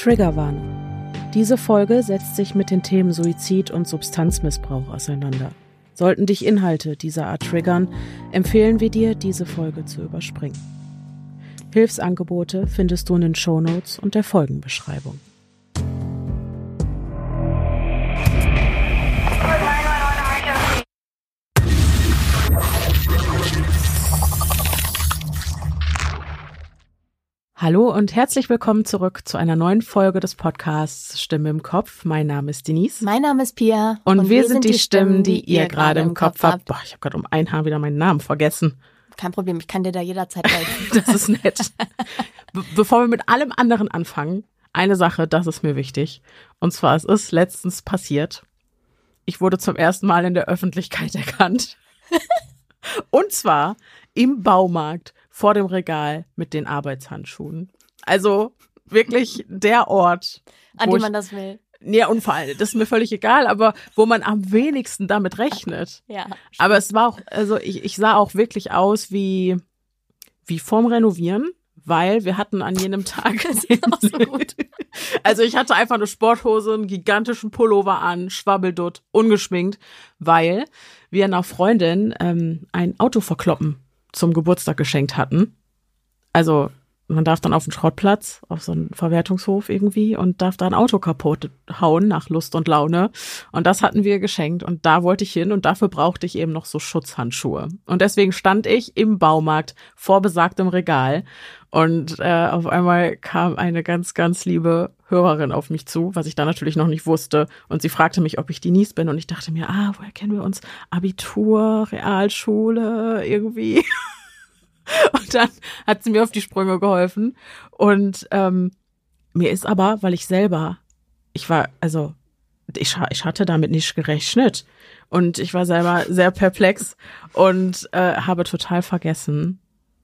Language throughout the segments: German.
Triggerwarnung. Diese Folge setzt sich mit den Themen Suizid und Substanzmissbrauch auseinander. Sollten dich Inhalte dieser Art triggern, empfehlen wir dir, diese Folge zu überspringen. Hilfsangebote findest du in den Shownotes und der Folgenbeschreibung. Hallo und herzlich willkommen zurück zu einer neuen Folge des Podcasts Stimme im Kopf. Mein Name ist Denise. Mein Name ist Pia. Und, und wir, wir, sind die Stimmen, die, ihr gerade im Kopf habt. Boah, ich habe gerade um ein Haar wieder meinen Namen vergessen. Kein Problem, ich kann dir da jederzeit helfen. das ist nett. Be bevor wir mit allem anderen anfangen, eine Sache, das ist mir wichtig. Und zwar, es ist letztens passiert. Ich wurde zum ersten Mal in der Öffentlichkeit erkannt. und zwar im Baumarkt vor dem Regal mit den Arbeitshandschuhen. Also wirklich der Ort, an dem man das will. Ja, und vor allem, das ist mir völlig egal, aber wo man am wenigsten damit rechnet. Ja. Aber es war auch, also ich, ich sah auch wirklich aus wie, wie vorm Renovieren, weil wir hatten an jenem Tag. So gut. Also ich hatte einfach eine Sporthose, einen gigantischen Pullover an, Schwabbeldutt, ungeschminkt, weil wir einer Freundin ähm, ein Auto verkloppen zum Geburtstag geschenkt hatten. Also man darf dann auf den Schrottplatz, auf so einen Verwertungshof irgendwie und darf da ein Auto kaputt hauen nach Lust und Laune. Und das hatten wir geschenkt und da wollte ich hin und dafür brauchte ich eben noch so Schutzhandschuhe. Und deswegen stand ich im Baumarkt vor besagtem Regal und äh, auf einmal kam eine ganz, ganz liebe Hörerin auf mich zu, was ich da natürlich noch nicht wusste. Und sie fragte mich, ob ich die Nies bin. Und ich dachte mir, ah, woher kennen wir uns? Abitur, Realschule, irgendwie. Und dann hat sie mir auf die Sprünge geholfen. Und ähm, mir ist aber, weil ich selber, ich war, also ich, ich hatte damit nicht gerechnet. Und ich war selber sehr perplex und äh, habe total vergessen,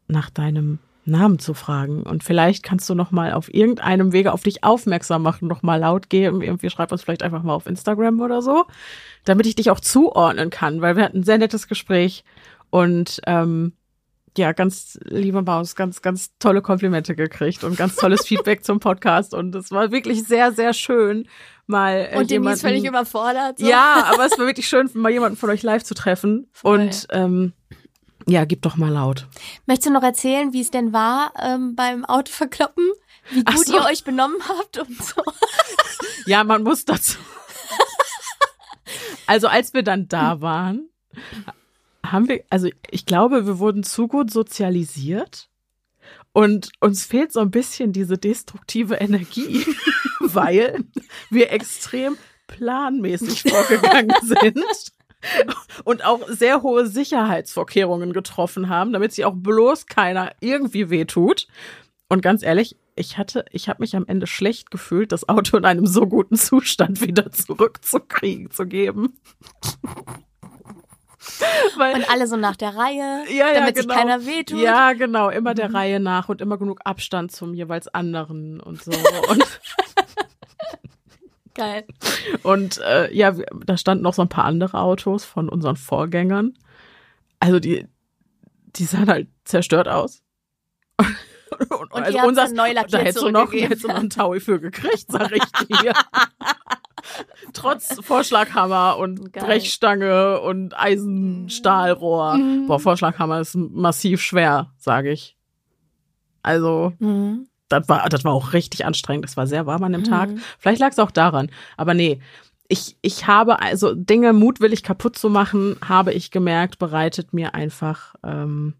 nach deinem Namen zu fragen. Und vielleicht kannst du noch mal auf irgendeinem Wege auf dich aufmerksam machen, noch mal laut gehen. Irgendwie schreib uns vielleicht einfach mal auf Instagram oder so, damit ich dich auch zuordnen kann, weil wir hatten ein sehr nettes Gespräch und ähm, ja, ganz liebe Maus, ganz, ganz tolle Komplimente gekriegt und ganz tolles Feedback zum Podcast. Und es war wirklich sehr, sehr schön, mal. Äh, und ist völlig überfordert. So. Ja, aber es war wirklich schön, mal jemanden von euch live zu treffen. Voll. Und ähm, ja, gib doch mal laut. Möchtest du noch erzählen, wie es denn war ähm, beim Autoverkloppen? Wie gut so. ihr euch benommen habt und so? ja, man muss dazu. also als wir dann da waren, haben wir, also ich glaube, wir wurden zu gut sozialisiert und uns fehlt so ein bisschen diese destruktive Energie, weil wir extrem planmäßig vorgegangen sind und auch sehr hohe Sicherheitsvorkehrungen getroffen haben, damit sie auch bloß keiner irgendwie wehtut. Und ganz ehrlich, ich hatte, ich habe mich am Ende schlecht gefühlt, das Auto in einem so guten Zustand wieder zurückzukriegen, zu geben. Weil, und alle so nach der Reihe, ja, ja, damit genau. sich keiner wehtut. Ja, genau, immer der mhm. Reihe nach und immer genug Abstand zum jeweils anderen und so. Und Geil. Und äh, ja, da standen noch so ein paar andere Autos von unseren Vorgängern. Also die, die sahen halt zerstört aus. und, und also unser neu da hättest du noch, hättest du noch einen Taui für gekriegt, sag ich dir. Trotz Vorschlaghammer und Geil. Brechstange und Eisenstahlrohr. Mhm. Boah, Vorschlaghammer ist massiv schwer, sage ich. Also, mhm das war, das war auch richtig anstrengend. Es war sehr warm an dem mhm. Tag. Vielleicht lag es auch daran. Aber nee, ich, ich habe also Dinge mutwillig kaputt zu machen, habe ich gemerkt, bereitet mir einfach ähm,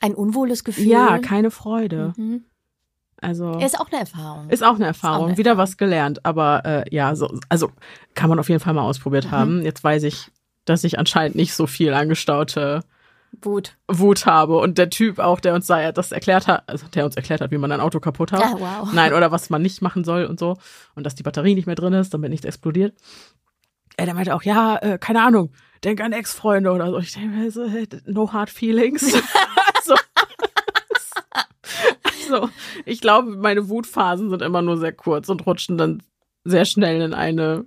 ein unwohles Gefühl. Ja, keine Freude. Mhm. Also ist auch eine Erfahrung. Ist auch eine Erfahrung. Auch eine Wieder was gelernt. Aber äh, ja, so, also kann man auf jeden Fall mal ausprobiert mhm. haben. Jetzt weiß ich, dass ich anscheinend nicht so viel angestaute Wut. Wut habe. Und der Typ auch, der uns da das erklärt hat, also der uns erklärt hat, wie man ein Auto kaputt hat. Ah, wow. Nein, oder was man nicht machen soll und so. Und dass die Batterie nicht mehr drin ist, damit nichts explodiert. Er der meinte auch, ja, äh, keine Ahnung, denk an Ex-Freunde oder so. Ich denke mir so, no hard feelings. also, also, ich glaube, meine Wutphasen sind immer nur sehr kurz und rutschen dann sehr schnell in eine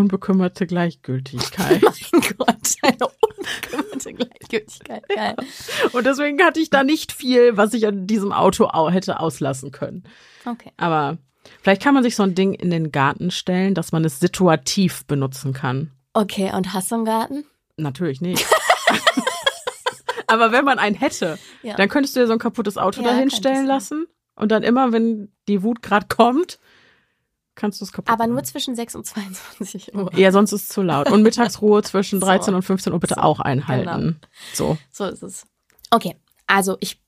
unbekümmerte Gleichgültigkeit. mein Gott, eine unbekümmerte Gleichgültigkeit. Geil. Und deswegen hatte ich da nicht viel, was ich an diesem Auto hätte auslassen können. Okay. Aber Vielleicht kann man sich so ein Ding in den Garten stellen, dass man es situativ benutzen kann. Okay, und hast du einen Garten? Natürlich nicht. Aber wenn man einen hätte, Ja. dann könntest du dir so ein kaputtes Auto Ja, dahin stellen lassen und dann immer, wenn die Wut gerade kommt, kannst du es kaputt Aber nur zwischen 6 und 22 Uhr. Ja, sonst ist es zu laut. Und Mittagsruhe zwischen So. 13 und 15 Uhr bitte So, auch einhalten. So. So ist es. Okay, also ich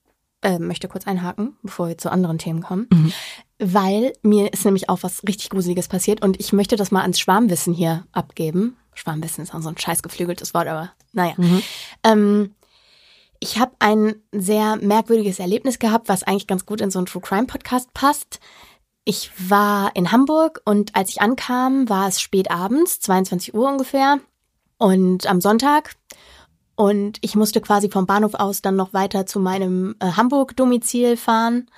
äh, möchte kurz einhaken, bevor wir zu anderen Themen kommen, Mhm. weil mir ist nämlich auch was richtig Gruseliges passiert und ich möchte das mal ans Schwarmwissen hier abgeben. Schwarmwissen ist auch so ein scheiß geflügeltes Wort, aber naja. Mhm. Ähm, ich habe ein sehr merkwürdiges Erlebnis gehabt, was eigentlich ganz gut in so einen True Crime Podcast passt. Ich war in Hamburg und als ich ankam, war es spät abends, 22 Uhr ungefähr, und am Sonntag. Und ich musste quasi vom Bahnhof aus dann noch weiter zu meinem äh, Hamburg-Domizil fahren.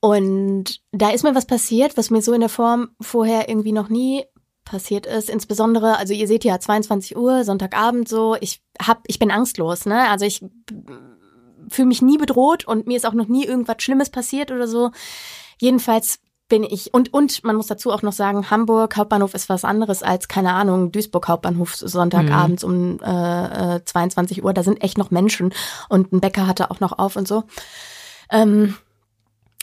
Und da ist mir was passiert, was mir so in der Form vorher irgendwie noch nie passiert ist. Insbesondere, also ihr seht ja 22 Uhr, Sonntagabend so. Ich hab, ich bin angstlos, ne? Also ich fühle mich nie bedroht und mir ist auch noch nie irgendwas Schlimmes passiert oder so. Jedenfalls bin ich und und man muss dazu auch noch sagen, Hamburg Hauptbahnhof ist was anderes als keine Ahnung Duisburg Hauptbahnhof Sonntagabends um äh, äh, 22 Uhr. Da sind echt noch Menschen. Und ein Bäcker hatte auch noch auf und so. Ähm,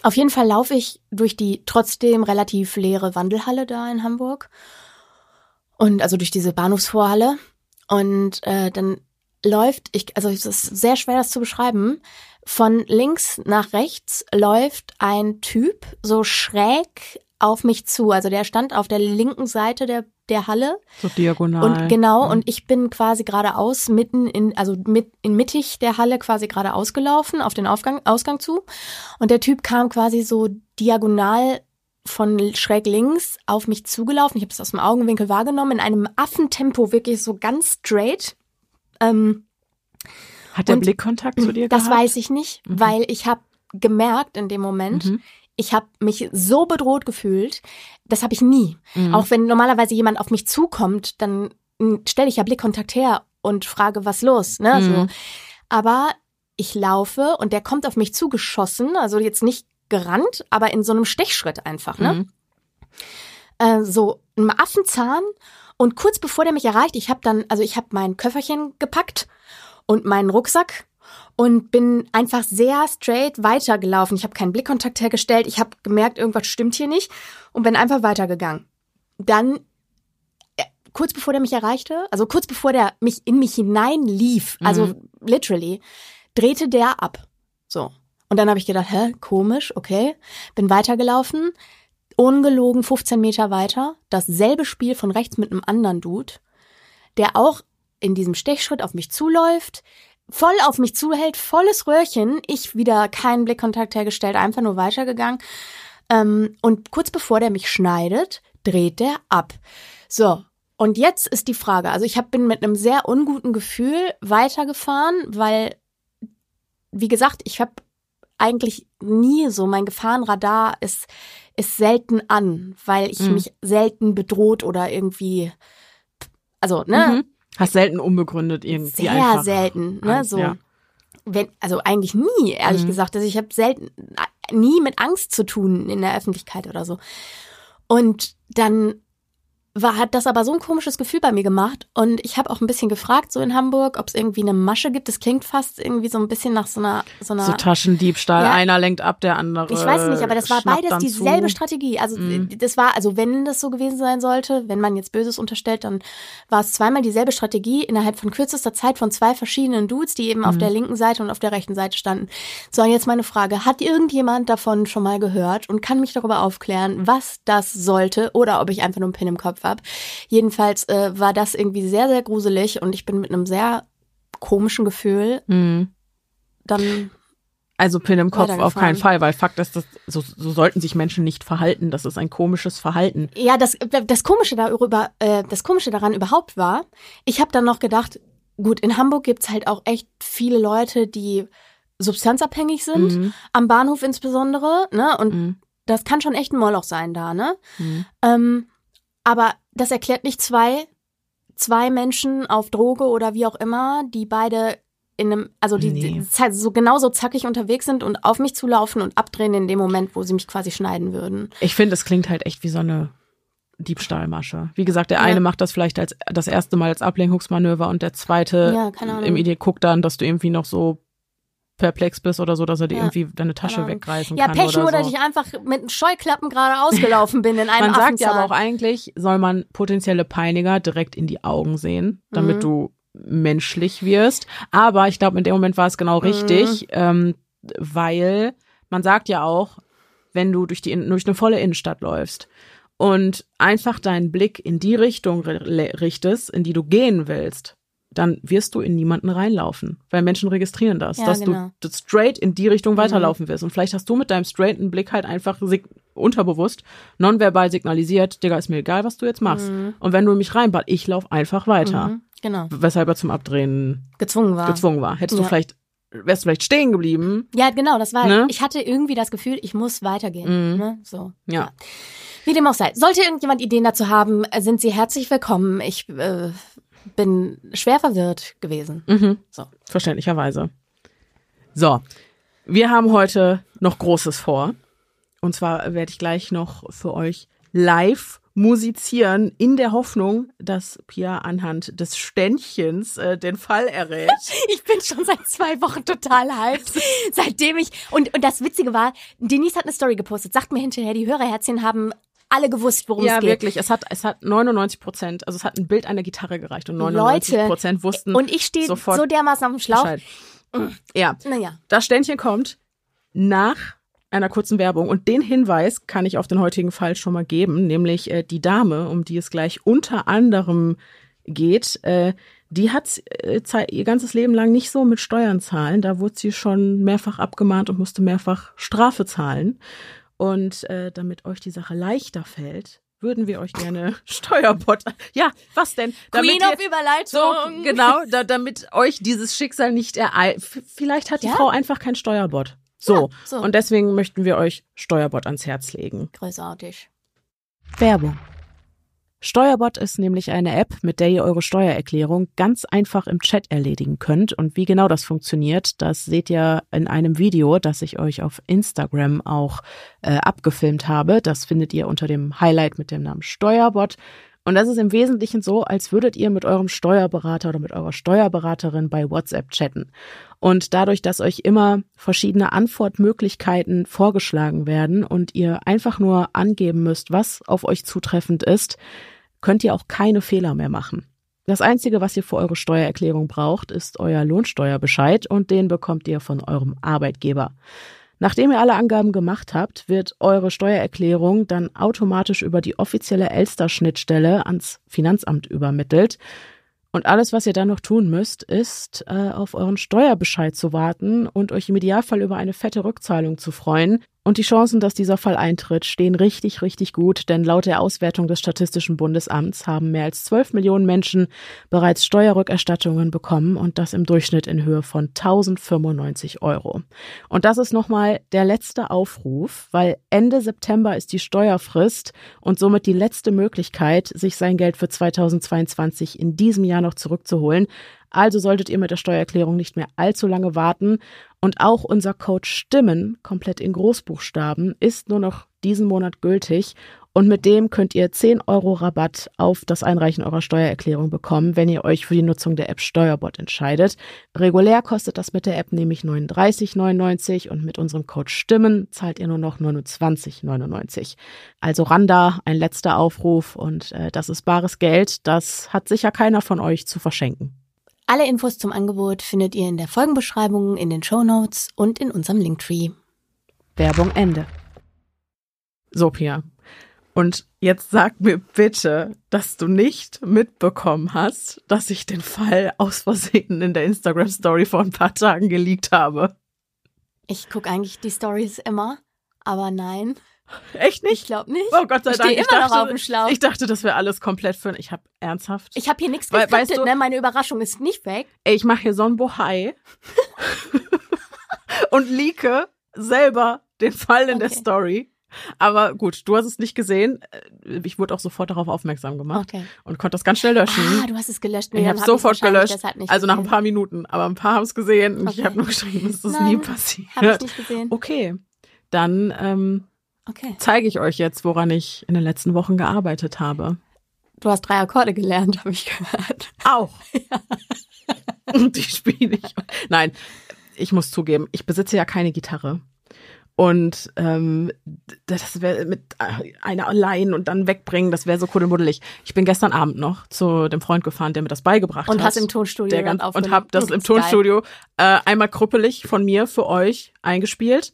auf jeden Fall laufe ich durch die trotzdem relativ leere Wandelhalle da in Hamburg. Und also durch diese Bahnhofsvorhalle. Und äh, dann läuft ich also es ist sehr schwer das zu beschreiben von links nach rechts läuft ein Typ so schräg auf mich zu also der stand auf der linken Seite der der Halle So diagonal. und genau, Mhm. und ich bin quasi geradeaus mitten in, also mit, in mittig der Halle quasi geradeaus gelaufen, auf den Aufgang, Ausgang zu. Und der Typ kam quasi so diagonal von schräg links auf mich zugelaufen. Ich habe es aus dem Augenwinkel wahrgenommen, in einem Affentempo, wirklich so ganz straight. Ähm, Hat der und Blickkontakt zu dir das gehabt? weiß ich nicht, Mhm. weil ich habe gemerkt in dem Moment, Mhm. ich habe mich so bedroht gefühlt, das habe ich nie. Mhm. Auch wenn normalerweise jemand auf mich zukommt, dann stelle ich ja Blickkontakt her und frage, was los, ne? So. Mhm. Aber ich laufe und der kommt auf mich zugeschossen, also jetzt nicht gerannt, aber in so einem Stechschritt einfach, ne? Mhm. Äh, so einem Affenzahn und kurz bevor der mich erreicht, ich habe dann, also ich habe mein Köfferchen gepackt und meinen Rucksack und bin einfach sehr straight weitergelaufen. Ich habe keinen Blickkontakt hergestellt, ich habe gemerkt, irgendwas stimmt hier nicht und bin einfach weitergegangen. Dann äh, kurz bevor der mich erreichte, also kurz bevor der mich in mich hineinlief, also Mhm. literally, drehte der ab. So. Und dann habe ich gedacht, hä, komisch, okay. Bin weitergelaufen, ungelogen 15 Meter weiter, dasselbe Spiel von rechts mit einem anderen Dude, der auch in diesem Stechschritt auf mich zuläuft, voll auf mich zuhält, volles Röhrchen, ich wieder keinen Blickkontakt hergestellt, einfach nur weitergegangen. Ähm, und kurz bevor der mich schneidet, dreht der ab. So. Und jetzt ist die Frage, also ich hab, bin mit einem sehr unguten Gefühl weitergefahren, weil, wie gesagt, ich habe eigentlich nie so, mein Gefahrenradar ist, ist selten an, weil ich Mhm. mich selten bedroht oder irgendwie, also, ne, Mhm. Hast selten unbegründet irgendwie sehr einfach. selten, ne, Angst, so. ja. Wenn, also eigentlich nie, ehrlich Mhm. gesagt. Also ich habe selten, nie mit Angst zu tun in der Öffentlichkeit oder so. Und dann war, hat das aber so ein komisches Gefühl bei mir gemacht. Und ich habe auch ein bisschen gefragt, so in Hamburg, ob es irgendwie eine Masche gibt. Das klingt fast irgendwie so ein bisschen nach so einer, so einer So Taschendiebstahl, Ja. einer lenkt ab, der andere. ich weiß nicht, aber das war beides dieselbe zu. Strategie. Also Mhm. das war, also wenn das so gewesen sein sollte, wenn man jetzt Böses unterstellt, dann war es zweimal dieselbe Strategie innerhalb von kürzester Zeit von zwei verschiedenen Dudes, die eben auf Mhm. der linken Seite und auf der rechten Seite standen. So, und jetzt meine Frage, hat irgendjemand davon schon mal gehört und kann mich darüber aufklären, was das sollte oder ob ich einfach nur einen Pin im Kopf habe? Jedenfalls äh, war das irgendwie sehr, sehr gruselig und ich bin mit einem sehr komischen Gefühl Mhm. dann Also Pin im Kopf auf keinen Fall, weil Fakt ist, dass so, so sollten sich Menschen nicht verhalten. Das ist ein komisches Verhalten. Ja, das, das Komische darüber, äh, das Komische daran überhaupt war, ich habe dann noch gedacht, gut, in Hamburg gibt's halt auch echt viele Leute, die substanzabhängig sind, Mhm. am Bahnhof insbesondere, ne? Und Mhm. das kann schon echt ein Moloch sein da, ne? Mhm. Ähm, aber das erklärt nicht zwei, zwei Menschen auf Droge oder wie auch immer, die beide in einem, also die, Nee. die Zeit so genauso zackig unterwegs sind und auf mich zulaufen und abdrehen in dem Moment, wo sie mich quasi schneiden würden. Ich finde, es klingt halt echt wie so eine Diebstahlmasche. Wie gesagt, der Ja. eine macht das vielleicht als das erste Mal als Ablenkungsmanöver und der zweite Ja, im Idee guckt dann, dass du irgendwie noch so perplex bist oder so, dass er dir Ja, irgendwie deine Tasche Ahnung. wegreißen Ja, kann Pech oder nur, so. dass ich einfach mit Scheuklappen gerade ausgelaufen bin in einem Man sagt ja aber auch eigentlich, soll man potenzielle Peiniger direkt in die Augen sehen, damit Mhm. du menschlich wirst. Aber ich glaube, in dem Moment war es genau Mhm. richtig, ähm, weil man sagt ja auch, wenn du durch die durch eine volle Innenstadt läufst und einfach deinen Blick in die Richtung ri- richtest, in die du gehen willst, dann wirst du in niemanden reinlaufen, weil Menschen registrieren das, Ja, dass genau. du straight in die Richtung Mhm. weiterlaufen wirst. Und vielleicht hast du mit deinem straighten Blick halt einfach unterbewusst, nonverbal signalisiert, Digga, ist mir egal, was du jetzt machst. Und wenn du mich reinbad, ich lauf einfach weiter. Mhm, genau, Weshalb er zum Abdrehen gezwungen war. gezwungen war. Hättest du Ja. vielleicht, wärst du vielleicht stehen geblieben. Ja, genau, das war, Ne? ich hatte irgendwie das Gefühl, ich muss weitergehen. Mhm. Ne? So. Ja. Wie dem auch sei. Sollte irgendjemand Ideen dazu haben, äh, sind Sie herzlich willkommen. Ich äh, bin schwer verwirrt gewesen. Mhm. So. Verständlicherweise. So, wir haben heute noch Großes vor. Und zwar werde ich gleich noch für euch live musizieren, in der Hoffnung, dass Pia anhand des Ständchens äh, den Fall errät. Ich bin schon seit zwei Wochen total hyped. Seitdem ich, und, und das Witzige war, Denise hat eine Story gepostet, sagt mir hinterher, die Hörerherzchen haben alle gewusst, worum ja, es geht. wirklich. Es hat, es hat 99 Prozent, also es hat ein Bild einer Gitarre gereicht und 99 Leute, Prozent wussten Und ich stehe sofort so dermaßen auf dem Schlauch. Bescheid. Ja, Naja, Das Ständchen kommt nach einer kurzen Werbung und den Hinweis kann ich auf den heutigen Fall schon mal geben, nämlich äh, die Dame, um die es gleich unter anderem geht, äh, die hat äh, ihr ganzes Leben lang nicht so mit Steuern zahlen. Da wurde sie schon mehrfach abgemahnt und musste mehrfach Strafe zahlen. Und äh, damit euch die Sache leichter fällt, würden wir euch gerne Steuerbot. Ja, was denn? Damit Queen ihr- of Überleitung. so, genau, da, damit euch dieses Schicksal nicht ereilt. Vielleicht hat die Ja. Frau einfach kein Steuerbot. So. Ja, so. Und deswegen möchten wir euch Steuerbot ans Herz legen. Großartig. Werbung. Steuerbot ist nämlich eine App, mit der ihr eure Steuererklärung ganz einfach im Chat erledigen könnt. Und wie genau das funktioniert, das seht ihr in einem Video, das ich euch auf Instagram auch äh, abgefilmt habe. Das findet ihr unter dem Highlight mit dem Namen Steuerbot. Und das ist im Wesentlichen so, als würdet ihr mit eurem Steuerberater oder mit eurer Steuerberaterin bei WhatsApp chatten. Und dadurch, dass euch immer verschiedene Antwortmöglichkeiten vorgeschlagen werden und ihr einfach nur angeben müsst, was auf euch zutreffend ist, könnt ihr auch keine Fehler mehr machen. Das Einzige, was ihr für eure Steuererklärung braucht, ist euer Lohnsteuerbescheid und den bekommt ihr von eurem Arbeitgeber. Nachdem ihr alle Angaben gemacht habt, wird eure Steuererklärung dann automatisch über die offizielle Elster-Schnittstelle ans Finanzamt übermittelt. Und alles, was ihr dann noch tun müsst, ist äh, auf euren Steuerbescheid zu warten und euch im Idealfall über eine fette Rückzahlung zu freuen. Und die Chancen, dass dieser Fall eintritt, stehen richtig, richtig gut, denn laut der Auswertung des Statistischen Bundesamts haben mehr als 12 Millionen Menschen bereits Steuerrückerstattungen bekommen und das im Durchschnitt in Höhe von 1095 Euro. Und das ist nochmal der letzte Aufruf, weil Ende September ist die Steuerfrist und somit die letzte Möglichkeit, sich sein Geld für 2022 in diesem Jahr noch zurückzuholen. Also solltet ihr mit der Steuererklärung nicht mehr allzu lange warten. Und auch unser Code Stimmen, komplett in Großbuchstaben, ist nur noch diesen Monat gültig. Und mit dem könnt ihr 10 Euro Rabatt auf das Einreichen eurer Steuererklärung bekommen, wenn ihr euch für die Nutzung der App Steuerbot entscheidet. Regulär kostet das mit der App nämlich 39,99 und mit unserem Code Stimmen zahlt ihr nur noch 29,99. Also Randa, ein letzter Aufruf und äh, das ist bares Geld. Das hat sicher keiner von euch zu verschenken. Alle Infos zum Angebot findet ihr in der Folgenbeschreibung, in den Shownotes und in unserem Linktree. Werbung Ende. So, Pia. Und jetzt sag mir bitte, dass du nicht mitbekommen hast, dass ich den Fall aus Versehen in der Instagram-Story vor ein paar Tagen geleakt habe. Ich gucke eigentlich die Stories immer, aber nein, Echt ich nicht? glaube nicht. Oh Gott sei ich Dank. stehe ich immer dachte, noch auf dem Schlauch. Ich dachte, das wäre alles komplett für. Ich habe ernsthaft. Ich habe hier nichts geskriptet, weißt du- ne? Meine Überraschung ist nicht fake. Ey, ich mache hier so ein Bohai und leake selber den Fall in der Okay. Story. Aber gut, du hast es nicht gesehen. Äh, Ich wurde auch sofort darauf aufmerksam gemacht Okay. und konnte das ganz schnell löschen. Ah, du hast es gelöscht. Nee, ich habe hab sofort gelöscht. Also nach ein paar Minuten. Aber ein paar haben es gesehen und ich Okay. habe nur geschrieben, es ist Nein, nie passiert. Hab ich nicht gesehen. Okay, dann ähm, Okay. zeige ich euch jetzt, woran ich in den letzten Wochen gearbeitet habe. Du hast drei Akkorde gelernt, habe ich gehört. Auch. Und die spiele ich. Nein, ich muss zugeben, ich besitze ja keine Gitarre. Und ähm, das wäre mit einer allein und dann wegbringen, das wäre so kuddelmuddelig. Ich bin gestern Abend noch zu dem Freund gefahren, der mir das beigebracht Und hat. hast im Tonstudio der ganz, und habe das im. Tonstudio äh, einmal krüppelig von mir für euch eingespielt.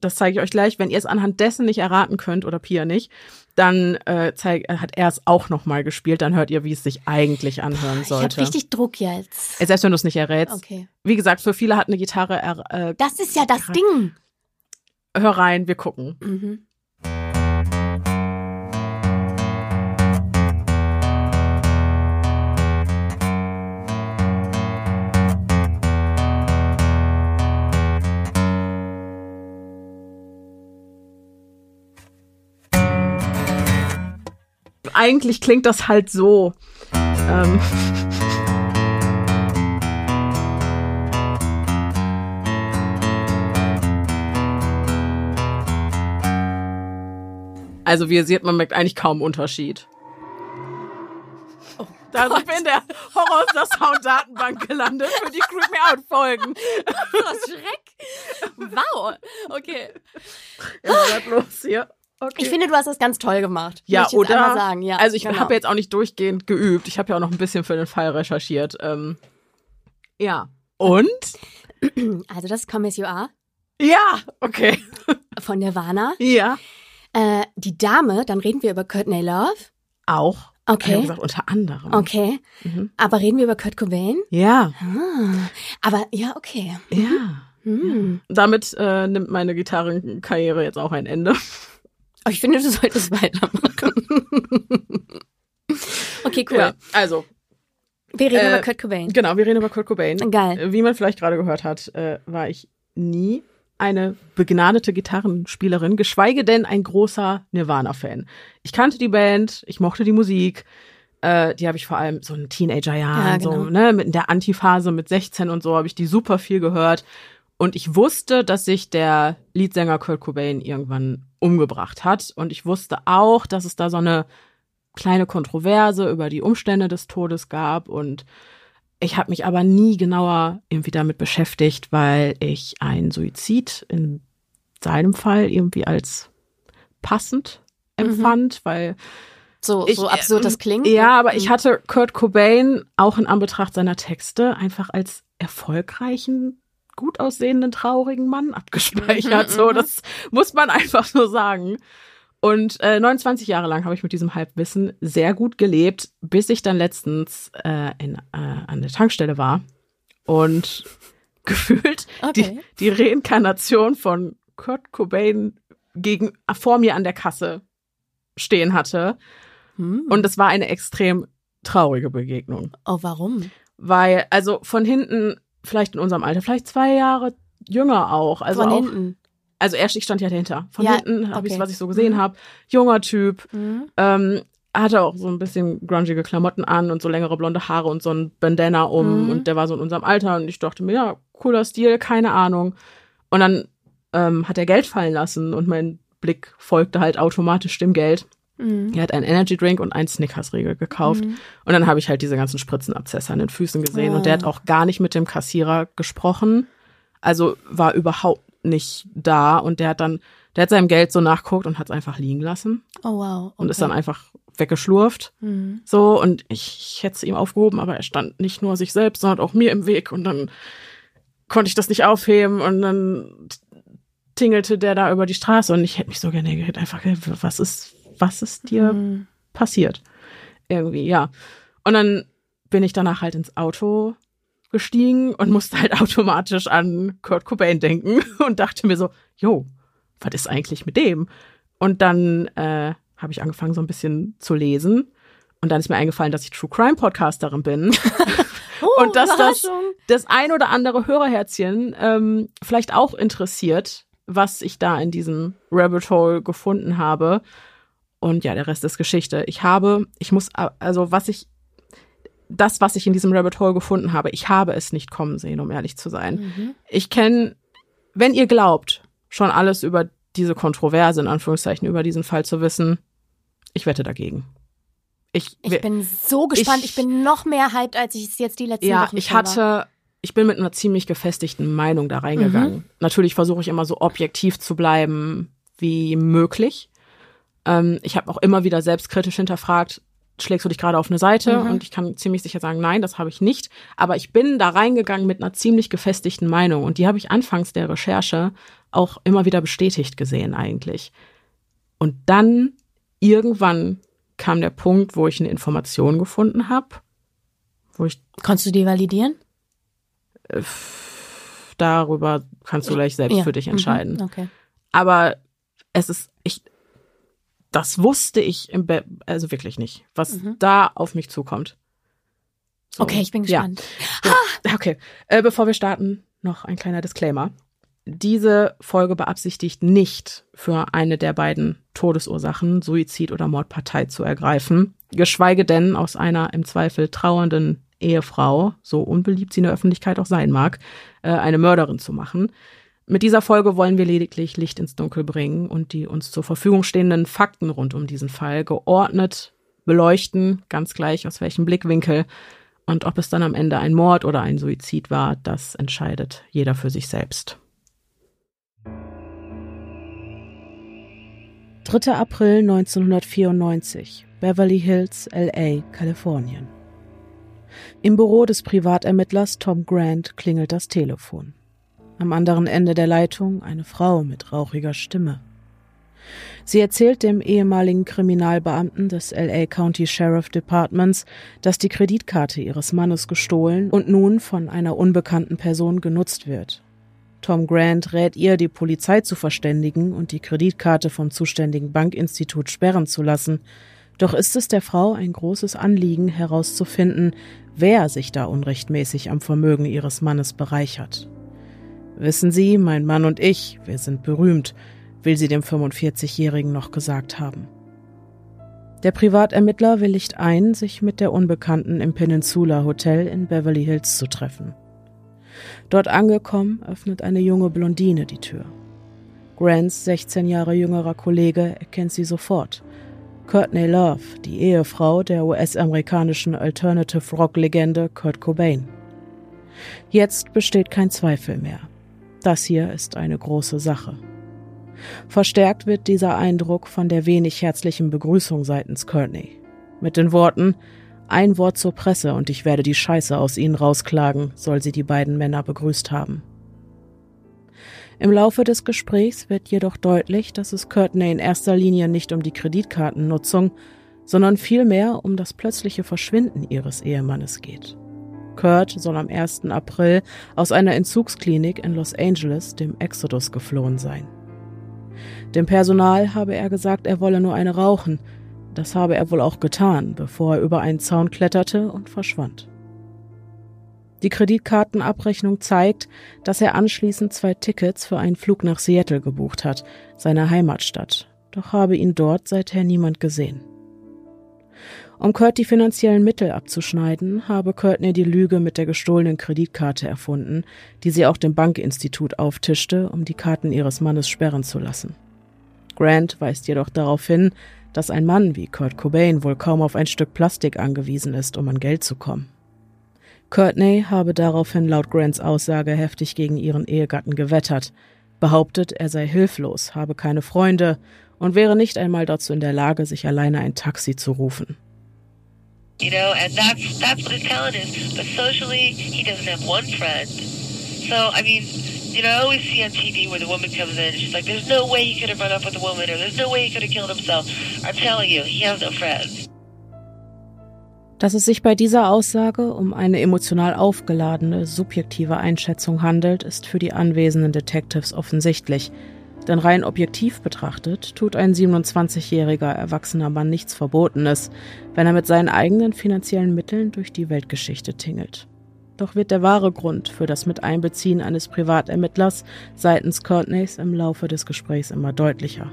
Das zeige ich euch gleich. Wenn ihr es anhand dessen nicht erraten könnt oder Pia nicht, dann äh, zeig, äh, hat er es auch noch mal gespielt. Dann hört ihr, wie es sich eigentlich anhören Ich habe sollte. richtig Druck jetzt. Äh, Selbst wenn du es nicht errätst. Okay. Wie gesagt, für viele hat eine Gitarre. Er, äh, Das ist ja das Ding. hör rein, wir gucken. Mhm. Eigentlich klingt das halt so. Ähm. Also wie ihr seht, man merkt eigentlich kaum Unterschied. Da sind wir in der Horror der Sound-Datenbank gelandet für die Creep Me Out-Folgen. Was Schreck. Wow. Okay. Was ist los hier? Okay. Ich finde, du hast das ganz toll gemacht. Ja, oder? Sagen. Ja, also ich genau. habe jetzt auch nicht durchgehend geübt. Ich habe ja auch noch ein bisschen für den Fall recherchiert. Ähm, ja. Und? Also das ist Come As You Are Ja, okay. von Nirvana. Ja. Äh, die Dame, dann reden wir über Courtney Love. Auch. Ich Okay. gesagt, unter anderem. Okay. Mhm. Aber reden wir über Kurt Cobain? Ja. Ah. Aber ja, okay. Ja. Hm. Damit äh, nimmt meine Gitarrenkarriere jetzt auch ein Ende. Aber ich finde, du solltest weitermachen. okay, cool. Ja, also, Wir reden Äh, über Kurt Cobain. genau, wir reden über Kurt Cobain. Geil. Wie man vielleicht gerade gehört hat, äh, war ich nie eine begnadete Gitarrenspielerin, geschweige denn ein großer Nirvana-Fan. Ich kannte die Band, ich mochte die Musik. Äh, die habe ich vor allem so in Teenagerjahren, Ja, genau. so ne, mit in der Antiphase mit 16 und so habe ich die super viel gehört. Und ich wusste, dass sich der Leadsänger Kurt Cobain irgendwann umgebracht hat. Und ich wusste auch, dass es da so eine kleine Kontroverse über die Umstände des Todes gab. Und ich habe mich aber nie genauer irgendwie damit beschäftigt, weil ich einen Suizid in seinem Fall irgendwie als passend empfand, weil So, ich, so absurd das äh, klingt. Ja, aber ich Mhm. hatte Kurt Cobain auch in Anbetracht seiner Texte einfach als erfolgreichen, gut aussehenden, traurigen Mann abgespeichert. Mhm, so, mhm. das muss man einfach so sagen. Und äh, 29 Jahre lang habe ich mit diesem Halbwissen sehr gut gelebt, bis ich dann letztens äh, in, äh, an der Tankstelle war und gefühlt Okay. die, die Reinkarnation von Kurt Cobain gegen vor mir an der Kasse stehen hatte. Hm. Und es war eine extrem traurige Begegnung. Oh, warum? Weil, also von hinten, vielleicht in unserem Alter, vielleicht zwei Jahre jünger auch. Also Von auch, hinten. also erst ich stand ja dahinter. Von Ja, hinten habe ich, okay. was ich so gesehen habe. Junger Typ, Mhm. ähm, hatte auch so ein bisschen grungige Klamotten an und so längere blonde Haare und so ein Bandana um Mhm. und der war so in unserem Alter und ich dachte mir, ja, cooler Stil, keine Ahnung. Und dann ähm, hat er Geld fallen lassen und mein Blick folgte halt automatisch dem Geld. Mhm. Er hat einen Energy Drink und einen Snickers-Riegel gekauft. Mhm. Und dann habe ich halt diese ganzen Spritzenabzesse an den Füßen gesehen. Ah. Und der hat auch gar nicht mit dem Kassierer gesprochen. Also war überhaupt nicht da. Und der hat dann, der hat seinem Geld so nachguckt und hat es einfach liegen lassen. Oh, wow. Und okay. ist dann einfach weggeschlurft. Mhm. So, und ich, ich hätte es ihm aufgehoben, aber er stand nicht nur sich selbst, sondern auch mir im Weg. Und dann konnte ich das nicht aufheben. Und dann tingelte der da über die Straße. Und ich hätte mich so gerne einfach, was ist, was ist dir Mhm. passiert. Irgendwie, ja. Und dann bin ich danach halt ins Auto gestiegen und musste halt automatisch an Kurt Cobain denken und dachte mir so, jo, was ist eigentlich mit dem? Und dann äh, habe ich angefangen, so ein bisschen zu lesen. Und dann ist mir eingefallen, dass ich True Crime Podcasterin bin. Oh, Und dass das- das ein oder andere Hörerherzchen ähm, vielleicht auch interessiert, was ich da in diesem Rabbit Hole gefunden habe. Und ja, der Rest ist Geschichte. Ich habe, ich muss, also was ich, das, was ich in diesem Rabbit Hole gefunden habe, ich habe es nicht kommen sehen, um ehrlich zu sein. Mhm. Ich kenne, wenn ihr glaubt, schon alles über diese Kontroverse, in Anführungszeichen, über diesen Fall zu wissen, ich wette dagegen. Ich, ich bin so gespannt. Ich, ich, bin noch mehr hyped, als ich es jetzt die letzten ja, Wochen ich hatte, war. ich bin mit einer ziemlich gefestigten Meinung da reingegangen. Mhm. Natürlich versuche ich immer so objektiv zu bleiben wie möglich. Ähm, ich habe auch immer wieder selbstkritisch hinterfragt, schlägst du dich gerade auf eine Seite? Mhm. Und ich kann ziemlich sicher sagen, nein, das habe ich nicht. Aber ich bin da reingegangen mit einer ziemlich gefestigten Meinung. Und die habe ich anfangs der Recherche auch immer wieder bestätigt gesehen eigentlich. Und dann irgendwann kam der Punkt, wo ich eine Information gefunden habe, wo ich. Konntest du die validieren? Äh, darüber kannst du gleich selbst ja. für dich entscheiden. Mhm. Okay. Aber es ist, das wusste ich im Be also wirklich nicht, was mhm. da auf mich zukommt. So. Okay, ich bin gespannt. Ja. ja. Okay, äh, bevor wir starten, noch ein kleiner Disclaimer. Diese Folge beabsichtigt nicht, für eine der beiden Todesursachen, Suizid oder Mordpartei zu ergreifen, geschweige denn aus einer im Zweifel trauernden Ehefrau, so unbeliebt sie in der Öffentlichkeit auch sein mag, äh, eine Mörderin zu machen. Mit dieser Folge wollen wir lediglich Licht ins Dunkel bringen und die uns zur Verfügung stehenden Fakten rund um diesen Fall geordnet beleuchten, ganz gleich aus welchem Blickwinkel. Und ob es dann am Ende ein Mord oder ein Suizid war, das entscheidet jeder für sich selbst. 3. April 1994, Beverly Hills, LA, Kalifornien. Im Büro des Privatermittlers Tom Grant klingelt das Telefon. Am anderen Ende der Leitung eine Frau mit rauchiger Stimme. Sie erzählt dem ehemaligen Kriminalbeamten des LA County Sheriff Departments, dass die Kreditkarte ihres Mannes gestohlen und nun von einer unbekannten Person genutzt wird Tom Grant rät ihr, die Polizei zu verständigen und die Kreditkarte vom zuständigen Bankinstitut sperren zu lassen. Doch ist es der Frau ein großes Anliegen herauszufinden, wer sich da unrechtmäßig am Vermögen ihres Mannes bereichert. Wissen Sie, mein Mann und ich, wir sind berühmt, will sie dem 45-Jährigen noch gesagt haben. Der Privatermittler willigt ein, sich mit der Unbekannten im Peninsula Hotel in Beverly Hills zu treffen. Dort angekommen, öffnet eine junge Blondine die Tür. Grants 16 Jahre jüngerer Kollege erkennt sie sofort. Courtney Love, die Ehefrau der US-amerikanischen Alternative Rock-Legende Kurt Cobain. Jetzt besteht kein Zweifel mehr. Das hier ist eine große Sache. Verstärkt wird dieser Eindruck von der wenig herzlichen Begrüßung seitens Courtney. Mit den Worten, ein Wort zur Presse und ich werde die Scheiße aus ihnen rausklagen, soll sie die beiden Männer begrüßt haben. Im Laufe des Gesprächs wird jedoch deutlich, dass es Courtney in erster Linie nicht um die Kreditkartennutzung, sondern vielmehr um das plötzliche Verschwinden ihres Ehemannes geht. Kurt soll am 1. April aus einer Entzugsklinik in Los Angeles, dem Exodus, geflohen sein. Dem Personal habe er gesagt, er wolle nur eine rauchen, das habe er wohl auch getan, bevor er über einen Zaun kletterte und verschwand. Die Kreditkartenabrechnung zeigt, dass er anschließend zwei Tickets für einen Flug nach Seattle gebucht hat, seiner Heimatstadt, doch habe ihn dort seither niemand gesehen. Um Kurt die finanziellen Mittel abzuschneiden, habe Courtney die Lüge mit der gestohlenen Kreditkarte erfunden, die sie auch dem Bankinstitut auftischte, um die Karten ihres Mannes sperren zu lassen. Grant weist jedoch darauf hin, dass ein Mann wie Kurt Cobain wohl kaum auf ein Stück Plastik angewiesen ist, um an Geld zu kommen. Courtney habe daraufhin laut Grants Aussage heftig gegen ihren Ehegatten gewettert, behauptet, er sei hilflos, habe keine Freunde und wäre nicht einmal dazu in der Lage, sich alleine ein Taxi zu rufen. You know, and that's that's what his talent is. But socially, he doesn't have one friend. So, I mean, you know, I always see on TV where the woman comes in, she's like, there's no way he could have run off with a woman, or there's no way he could have killed himself. I'm telling you, he has no friends. Dass es sich bei dieser Aussage um eine emotional aufgeladene, subjektive Einschätzung handelt, ist für die anwesenden Detectives offensichtlich. Denn rein objektiv betrachtet tut ein 27-jähriger erwachsener Mann nichts Verbotenes, wenn er mit seinen eigenen finanziellen Mitteln durch die Weltgeschichte tingelt. Doch wird der wahre Grund für das Miteinbeziehen eines Privatermittlers seitens Courtneys im Laufe des Gesprächs immer deutlicher.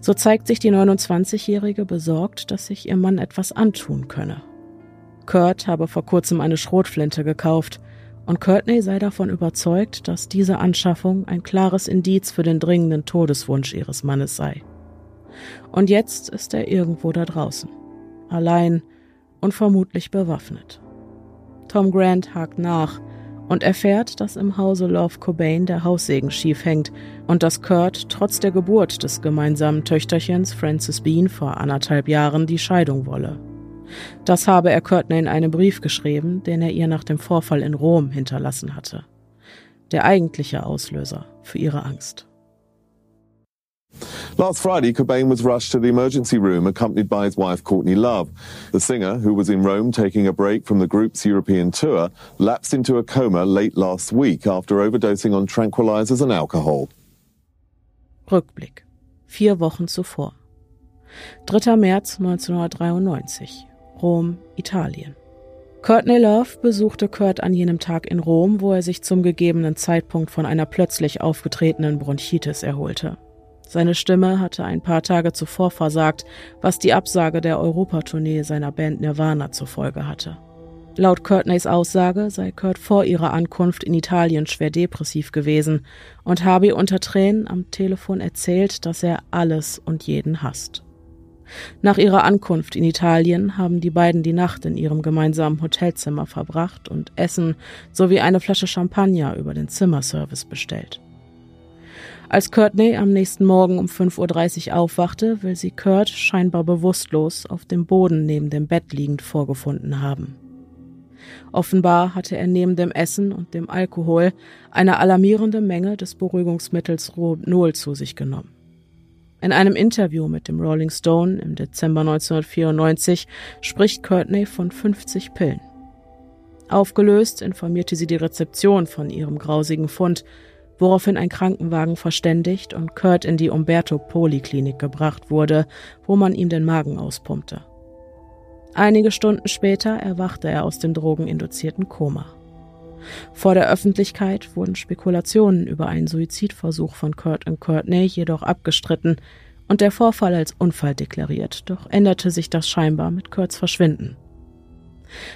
So zeigt sich die 29-Jährige besorgt, dass sich ihr Mann etwas antun könne. Kurt habe vor kurzem eine Schrotflinte gekauft und Courtney sei davon überzeugt, dass diese Anschaffung ein klares Indiz für den dringenden Todeswunsch ihres Mannes sei. Und jetzt ist er irgendwo da draußen, allein und vermutlich bewaffnet. Tom Grant hakt nach und erfährt, dass im Hause Love Cobain der Haussegen schief hängt und dass Kurt trotz der Geburt des gemeinsamen Töchterchens Frances Bean vor anderthalb Jahren die Scheidung wolle. Das habe er Courtney in einem Brief geschrieben, den er ihr nach dem Vorfall in Rom hinterlassen hatte. Der eigentliche Auslöser für ihre Angst. Last Friday, Cobain was rushed to the emergency room accompanied by his wife Courtney Love. The singer, who was in Rome taking a break from the group's European tour, lapsed into a coma late last week after overdosing on tranquilizers and alcohol. Rückblick. Vier Wochen zuvor. 3. März 1993. Rom, Italien. Courtney Love besuchte Kurt an jenem Tag in Rom, wo er sich zum gegebenen Zeitpunkt von einer plötzlich aufgetretenen Bronchitis erholte. Seine Stimme hatte ein paar Tage zuvor versagt, was die Absage der Europatournee seiner Band Nirvana zur Folge hatte. Laut Courtneys Aussage sei Kurt vor ihrer Ankunft in Italien schwer depressiv gewesen und habe unter Tränen am Telefon erzählt, dass er alles und jeden hasst. Nach ihrer Ankunft in Italien haben die beiden die Nacht in ihrem gemeinsamen Hotelzimmer verbracht und Essen sowie eine Flasche Champagner über den Zimmerservice bestellt. Als Courtney am nächsten Morgen um 5.30 Uhr aufwachte, will sie Kurt scheinbar bewusstlos auf dem Boden neben dem Bett liegend vorgefunden haben. Offenbar hatte er neben dem Essen und dem Alkohol eine alarmierende Menge des Beruhigungsmittels Rohypnol zu sich genommen. In einem Interview mit dem Rolling Stone im Dezember 1994 spricht Courtney von 50 Pillen. Aufgelöst informierte sie die Rezeption von ihrem grausigen Fund, woraufhin ein Krankenwagen verständigt und Kurt in die Umberto Poliklinik gebracht wurde, wo man ihm den Magen auspumpte. Einige Stunden später erwachte er aus dem drogeninduzierten Koma. Vor der Öffentlichkeit wurden Spekulationen über einen Suizidversuch von Kurt und Courtney jedoch abgestritten und der Vorfall als Unfall deklariert, doch änderte sich das scheinbar mit Kurts Verschwinden.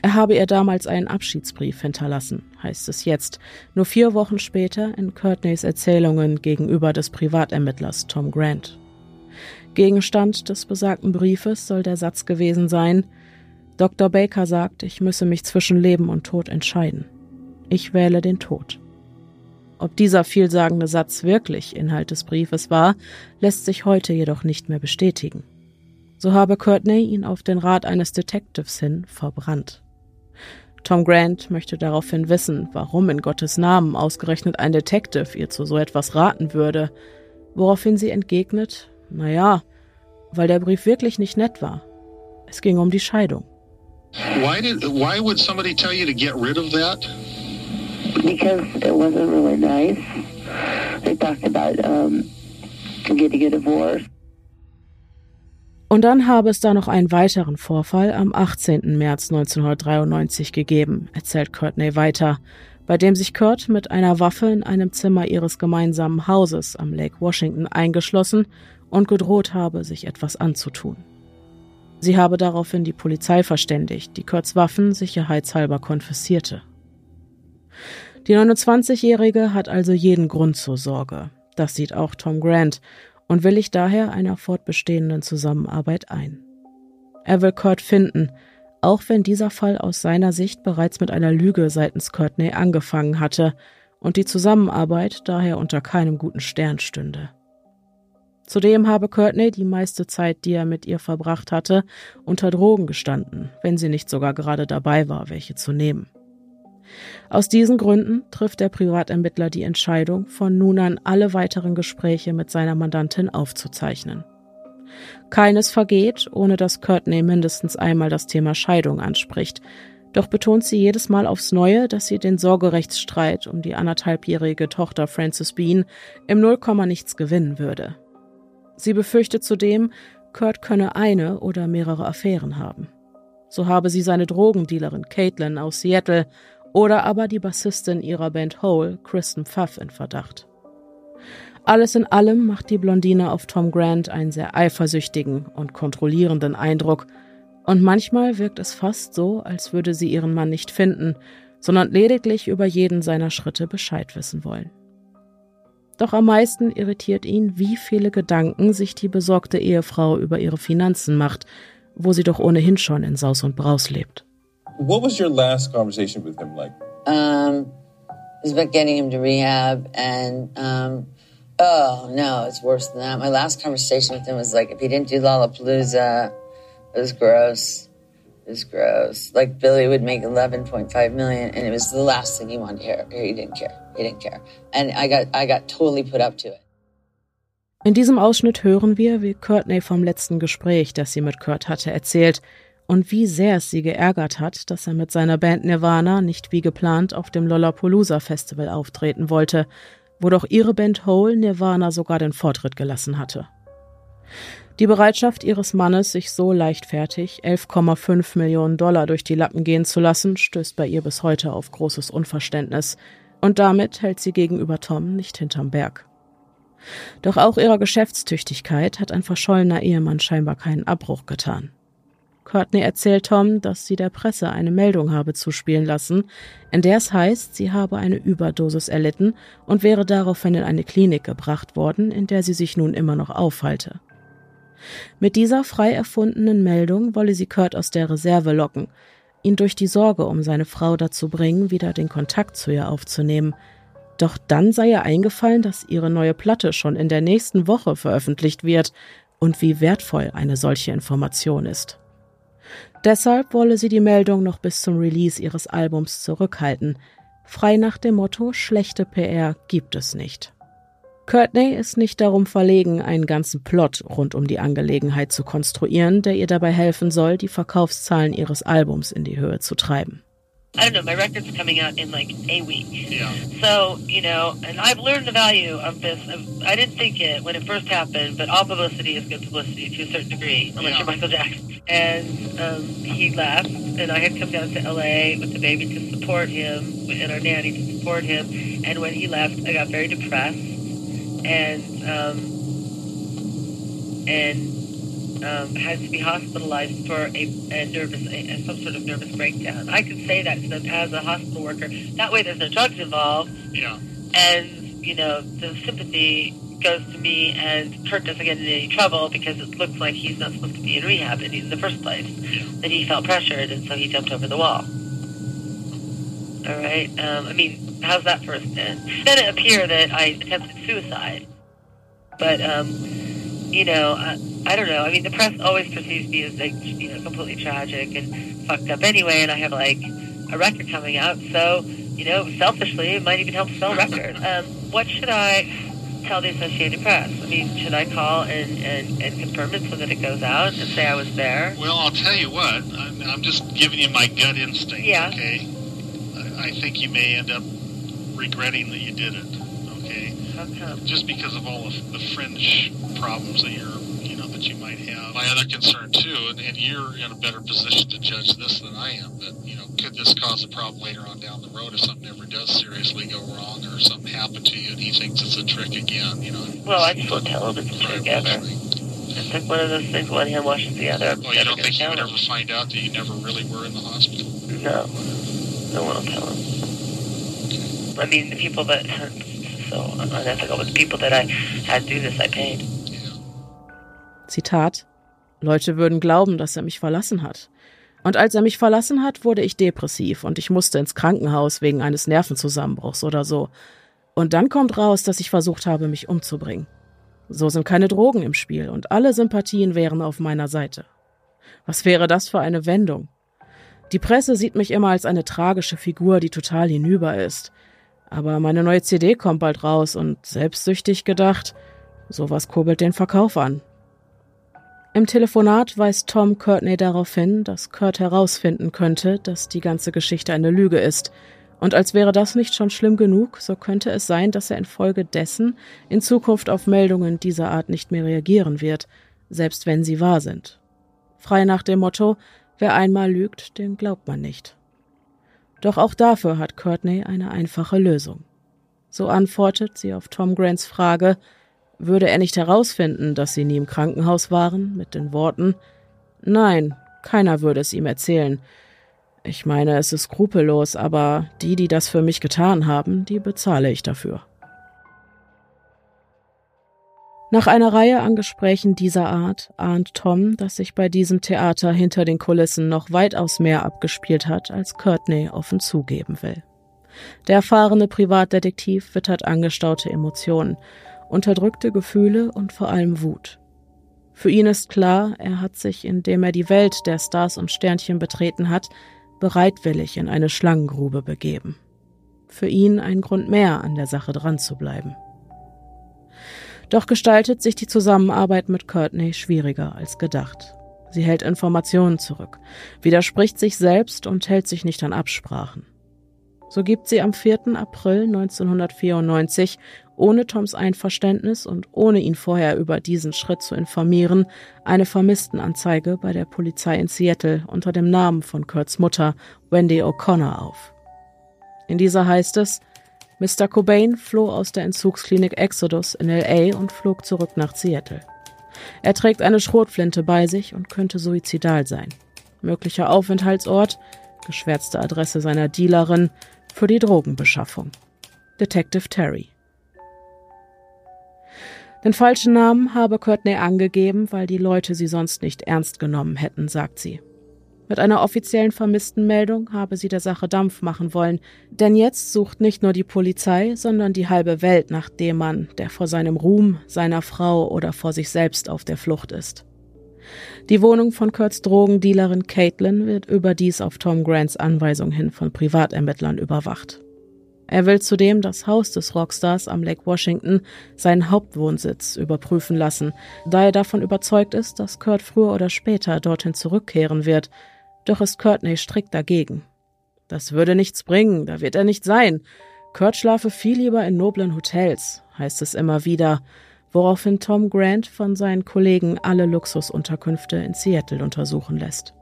Er habe ihr damals einen Abschiedsbrief hinterlassen, heißt es jetzt, nur vier Wochen später in Courtneys Erzählungen gegenüber des Privatermittlers Tom Grant. Gegenstand des besagten Briefes soll der Satz gewesen sein, Dr. Baker sagt, ich müsse mich zwischen Leben und Tod entscheiden. Ich wähle den Tod. Ob dieser vielsagende Satz wirklich Inhalt des Briefes war, lässt sich heute jedoch nicht mehr bestätigen. So habe Courtney ihn auf den Rat eines Detectives hin verbrannt. Tom Grant möchte daraufhin wissen, warum in Gottes Namen ausgerechnet ein Detective ihr zu so etwas raten würde, woraufhin sie entgegnet, na ja, weil der Brief wirklich nicht nett war. Es ging um die Scheidung. Why did why would somebody tell you to get rid of that? Because it wasn't really nice. They talked about um, getting a divorce. Und dann habe es da noch einen weiteren Vorfall am 18. März 1993 gegeben, erzählt Courtney weiter, bei dem sich Kurt mit einer Waffe in einem Zimmer ihres gemeinsamen Hauses am Lake Washington eingeschlossen und gedroht habe, sich etwas anzutun. Sie habe daraufhin die Polizei verständigt, die Kurts Waffen sicherheitshalber konfiszierte. Die 29-Jährige hat also jeden Grund zur Sorge. Das sieht auch Tom Grant und willigt daher einer fortbestehenden Zusammenarbeit ein. Er will Kurt finden, auch wenn dieser Fall aus seiner Sicht bereits mit einer Lüge seitens Courtney angefangen hatte und die Zusammenarbeit daher unter keinem guten Stern stünde. Zudem habe Courtney die meiste Zeit, die er mit ihr verbracht hatte, unter Drogen gestanden, wenn sie nicht sogar gerade dabei war, welche zu nehmen. Aus diesen Gründen trifft der Privatermittler die Entscheidung, von nun an alle weiteren Gespräche mit seiner Mandantin aufzuzeichnen. Keines vergeht, ohne dass Courtney mindestens einmal das Thema Scheidung anspricht, doch betont sie jedes Mal aufs Neue, dass sie den Sorgerechtsstreit um die anderthalbjährige Tochter Frances Bean im Nullkomma nichts gewinnen würde. Sie befürchtet zudem, Kurt könne eine oder mehrere Affären haben. So habe sie seine Drogendealerin Caitlin aus Seattle oder aber die Bassistin ihrer Band Hole, Kristen Pfaff, in Verdacht. Alles in allem macht die Blondine auf Tom Grant einen sehr eifersüchtigen und kontrollierenden Eindruck, und manchmal wirkt es fast so, als würde sie ihren Mann nicht finden, sondern lediglich über jeden seiner Schritte Bescheid wissen wollen. Doch am meisten irritiert ihn, wie viele Gedanken sich die besorgte Ehefrau über ihre Finanzen macht, wo sie doch ohnehin schon in Saus und Braus lebt. What was your last conversation with him like? Um, it was about getting him to rehab, and um, oh no, it's worse than that. My last conversation with him was like, if he didn't do Lollapalooza, it was gross. It was gross. Like Billy would make 11.5 million, and it was the last thing he wanted to hear. He didn't care. He didn't care, and I got I got totally put up to it. In diesem Ausschnitt hören wir, wie Courtney vom letzten Gespräch, das sie mit Kurt hatte, erzählt und wie sehr es sie geärgert hat, dass er mit seiner Band Nirvana nicht wie geplant auf dem Lollapalooza Festival auftreten wollte, wo doch ihre Band Hole Nirvana sogar den Vortritt gelassen hatte. Die Bereitschaft ihres Mannes, sich so leichtfertig 11,5 Millionen Dollar durch die Lappen gehen zu lassen, stößt bei ihr bis heute auf großes Unverständnis, und damit hält sie gegenüber Tom nicht hinterm Berg. Doch auch ihrer Geschäftstüchtigkeit hat ein verschollener Ehemann scheinbar keinen Abbruch getan. Courtney erzählt Tom, dass sie der Presse eine Meldung habe zuspielen lassen, in der es heißt, sie habe eine Überdosis erlitten und wäre daraufhin in eine Klinik gebracht worden, in der sie sich nun immer noch aufhalte. Mit dieser frei erfundenen Meldung wolle sie Kurt aus der Reserve locken, ihn durch die Sorge um seine Frau dazu bringen, wieder den Kontakt zu ihr aufzunehmen. Doch dann sei ihr eingefallen, dass ihre neue Platte schon in der nächsten Woche veröffentlicht wird und wie wertvoll eine solche Information ist. Deshalb wolle sie die Meldung noch bis zum Release ihres Albums zurückhalten, frei nach dem Motto schlechte PR gibt es nicht. Courtney ist nicht darum verlegen, einen ganzen Plot rund um die Angelegenheit zu konstruieren, der ihr dabei helfen soll, die Verkaufszahlen ihres Albums in die Höhe zu treiben. I don't know, my record's coming out in like a week. Yeah. So, you know, and I've learned the value of this. I didn't think it when it first happened, but all publicity is good publicity to a certain degree, unless Yeah. you're Michael Jackson. And um, he left, and I had come down to LA with the baby to support him, and our nanny to support him. And when he left, I got very depressed, and um, and um, had to be hospitalized for a, a nervous, a, a- some sort of nervous breakdown. I could say that to them as a hospital worker. That way, there's no drugs involved, Yeah. and you know the sympathy goes to me, and Kurt doesn't get in any trouble because it looks like he's not supposed to be in rehab in, in the first place. That he felt pressured, and so he jumped over the wall. All right. Um, I mean, how's that for a stint? Then it appeared that I attempted suicide, but um, you know, I, I don't know. I mean, the press always perceives me as like, you know, completely tragic and fucked up anyway, and I have like a record coming out, so you know, selfishly, it might even help sell records. Um, what should I tell the Associated Press? I mean, should I call and, and, and confirm it so that it goes out and say I was there? Well, I'll tell you what. I'm, I'm just giving you my gut instinct. Yeah. Okay. I, I think you may end up regretting that you did it. Okay. Just because of all of the fringe problems that you're, you know, that you might have. My other concern too, and, and you're in a better position to judge this than I am. That you know, could this cause a problem later on down the road if something ever does seriously go wrong, or something happen to you and he thinks it's a trick again? You know. Well, I just won't tell him it's a trick ever. It's like one of those things, one hand washes the other. Well, you don't think he tell would ever find out that you never really were in the hospital? No. No one will tell him. I mean, the people that, so unethical, but the people that I had do this, I paid. Zitat Leute würden glauben, dass er mich verlassen hat. Und als er mich verlassen hat, wurde ich depressiv und ich musste ins Krankenhaus wegen eines Nervenzusammenbruchs oder so. Und dann kommt raus, dass ich versucht habe, mich umzubringen. So sind keine Drogen im Spiel und alle Sympathien wären auf meiner Seite. Was wäre das für eine Wendung? Die Presse sieht mich immer als eine tragische Figur, die total hinüber ist. Aber meine neue CD kommt bald raus und selbstsüchtig gedacht, sowas kurbelt den Verkauf an. Im Telefonat weist Tom Courtney darauf hin, dass Kurt herausfinden könnte, dass die ganze Geschichte eine Lüge ist. Und als wäre das nicht schon schlimm genug, so könnte es sein, dass er infolgedessen in Zukunft auf Meldungen dieser Art nicht mehr reagieren wird, selbst wenn sie wahr sind. Frei nach dem Motto, wer einmal lügt, dem glaubt man nicht. Doch auch dafür hat Courtney eine einfache Lösung. So antwortet sie auf Tom Grants Frage, würde er nicht herausfinden, dass sie nie im Krankenhaus waren, mit den Worten Nein, keiner würde es ihm erzählen. Ich meine, es ist skrupellos, aber die, die das für mich getan haben, die bezahle ich dafür. Nach einer Reihe an Gesprächen dieser Art ahnt Tom, dass sich bei diesem Theater hinter den Kulissen noch weitaus mehr abgespielt hat, als Courtney offen zugeben will. Der erfahrene Privatdetektiv wittert angestaute Emotionen, unterdrückte Gefühle und vor allem Wut. Für ihn ist klar, er hat sich, indem er die Welt der Stars und Sternchen betreten hat, bereitwillig in eine Schlangengrube begeben. Für ihn ein Grund mehr, an der Sache dran zu bleiben. Doch gestaltet sich die Zusammenarbeit mit Courtney schwieriger als gedacht. Sie hält Informationen zurück, widerspricht sich selbst und hält sich nicht an Absprachen. So gibt sie am 4. April 1994 ohne Toms Einverständnis und ohne ihn vorher über diesen Schritt zu informieren, eine Vermisstenanzeige bei der Polizei in Seattle unter dem Namen von Kurts Mutter, Wendy O'Connor, auf. In dieser heißt es, Mr. Cobain floh aus der Entzugsklinik Exodus in LA und flog zurück nach Seattle. Er trägt eine Schrotflinte bei sich und könnte suizidal sein. Möglicher Aufenthaltsort, geschwärzte Adresse seiner Dealerin für die Drogenbeschaffung. Detective Terry. Den falschen Namen habe Courtney angegeben, weil die Leute sie sonst nicht ernst genommen hätten, sagt sie. Mit einer offiziellen Vermisstenmeldung habe sie der Sache Dampf machen wollen, denn jetzt sucht nicht nur die Polizei, sondern die halbe Welt nach dem Mann, der vor seinem Ruhm, seiner Frau oder vor sich selbst auf der Flucht ist. Die Wohnung von Kurts Drogendealerin Caitlin wird überdies auf Tom Grants Anweisung hin von Privatermittlern überwacht. Er will zudem das Haus des Rockstars am Lake Washington, seinen Hauptwohnsitz, überprüfen lassen, da er davon überzeugt ist, dass Kurt früher oder später dorthin zurückkehren wird, doch ist Courtney strikt dagegen. Das würde nichts bringen, da wird er nicht sein. Kurt schlafe viel lieber in noblen Hotels, heißt es immer wieder, woraufhin Tom Grant von seinen Kollegen alle Luxusunterkünfte in Seattle untersuchen lässt.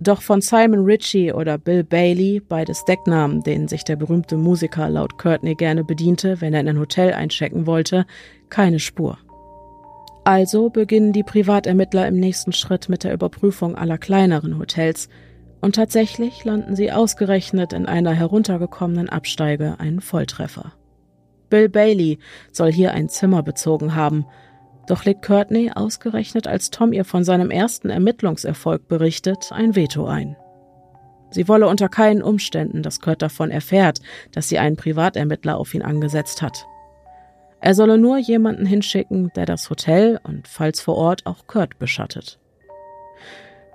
Doch von Simon Ritchie oder Bill Bailey, beides Decknamen, denen sich der berühmte Musiker laut Courtney gerne bediente, wenn er in ein Hotel einchecken wollte, keine Spur. Also beginnen die Privatermittler im nächsten Schritt mit der Überprüfung aller kleineren Hotels, und tatsächlich landen sie ausgerechnet in einer heruntergekommenen Absteige einen Volltreffer. Bill Bailey soll hier ein Zimmer bezogen haben, doch legt Courtney ausgerechnet, als Tom ihr von seinem ersten Ermittlungserfolg berichtet, ein Veto ein. Sie wolle unter keinen Umständen, dass Kurt davon erfährt, dass sie einen Privatermittler auf ihn angesetzt hat. Er solle nur jemanden hinschicken, der das Hotel und falls vor Ort auch Kurt beschattet.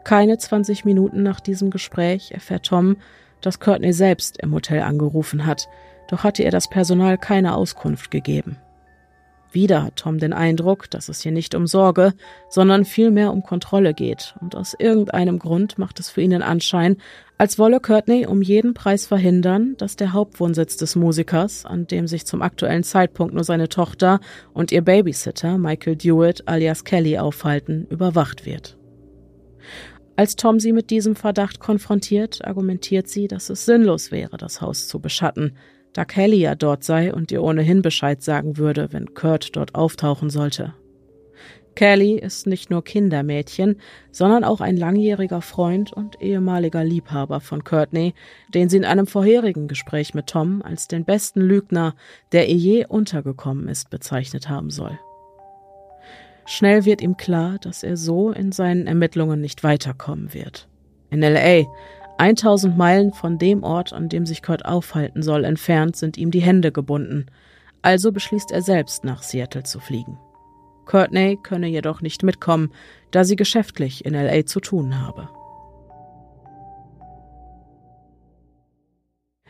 Keine 20 Minuten nach diesem Gespräch erfährt Tom, dass Courtney selbst im Hotel angerufen hat, doch hatte ihr das Personal keine Auskunft gegeben. Wieder hat Tom den Eindruck, dass es hier nicht um Sorge, sondern vielmehr um Kontrolle geht, und aus irgendeinem Grund macht es für ihn den Anschein, als wolle Courtney um jeden Preis verhindern, dass der Hauptwohnsitz des Musikers, an dem sich zum aktuellen Zeitpunkt nur seine Tochter und ihr Babysitter Michael Dewitt alias Kelly aufhalten, überwacht wird. Als Tom sie mit diesem Verdacht konfrontiert, argumentiert sie, dass es sinnlos wäre, das Haus zu beschatten, da Kelly ja dort sei und ihr ohnehin Bescheid sagen würde, wenn Kurt dort auftauchen sollte. Kelly ist nicht nur Kindermädchen, sondern auch ein langjähriger Freund und ehemaliger Liebhaber von Courtney, den sie in einem vorherigen Gespräch mit Tom als den besten Lügner, der ihr je untergekommen ist, bezeichnet haben soll. Schnell wird ihm klar, dass er so in seinen Ermittlungen nicht weiterkommen wird. In LA 1000 Meilen von dem Ort, an dem sich Kurt aufhalten soll, entfernt, sind ihm die Hände gebunden. Also beschließt er selbst, nach Seattle zu fliegen. Courtney könne jedoch nicht mitkommen, da sie geschäftlich in LA zu tun habe.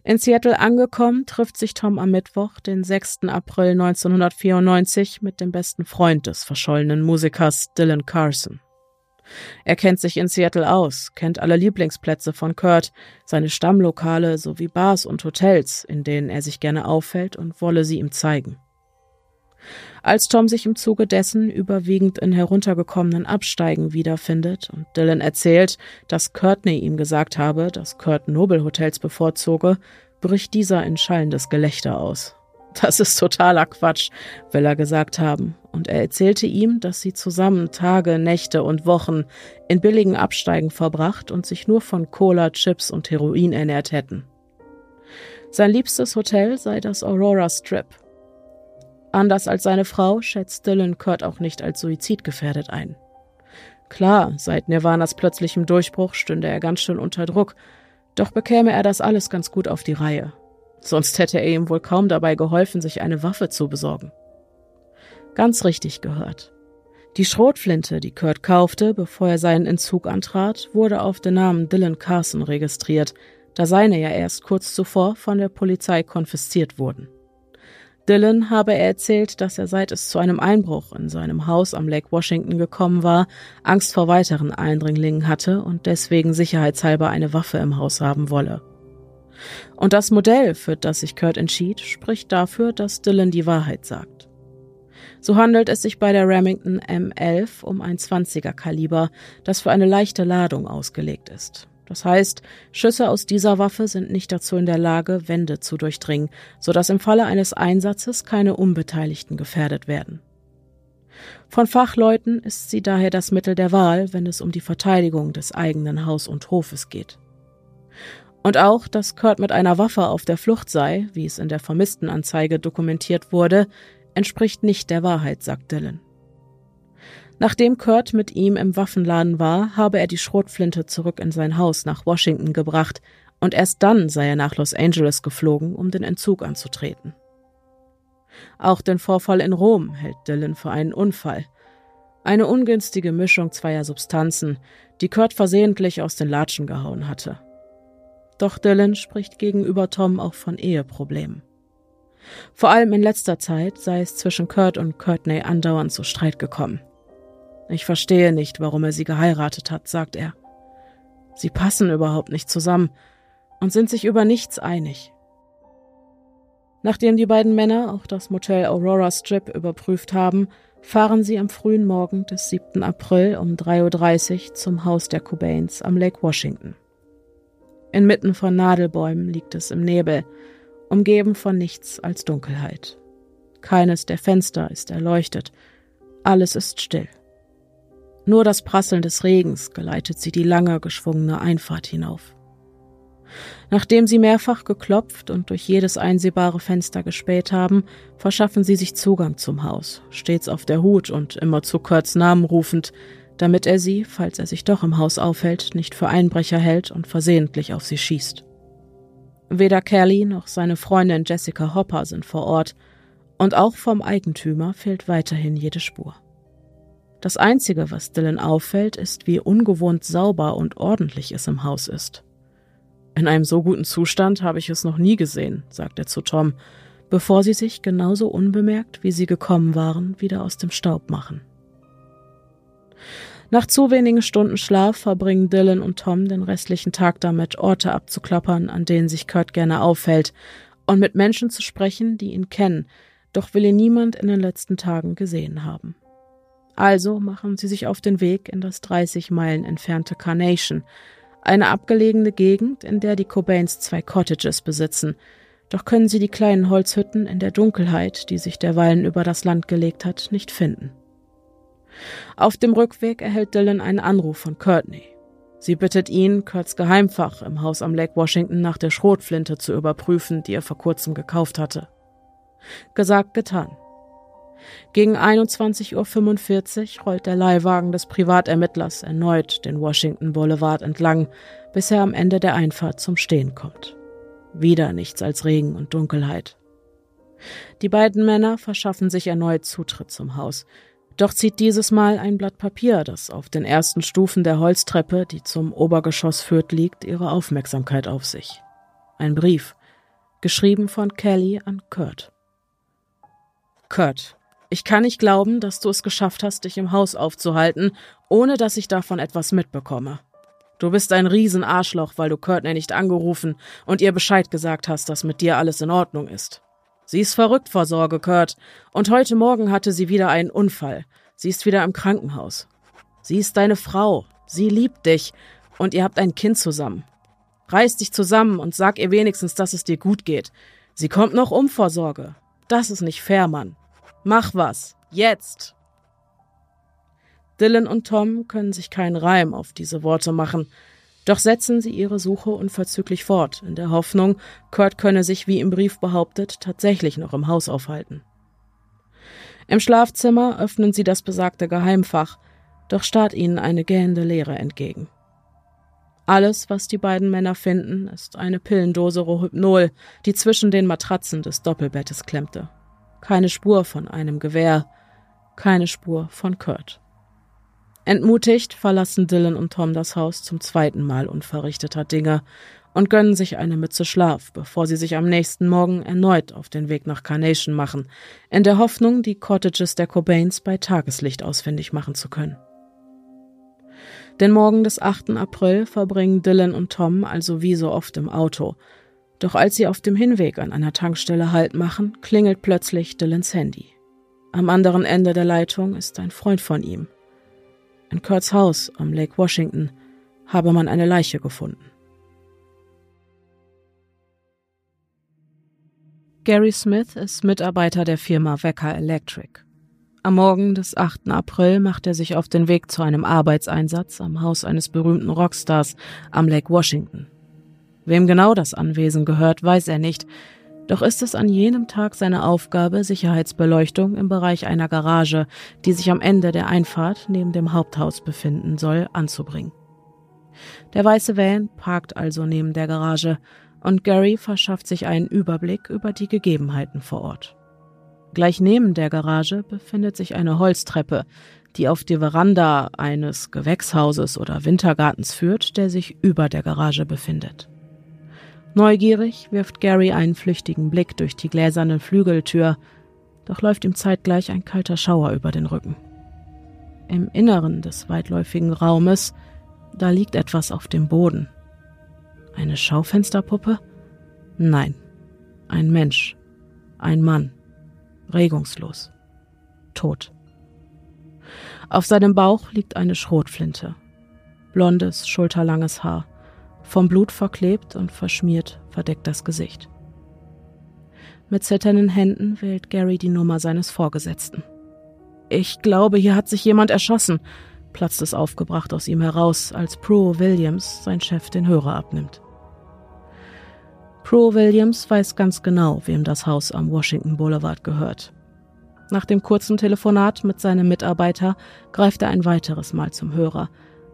In Seattle angekommen, trifft sich Tom am Mittwoch, den 6. April 1994, mit dem besten Freund des verschollenen Musikers Dylan Carson. Er kennt sich in Seattle aus, kennt alle Lieblingsplätze von Kurt, seine Stammlokale sowie Bars und Hotels, in denen er sich gerne auffällt und wolle sie ihm zeigen. Als Tom sich im Zuge dessen überwiegend in heruntergekommenen Absteigen wiederfindet und Dylan erzählt, dass Courtney ihm gesagt habe, dass Kurt Nobelhotels bevorzuge, bricht dieser in schallendes Gelächter aus. Das ist totaler Quatsch, will er gesagt haben, und er erzählte ihm, dass sie zusammen Tage, Nächte und Wochen in billigen Absteigen verbracht und sich nur von Cola, Chips und Heroin ernährt hätten. Sein liebstes Hotel sei das Aurora Strip, Anders als seine Frau schätzt Dylan Kurt auch nicht als suizidgefährdet ein. Klar, seit Nirvanas plötzlichem Durchbruch stünde er ganz schön unter Druck, doch bekäme er das alles ganz gut auf die Reihe. Sonst hätte er ihm wohl kaum dabei geholfen, sich eine Waffe zu besorgen. Ganz richtig gehört. Die Schrotflinte, die Kurt kaufte, bevor er seinen Entzug antrat, wurde auf den Namen Dylan Carson registriert, da seine ja erst kurz zuvor von der Polizei konfisziert wurden. Dylan habe er erzählt, dass er seit es zu einem Einbruch in seinem Haus am Lake Washington gekommen war, Angst vor weiteren Eindringlingen hatte und deswegen sicherheitshalber eine Waffe im Haus haben wolle. Und das Modell, für das sich Kurt entschied, spricht dafür, dass Dylan die Wahrheit sagt. So handelt es sich bei der Remington M11 um ein 20er Kaliber, das für eine leichte Ladung ausgelegt ist. Das heißt, Schüsse aus dieser Waffe sind nicht dazu in der Lage, Wände zu durchdringen, sodass im Falle eines Einsatzes keine Unbeteiligten gefährdet werden. Von Fachleuten ist sie daher das Mittel der Wahl, wenn es um die Verteidigung des eigenen Haus und Hofes geht. Und auch, dass Kurt mit einer Waffe auf der Flucht sei, wie es in der Vermisstenanzeige dokumentiert wurde, entspricht nicht der Wahrheit, sagt Dylan. Nachdem Kurt mit ihm im Waffenladen war, habe er die Schrotflinte zurück in sein Haus nach Washington gebracht und erst dann sei er nach Los Angeles geflogen, um den Entzug anzutreten. Auch den Vorfall in Rom hält Dylan für einen Unfall. Eine ungünstige Mischung zweier Substanzen, die Kurt versehentlich aus den Latschen gehauen hatte. Doch Dylan spricht gegenüber Tom auch von Eheproblemen. Vor allem in letzter Zeit sei es zwischen Kurt und Courtney andauernd zu Streit gekommen. Ich verstehe nicht, warum er sie geheiratet hat, sagt er. Sie passen überhaupt nicht zusammen und sind sich über nichts einig. Nachdem die beiden Männer auch das Motel Aurora Strip überprüft haben, fahren sie am frühen Morgen des 7. April um 3.30 Uhr zum Haus der Cobains am Lake Washington. Inmitten von Nadelbäumen liegt es im Nebel, umgeben von nichts als Dunkelheit. Keines der Fenster ist erleuchtet, alles ist still. Nur das Prasseln des Regens geleitet sie die lange geschwungene Einfahrt hinauf. Nachdem sie mehrfach geklopft und durch jedes einsehbare Fenster gespäht haben, verschaffen sie sich Zugang zum Haus, stets auf der Hut und immer zu Kurts Namen rufend, damit er sie, falls er sich doch im Haus aufhält, nicht für Einbrecher hält und versehentlich auf sie schießt. Weder Kelly noch seine Freundin Jessica Hopper sind vor Ort, und auch vom Eigentümer fehlt weiterhin jede Spur. Das Einzige, was Dylan auffällt, ist, wie ungewohnt sauber und ordentlich es im Haus ist. In einem so guten Zustand habe ich es noch nie gesehen, sagt er zu Tom, bevor sie sich genauso unbemerkt, wie sie gekommen waren, wieder aus dem Staub machen. Nach zu wenigen Stunden Schlaf verbringen Dylan und Tom den restlichen Tag damit, Orte abzuklappern, an denen sich Kurt gerne aufhält, und mit Menschen zu sprechen, die ihn kennen, doch will ihn niemand in den letzten Tagen gesehen haben. Also machen sie sich auf den Weg in das 30 Meilen entfernte Carnation, eine abgelegene Gegend, in der die Cobains zwei Cottages besitzen. Doch können sie die kleinen Holzhütten in der Dunkelheit, die sich derweilen über das Land gelegt hat, nicht finden. Auf dem Rückweg erhält Dylan einen Anruf von Courtney. Sie bittet ihn, Kurts Geheimfach im Haus am Lake Washington nach der Schrotflinte zu überprüfen, die er vor kurzem gekauft hatte. Gesagt, getan. Gegen 21.45 Uhr rollt der Leihwagen des Privatermittlers erneut den Washington Boulevard entlang, bis er am Ende der Einfahrt zum Stehen kommt. Wieder nichts als Regen und Dunkelheit. Die beiden Männer verschaffen sich erneut Zutritt zum Haus, doch zieht dieses Mal ein Blatt Papier, das auf den ersten Stufen der Holztreppe, die zum Obergeschoss führt, liegt, ihre Aufmerksamkeit auf sich. Ein Brief, geschrieben von Kelly an Kurt. Kurt, ich kann nicht glauben, dass du es geschafft hast, dich im Haus aufzuhalten, ohne dass ich davon etwas mitbekomme. Du bist ein Riesenarschloch, weil du Courtney nicht angerufen und ihr Bescheid gesagt hast, dass mit dir alles in Ordnung ist. Sie ist verrückt vor Sorge, Kurt. Und heute Morgen hatte sie wieder einen Unfall. Sie ist wieder im Krankenhaus. Sie ist deine Frau. Sie liebt dich. Und ihr habt ein Kind zusammen. Reiß dich zusammen und sag ihr wenigstens, dass es dir gut geht. Sie kommt noch um vor Sorge. Das ist nicht fair, Mann. Mach was. Jetzt. Dylan und Tom können sich keinen Reim auf diese Worte machen. Doch setzen sie ihre Suche unverzüglich fort, in der Hoffnung, Kurt könne sich, wie im Brief behauptet, tatsächlich noch im Haus aufhalten. Im Schlafzimmer öffnen sie das besagte Geheimfach, doch starrt ihnen eine gähende Leere entgegen. Alles, was die beiden Männer finden, ist eine Pillendose Rohypnol, die zwischen den Matratzen des Doppelbettes klemmte. Keine Spur von einem Gewehr, keine Spur von Kurt. Entmutigt verlassen Dylan und Tom das Haus zum zweiten Mal unverrichteter Dinge und gönnen sich eine Mütze Schlaf, bevor sie sich am nächsten Morgen erneut auf den Weg nach Carnation machen, in der Hoffnung, die Cottages der Cobains bei Tageslicht ausfindig machen zu können. Den Morgen des 8. April verbringen Dylan und Tom also wie so oft im Auto. Doch als sie auf dem Hinweg an einer Tankstelle Halt machen, klingelt plötzlich Dylans Handy. Am anderen Ende der Leitung ist ein Freund von ihm. In Kurt's Haus am Lake Washington habe man eine Leiche gefunden. Gary Smith ist Mitarbeiter der Firma Wecker Electric. Am Morgen des 8. April macht er sich auf den Weg zu einem Arbeitseinsatz am Haus eines berühmten Rockstars am Lake Washington. Wem genau das Anwesen gehört, weiß er nicht, doch ist es an jenem Tag seine Aufgabe, Sicherheitsbeleuchtung im Bereich einer Garage, die sich am Ende der Einfahrt neben dem Haupthaus befinden soll, anzubringen. Der weiße Van parkt also neben der Garage und Gary verschafft sich einen Überblick über die Gegebenheiten vor Ort. Gleich neben der Garage befindet sich eine Holztreppe, die auf die Veranda eines Gewächshauses oder Wintergartens führt, der sich über der Garage befindet. Neugierig wirft Gary einen flüchtigen Blick durch die gläserne Flügeltür, doch läuft ihm zeitgleich ein kalter Schauer über den Rücken. Im Inneren des weitläufigen Raumes, da liegt etwas auf dem Boden. Eine Schaufensterpuppe? Nein, ein Mensch, ein Mann regungslos, tot. Auf seinem Bauch liegt eine Schrotflinte. Blondes, schulterlanges Haar, vom Blut verklebt und verschmiert, verdeckt das Gesicht. Mit zitternden Händen wählt Gary die Nummer seines Vorgesetzten. Ich glaube, hier hat sich jemand erschossen, platzt es aufgebracht aus ihm heraus, als Prue Williams sein Chef den Hörer abnimmt. Prue Williams weiß ganz genau, wem das Haus am Washington Boulevard gehört. Nach dem kurzen Telefonat mit seinem Mitarbeiter greift er ein weiteres Mal zum Hörer,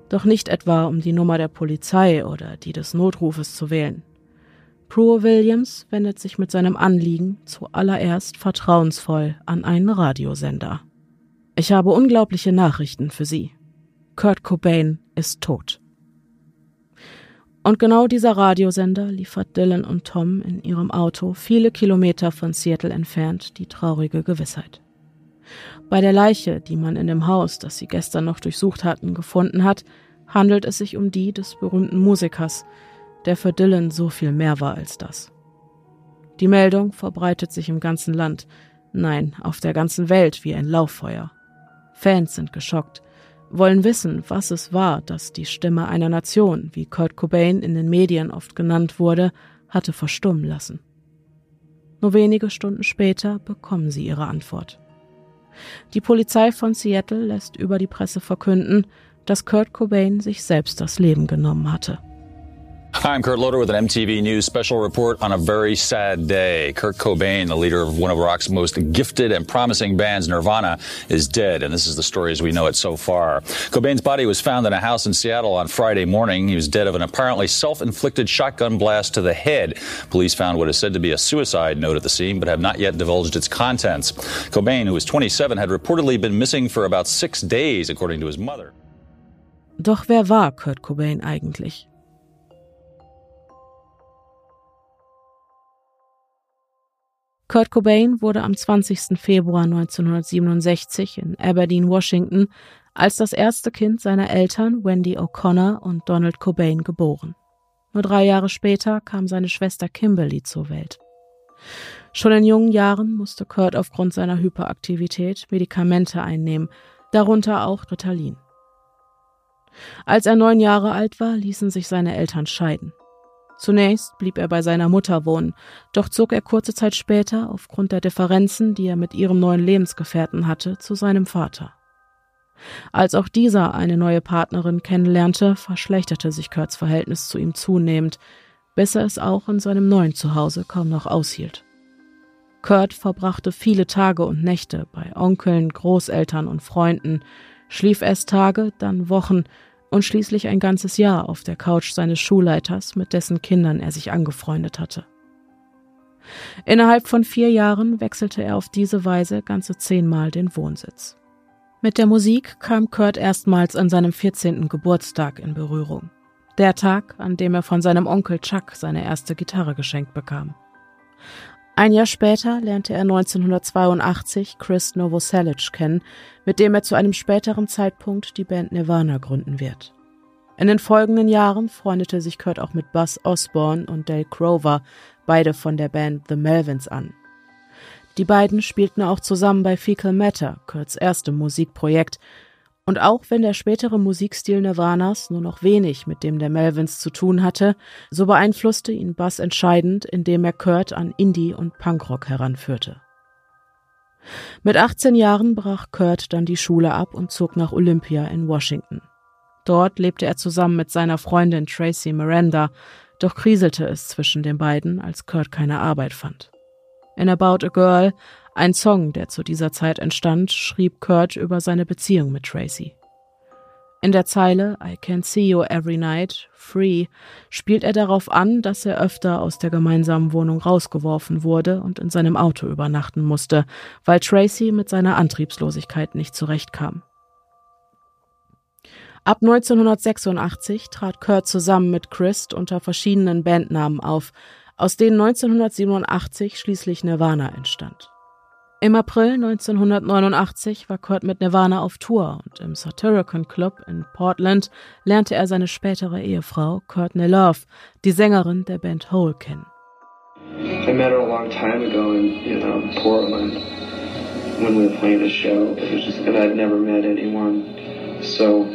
doch nicht etwa, um die Nummer der Polizei oder die des Notrufes zu wählen. Prue Williams wendet sich mit seinem Anliegen zuallererst vertrauensvoll an einen Radiosender. Ich habe unglaubliche Nachrichten für Sie. Kurt Cobain ist tot. Und genau dieser Radiosender liefert Dylan und Tom in ihrem Auto viele Kilometer von Seattle entfernt die traurige Gewissheit. Bei der Leiche, die man in dem Haus, das sie gestern noch durchsucht hatten, gefunden hat, handelt es sich um die des berühmten Musikers, der für Dylan so viel mehr war als das. Die Meldung verbreitet sich im ganzen Land, nein, auf der ganzen Welt wie ein Lauffeuer. Fans sind geschockt, wollen wissen, was es war, dass die Stimme einer Nation, wie Kurt Cobain in den Medien oft genannt wurde, hatte verstummen lassen. Nur wenige Stunden später bekommen sie ihre Antwort. Die Polizei von Seattle lässt über die Presse verkünden, dass Kurt Cobain sich selbst das Leben genommen hatte. Hi, I'm Kurt Loder with an MTV News special report on a very sad day. Kurt Cobain, the leader of one of rock's most gifted and promising bands, Nirvana, is dead, and this is the story as we know it so far. Cobain's body was found in a house in Seattle on Friday morning. He was dead of an apparently self-inflicted shotgun blast to the head. Police found what is said to be a suicide note at the scene, but have not yet divulged its contents. Cobain, who was 27, had reportedly been missing for about six days, according to his mother. Doch wer war Kurt Cobain eigentlich? Kurt Cobain wurde am 20. Februar 1967 in Aberdeen, Washington, als das erste Kind seiner Eltern Wendy O'Connor und Donald Cobain geboren. Nur drei Jahre später kam seine Schwester Kimberly zur Welt. Schon in jungen Jahren musste Kurt aufgrund seiner Hyperaktivität Medikamente einnehmen, darunter auch Ritalin. Als er neun Jahre alt war, ließen sich seine Eltern scheiden. Zunächst blieb er bei seiner Mutter wohnen, doch zog er kurze Zeit später, aufgrund der Differenzen, die er mit ihrem neuen Lebensgefährten hatte, zu seinem Vater. Als auch dieser eine neue Partnerin kennenlernte, verschlechterte sich Kurts Verhältnis zu ihm zunehmend, bis er es auch in seinem neuen Zuhause kaum noch aushielt. Kurt verbrachte viele Tage und Nächte bei Onkeln, Großeltern und Freunden, schlief erst Tage, dann Wochen und schließlich ein ganzes Jahr auf der Couch seines Schulleiters, mit dessen Kindern er sich angefreundet hatte. Innerhalb von vier Jahren wechselte er auf diese Weise ganze zehnmal den Wohnsitz. Mit der Musik kam Kurt erstmals an seinem 14. Geburtstag in Berührung. Der Tag, an dem er von seinem Onkel Chuck seine erste Gitarre geschenkt bekam. Ein Jahr später lernte er 1982 Chris Novoselic kennen, mit dem er zu einem späteren Zeitpunkt die Band Nirvana gründen wird. In den folgenden Jahren freundete sich Kurt auch mit Buzz Osborne und Dale Crover, beide von der Band The Melvins, an. Die beiden spielten auch zusammen bei Fecal Matter, Kurts erstem Musikprojekt, und auch wenn der spätere Musikstil Nirvanas nur noch wenig mit dem der Melvins zu tun hatte, so beeinflusste ihn Bass entscheidend, indem er Kurt an Indie und Punkrock heranführte. Mit 18 Jahren brach Kurt dann die Schule ab und zog nach Olympia in Washington. Dort lebte er zusammen mit seiner Freundin Tracy Miranda, doch kriselte es zwischen den beiden, als Kurt keine Arbeit fand. In About a Girl ein Song, der zu dieser Zeit entstand, schrieb Kurt über seine Beziehung mit Tracy. In der Zeile I can see you every night, free, spielt er darauf an, dass er öfter aus der gemeinsamen Wohnung rausgeworfen wurde und in seinem Auto übernachten musste, weil Tracy mit seiner Antriebslosigkeit nicht zurechtkam. Ab 1986 trat Kurt zusammen mit Christ unter verschiedenen Bandnamen auf, aus denen 1987 schließlich Nirvana entstand. Im April 1989 war Kurt mit Nirvana auf Tour und im Satyricon Club in Portland lernte er seine spätere Ehefrau Courtney Love, die Sängerin der Band Hole, kennen. I met her a long time ago in, you know, Portland when we were playing a show. It was just, and I'd never met anyone so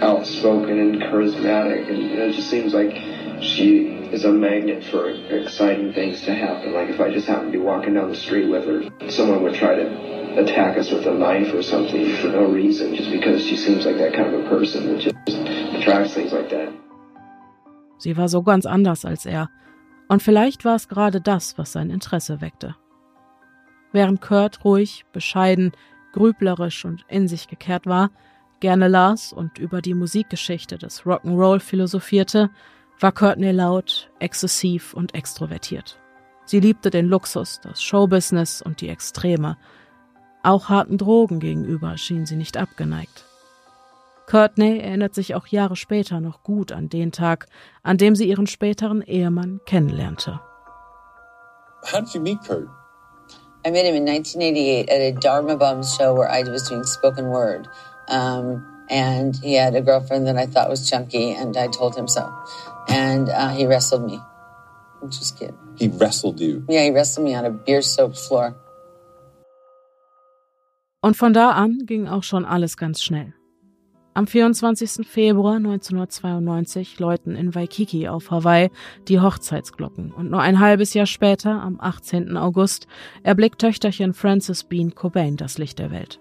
outspoken and charismatic, and it just seems like she is a magnet for exciting things to happen. Like if I just happen to be walking down the street with her, someone would try to attack us with a knife or something for no reason, just because she seems like that kind of a person that just attracts things like that. Sie war so ganz anders als er. Und vielleicht war es gerade das, was sein Interesse weckte. Während Kurt ruhig, bescheiden, grüblerisch und in sich gekehrt war, gerne las und über die Musikgeschichte des Rock'n'Roll philosophierte, war Courtney laut, exzessiv und extrovertiert. Sie liebte den Luxus, das Showbusiness und die Extreme. Auch harten Drogen gegenüber schien sie nicht abgeneigt. Courtney erinnert sich auch Jahre später noch gut an den Tag, an dem sie ihren späteren Ehemann kennenlernte. How did you meet Kurt? I met him in 1988 at a Dharma Bums show where I was doing spoken word. Um, and he had a girlfriend that I thought was chunky, and I told him so. And uh, he wrestled me, which was cute. He wrestled you. Yeah, he wrestled me on a beer soaked floor. Und von da an ging auch schon alles ganz schnell. Am 24. Februar 1992 läuten in Waikiki auf Hawaii die Hochzeitsglocken und nur ein halbes Jahr später, am 18. August, erblickt Töchterchen Frances Bean Cobain das Licht der Welt.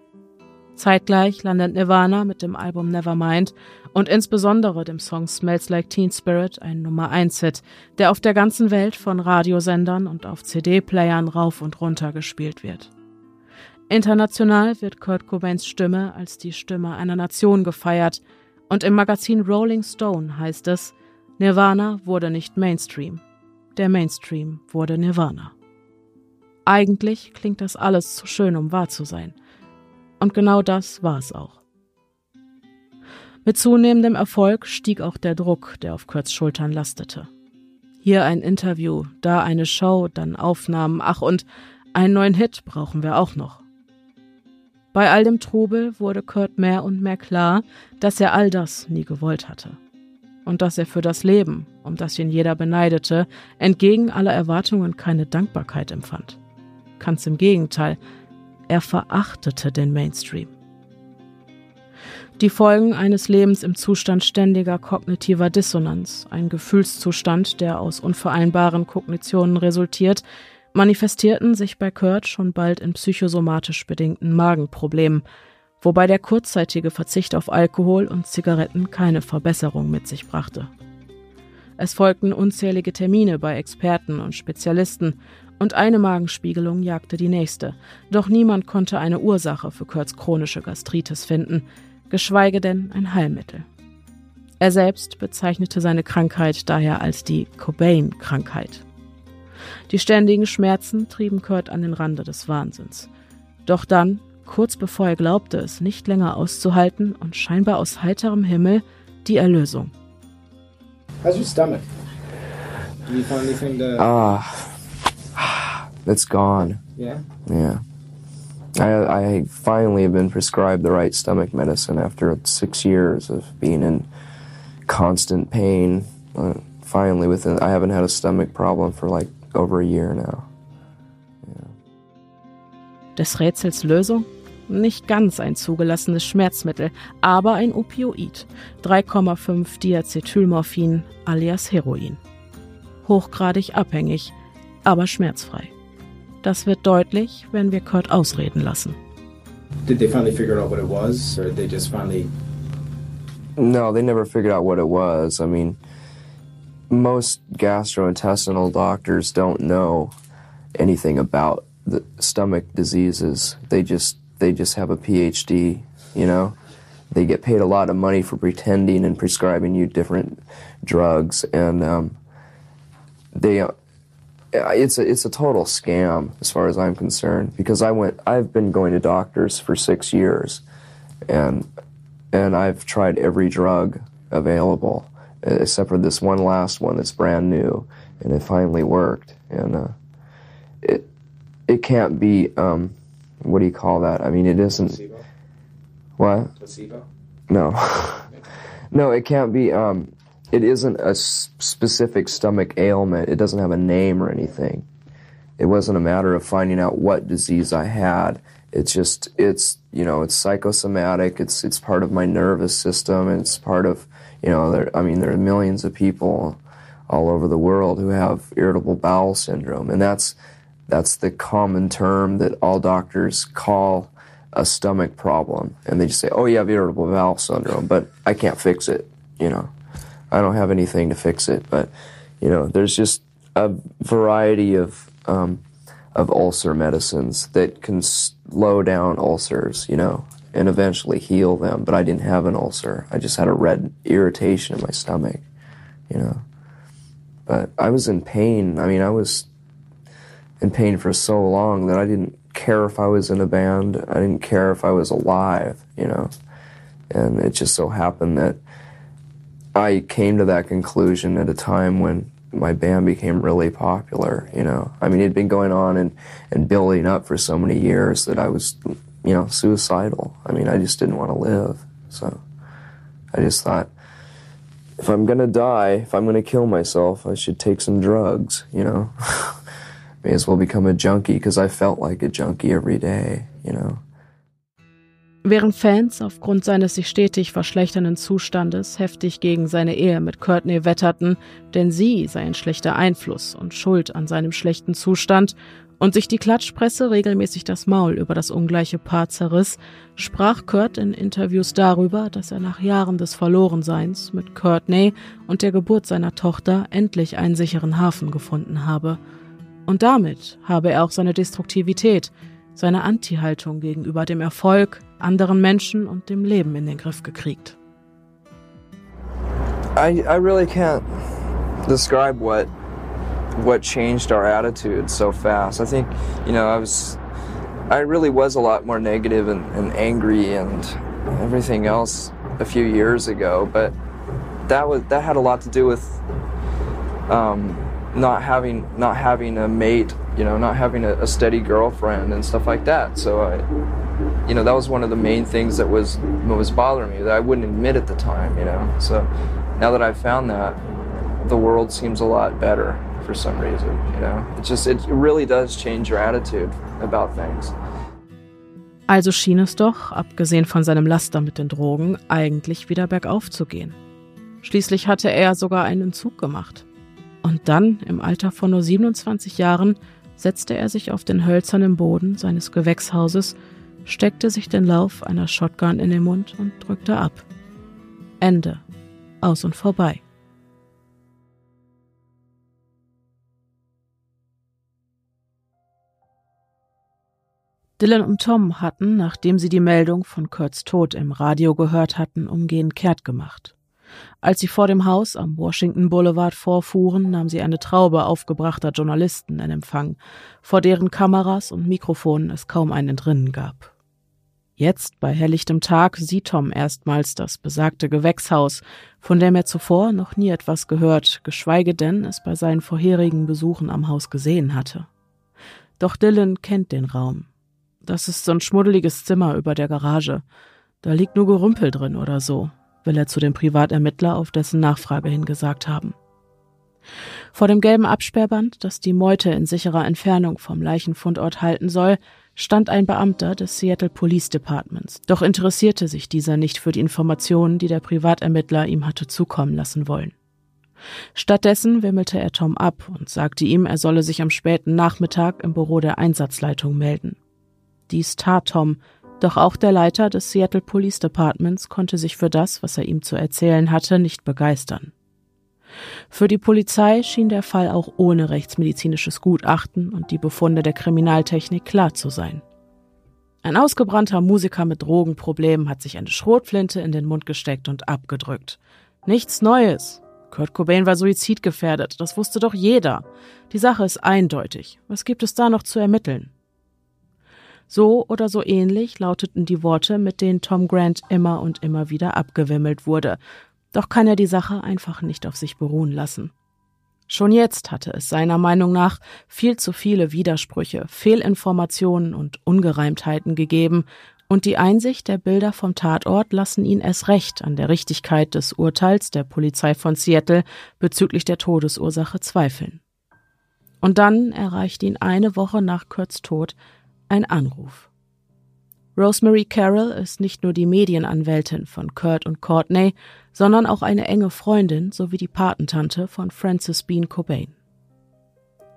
Zeitgleich landet Nirvana mit dem Album Nevermind und insbesondere dem Song Smells Like Teen Spirit ein Nummer 1 Hit, der auf der ganzen Welt von Radiosendern und auf CD-Playern rauf und runter gespielt wird. International wird Kurt Cobains Stimme als die Stimme einer Nation gefeiert und im Magazin Rolling Stone heißt es, Nirvana wurde nicht Mainstream. Der Mainstream wurde Nirvana. Eigentlich klingt das alles zu schön, um wahr zu sein. Und genau das war es auch. Mit zunehmendem Erfolg stieg auch der Druck, der auf Kurts Schultern lastete. Hier ein Interview, da eine Show, dann Aufnahmen, ach und einen neuen Hit brauchen wir auch noch. Bei all dem Trubel wurde Kurt mehr und mehr klar, dass er all das nie gewollt hatte. Und dass er für das Leben, um das ihn jeder beneidete, entgegen aller Erwartungen keine Dankbarkeit empfand. Ganz im Gegenteil, er verachtete den Mainstream. Die Folgen eines Lebens im Zustand ständiger kognitiver Dissonanz, ein Gefühlszustand, der aus unvereinbaren Kognitionen resultiert, manifestierten sich bei Kurt schon bald in psychosomatisch bedingten Magenproblemen, wobei der kurzzeitige Verzicht auf Alkohol und Zigaretten keine Verbesserung mit sich brachte. Es folgten unzählige Termine bei Experten und Spezialisten, und eine Magenspiegelung jagte die nächste, doch niemand konnte eine Ursache für Kurts chronische Gastritis finden, geschweige denn ein Heilmittel. Er selbst bezeichnete seine Krankheit daher als die Cobain-Krankheit. Die ständigen Schmerzen trieben Kurt an den Rande des Wahnsinns. Doch dann, kurz bevor er glaubte, es nicht länger auszuhalten und scheinbar aus heiterem Himmel, die Erlösung. How's your stomach? Do you find anything to... Ah, it's gone. Yeah? Yeah. I, I finally have been prescribed the right stomach medicine after six years of being in constant pain. Uh, finally, within, I haven't had a stomach problem for like over a year now. Des Rätsels Lösung? Nicht ganz ein zugelassenes Schmerzmittel, aber ein Opioid. 3,5 Diacetylmorphin alias Heroin. Hochgradig abhängig, aber schmerzfrei. Das wird deutlich, wenn wir Kurt ausreden lassen. Did they finally figure out what it was, or did they just finally... No, they never figured out what it was. I mean, most gastrointestinal doctors don't know anything about the stomach diseases. They just they just have a PhD, you know. They get paid a lot of money for pretending and prescribing you different drugs, and um, they it's a it's a total scam as far as I'm concerned because I went I've been going to doctors for six years, and and I've tried every drug available except for this one last one that's brand new, and it finally worked. And uh, it it can't be um, what do you call that? I mean, it isn't. Placebo? What? Placebo? No, no, it can't be. Um, it isn't a specific stomach ailment. It doesn't have a name or anything. It wasn't a matter of finding out what disease I had. It's just it's you know it's psychosomatic. It's it's part of my nervous system. It's part of you know there. I mean there are millions of people all over the world who have irritable bowel syndrome, and that's that's the common term that all doctors call a stomach problem, and they just say, "Oh, you have irritable bowel syndrome," but I can't fix it. You know, I don't have anything to fix it. But you know, there's just a variety of um, of ulcer medicines that can slow down ulcers. You know, and eventually heal them. But I didn't have an ulcer. I just had a red irritation in my stomach. You know, but I was in pain. I mean, I was in pain for so long that I didn't care if I was in a band. I didn't care if I was alive, you know. And it just so happened that I came to that conclusion at a time when my band became really popular, you know. I mean, it had been going on and, and building up for so many years that I was, you know, suicidal. I mean, I just didn't want to live. So I just thought, if I'm going to die, if I'm going to kill myself, I should take some drugs, you know. May as well become a junkie because I felt like a junkie every day, you know. Während Fans aufgrund seines sich stetig verschlechternden Zustandes heftig gegen seine Ehe mit Courtney wetterten, denn sie sei ein schlechter Einfluss und schuld an seinem schlechten Zustand, und sich die Klatschpresse regelmäßig das Maul über das ungleiche Paar zerriss, sprach Kurt in Interviews darüber, dass er nach Jahren des Verlorenseins mit Courtney und der Geburt seiner Tochter endlich einen sicheren Hafen gefunden habe. Und damit habe er auch seine Destruktivität, seine Anti-Haltung gegenüber dem Erfolg, anderen Menschen und dem Leben in den Griff gekriegt. I, I really can't describe what what changed our attitude so fast. I think, you know, I was I really was a lot more negative and, and angry and everything else a few years ago, but that was that had a lot to do with um, not having not having a mate, you know, not having a, a steady girlfriend and stuff like that. So I, you know, that was one of the main things that was was bothering me that I wouldn't admit at the time, you know. So now that I've found that, the world seems a lot better for some reason. You know, it just it really does change your attitude about things. Also schien es doch, abgesehen von seinem Laster mit den Drogen, eigentlich wieder bergauf zu gehen. Schließlich hatte er sogar einen Zug gemacht. Und dann, im Alter von nur 27 Jahren, setzte er sich auf den hölzernen Boden seines Gewächshauses, steckte sich den Lauf einer Shotgun in den Mund und drückte ab. Ende. Aus und vorbei. Dylan und Tom hatten, nachdem sie die Meldung von Kurts Tod im Radio gehört hatten, umgehend kehrt gemacht. Als sie vor dem Haus am Washington Boulevard vorfuhren, nahm sie eine Traube aufgebrachter Journalisten in Empfang, vor deren Kameras und Mikrofonen es kaum ein Entrinnen gab. Jetzt, bei helllichtem Tag, sieht Tom erstmals das besagte Gewächshaus, von dem er zuvor noch nie etwas gehört, geschweige denn es bei seinen vorherigen Besuchen am Haus gesehen hatte. Doch Dylan kennt den Raum. Das ist so ein schmuddeliges Zimmer über der Garage. Da liegt nur Gerümpel drin oder so, will er zu dem Privatermittler auf dessen Nachfrage hin gesagt haben. Vor dem gelben Absperrband, das die Meute in sicherer Entfernung vom Leichenfundort halten soll, stand ein Beamter des Seattle Police Departments, doch interessierte sich dieser nicht für die Informationen, die der Privatermittler ihm hatte zukommen lassen wollen. Stattdessen wimmelte er Tom ab und sagte ihm, er solle sich am späten Nachmittag im Büro der Einsatzleitung melden. Dies tat Tom, doch auch der Leiter des Seattle Police Departments konnte sich für das, was er ihm zu erzählen hatte, nicht begeistern. Für die Polizei schien der Fall auch ohne rechtsmedizinisches Gutachten und die Befunde der Kriminaltechnik klar zu sein. Ein ausgebrannter Musiker mit Drogenproblemen hat sich eine Schrotflinte in den Mund gesteckt und abgedrückt. Nichts Neues. Kurt Cobain war suizidgefährdet, das wusste doch jeder. Die Sache ist eindeutig. Was gibt es da noch zu ermitteln? So oder so ähnlich lauteten die Worte, mit denen Tom Grant immer und immer wieder abgewimmelt wurde. Doch kann er die Sache einfach nicht auf sich beruhen lassen. Schon jetzt hatte es seiner Meinung nach viel zu viele Widersprüche, Fehlinformationen und Ungereimtheiten gegeben, und die Einsicht der Bilder vom Tatort lassen ihn es recht an der Richtigkeit des Urteils der Polizei von Seattle bezüglich der Todesursache zweifeln. Und dann erreicht ihn eine Woche nach Kurts Tod ein Anruf. Rosemary Carroll ist nicht nur die Medienanwältin von Kurt und Courtney, sondern auch eine enge Freundin sowie die Patentante von Francis Bean Cobain.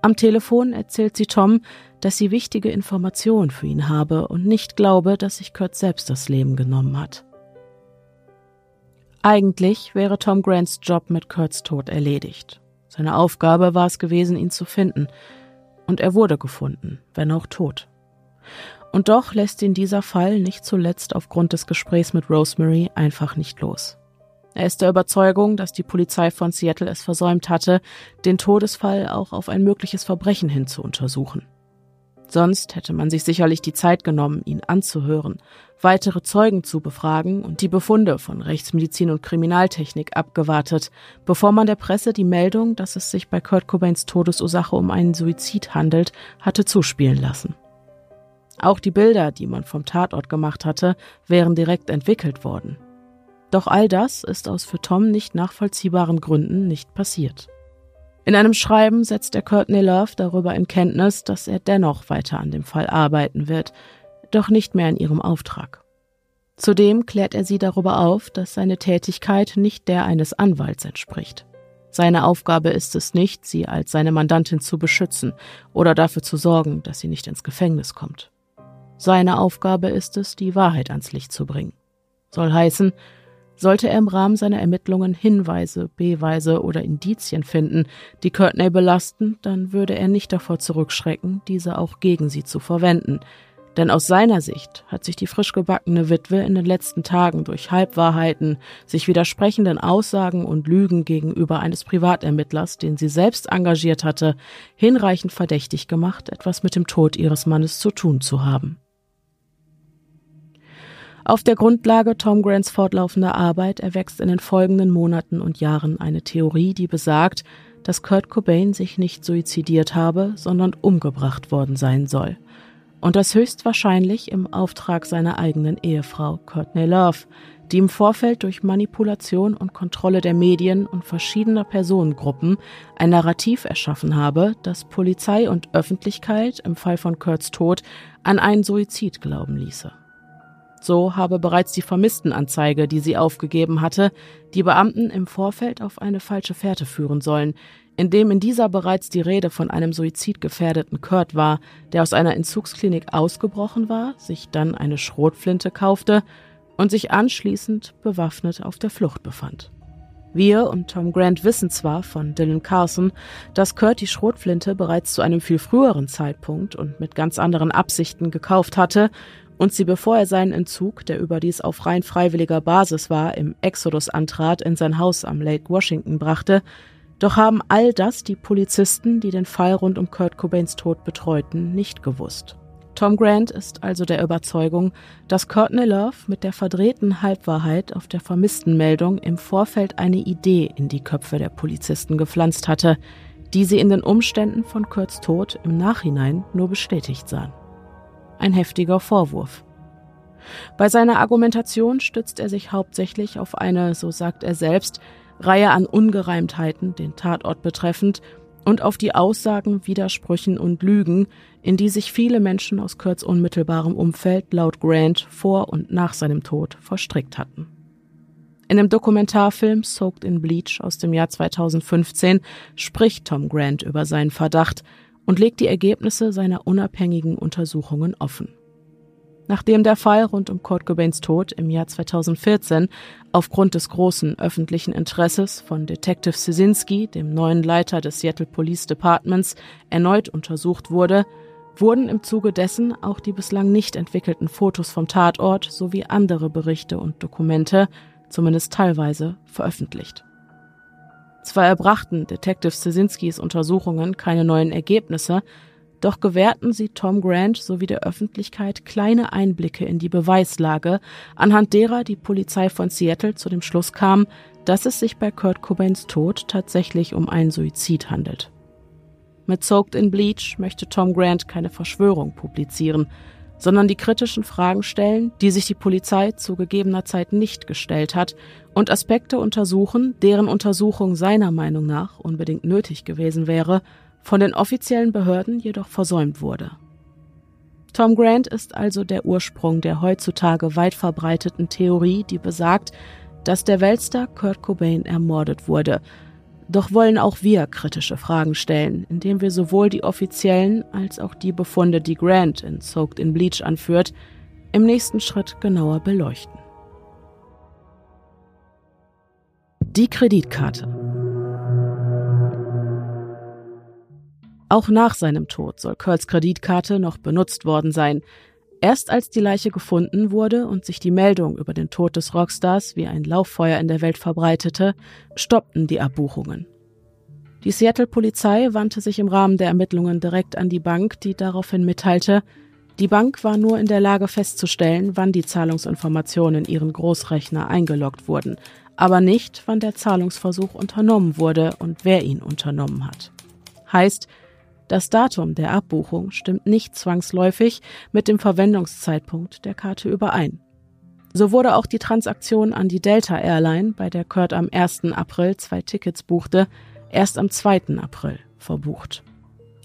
Am Telefon erzählt sie Tom, dass sie wichtige Informationen für ihn habe und nicht glaube, dass sich Kurt selbst das Leben genommen hat. Eigentlich wäre Tom Grants Job mit Kurts Tod erledigt. Seine Aufgabe war es gewesen, ihn zu finden. Und er wurde gefunden, wenn auch tot. Und doch lässt ihn dieser Fall nicht zuletzt aufgrund des Gesprächs mit Rosemary einfach nicht los. Er ist der Überzeugung, dass die Polizei von Seattle es versäumt hatte, den Todesfall auch auf ein mögliches Verbrechen hin zu untersuchen. Sonst hätte man sich sicherlich die Zeit genommen, ihn anzuhören, weitere Zeugen zu befragen und die Befunde von Rechtsmedizin und Kriminaltechnik abgewartet, bevor man der Presse die Meldung, dass es sich bei Kurt Cobains Todesursache um einen Suizid handelt, hatte zuspielen lassen. Auch die Bilder, die man vom Tatort gemacht hatte, wären direkt entwickelt worden. Doch all das ist aus für Tom nicht nachvollziehbaren Gründen nicht passiert. In einem Schreiben setzt er Courtney Love darüber in Kenntnis, dass er dennoch weiter an dem Fall arbeiten wird, doch nicht mehr in ihrem Auftrag. Zudem klärt er sie darüber auf, dass seine Tätigkeit nicht der eines Anwalts entspricht. Seine Aufgabe ist es nicht, sie als seine Mandantin zu beschützen oder dafür zu sorgen, dass sie nicht ins Gefängnis kommt. Seine Aufgabe ist es, die Wahrheit ans Licht zu bringen. Soll heißen, sollte er im Rahmen seiner Ermittlungen Hinweise, Beweise oder Indizien finden, die Courtney belasten, dann würde er nicht davor zurückschrecken, diese auch gegen sie zu verwenden. Denn aus seiner Sicht hat sich die frisch gebackene Witwe in den letzten Tagen durch Halbwahrheiten, sich widersprechenden Aussagen und Lügen gegenüber eines Privatermittlers, den sie selbst engagiert hatte, hinreichend verdächtig gemacht, etwas mit dem Tod ihres Mannes zu tun zu haben. Auf der Grundlage Tom Grants fortlaufender Arbeit erwächst in den folgenden Monaten und Jahren eine Theorie, die besagt, dass Kurt Cobain sich nicht suizidiert habe, sondern umgebracht worden sein soll. Und das höchstwahrscheinlich im Auftrag seiner eigenen Ehefrau Courtney Love, die im Vorfeld durch Manipulation und Kontrolle der Medien und verschiedener Personengruppen ein Narrativ erschaffen habe, das Polizei und Öffentlichkeit im Fall von Kurt's Tod an einen Suizid glauben ließe. So habe bereits die Vermisstenanzeige, die sie aufgegeben hatte, die Beamten im Vorfeld auf eine falsche Fährte führen sollen, indem in dieser bereits die Rede von einem suizidgefährdeten Kurt war, der aus einer Entzugsklinik ausgebrochen war, sich dann eine Schrotflinte kaufte und sich anschließend bewaffnet auf der Flucht befand. Wir und Tom Grant wissen zwar von Dylan Carson, dass Kurt die Schrotflinte bereits zu einem viel früheren Zeitpunkt und mit ganz anderen Absichten gekauft hatte und sie bevor er seinen Entzug, der überdies auf rein freiwilliger Basis war, im Exodus antrat, in sein Haus am Lake Washington brachte, doch haben all das die Polizisten, die den Fall rund um Kurt Cobains Tod betreuten, nicht gewusst. Tom Grant ist also der Überzeugung, dass Courtney Love mit der verdrehten Halbwahrheit auf der Vermisstenmeldung im Vorfeld eine Idee in die Köpfe der Polizisten gepflanzt hatte, die sie in den Umständen von Kurts Tod im Nachhinein nur bestätigt sahen. Ein heftiger Vorwurf. Bei seiner Argumentation stützt er sich hauptsächlich auf eine, so sagt er selbst, Reihe an Ungereimtheiten, den Tatort betreffend, und auf die Aussagen, Widersprüchen und Lügen, in die sich viele Menschen aus Kurt's unmittelbarem Umfeld laut Grant vor und nach seinem Tod verstrickt hatten. In dem Dokumentarfilm Soaked in Bleach aus dem Jahr 2015 spricht Tom Grant über seinen Verdacht und legt die Ergebnisse seiner unabhängigen Untersuchungen offen. Nachdem der Fall rund um Kurt Cobains Tod im Jahr 2014 aufgrund des großen öffentlichen Interesses von Detective Sisinski, dem neuen Leiter des Seattle Police Departments, erneut untersucht wurde, wurden im Zuge dessen auch die bislang nicht entwickelten Fotos vom Tatort sowie andere Berichte und Dokumente, zumindest teilweise, veröffentlicht. Zwar erbrachten Detective Sisinskis Untersuchungen keine neuen Ergebnisse, doch gewährten sie Tom Grant sowie der Öffentlichkeit kleine Einblicke in die Beweislage, anhand derer die Polizei von Seattle zu dem Schluss kam, dass es sich bei Kurt Cobains Tod tatsächlich um einen Suizid handelt. Mit Soaked in Bleach möchte Tom Grant keine Verschwörung publizieren, sondern die kritischen Fragen stellen, die sich die Polizei zu gegebener Zeit nicht gestellt hat, und Aspekte untersuchen, deren Untersuchung seiner Meinung nach unbedingt nötig gewesen wäre, von den offiziellen Behörden jedoch versäumt wurde. Tom Grant ist also der Ursprung der heutzutage weit verbreiteten Theorie, die besagt, dass der Weltstar Kurt Cobain ermordet wurde. Doch wollen auch wir kritische Fragen stellen, indem wir sowohl die offiziellen als auch die Befunde, die Grant in Soaked in Bleach anführt, im nächsten Schritt genauer beleuchten. Die Kreditkarte. Auch nach seinem Tod soll Kurt's Kreditkarte noch benutzt worden sein. Erst als die Leiche gefunden wurde und sich die Meldung über den Tod des Rockstars wie ein Lauffeuer in der Welt verbreitete, stoppten die Abbuchungen. Die Seattle-Polizei wandte sich im Rahmen der Ermittlungen direkt an die Bank, die daraufhin mitteilte, die Bank war nur in der Lage festzustellen, wann die Zahlungsinformationen in ihren Großrechner eingeloggt wurden, aber nicht, wann der Zahlungsversuch unternommen wurde und wer ihn unternommen hat. Heißt, das Datum der Abbuchung stimmt nicht zwangsläufig mit dem Verwendungszeitpunkt der Karte überein. So wurde auch die Transaktion an die Delta Airline, bei der Kurt am 1. April zwei Tickets buchte, erst am 2. April verbucht.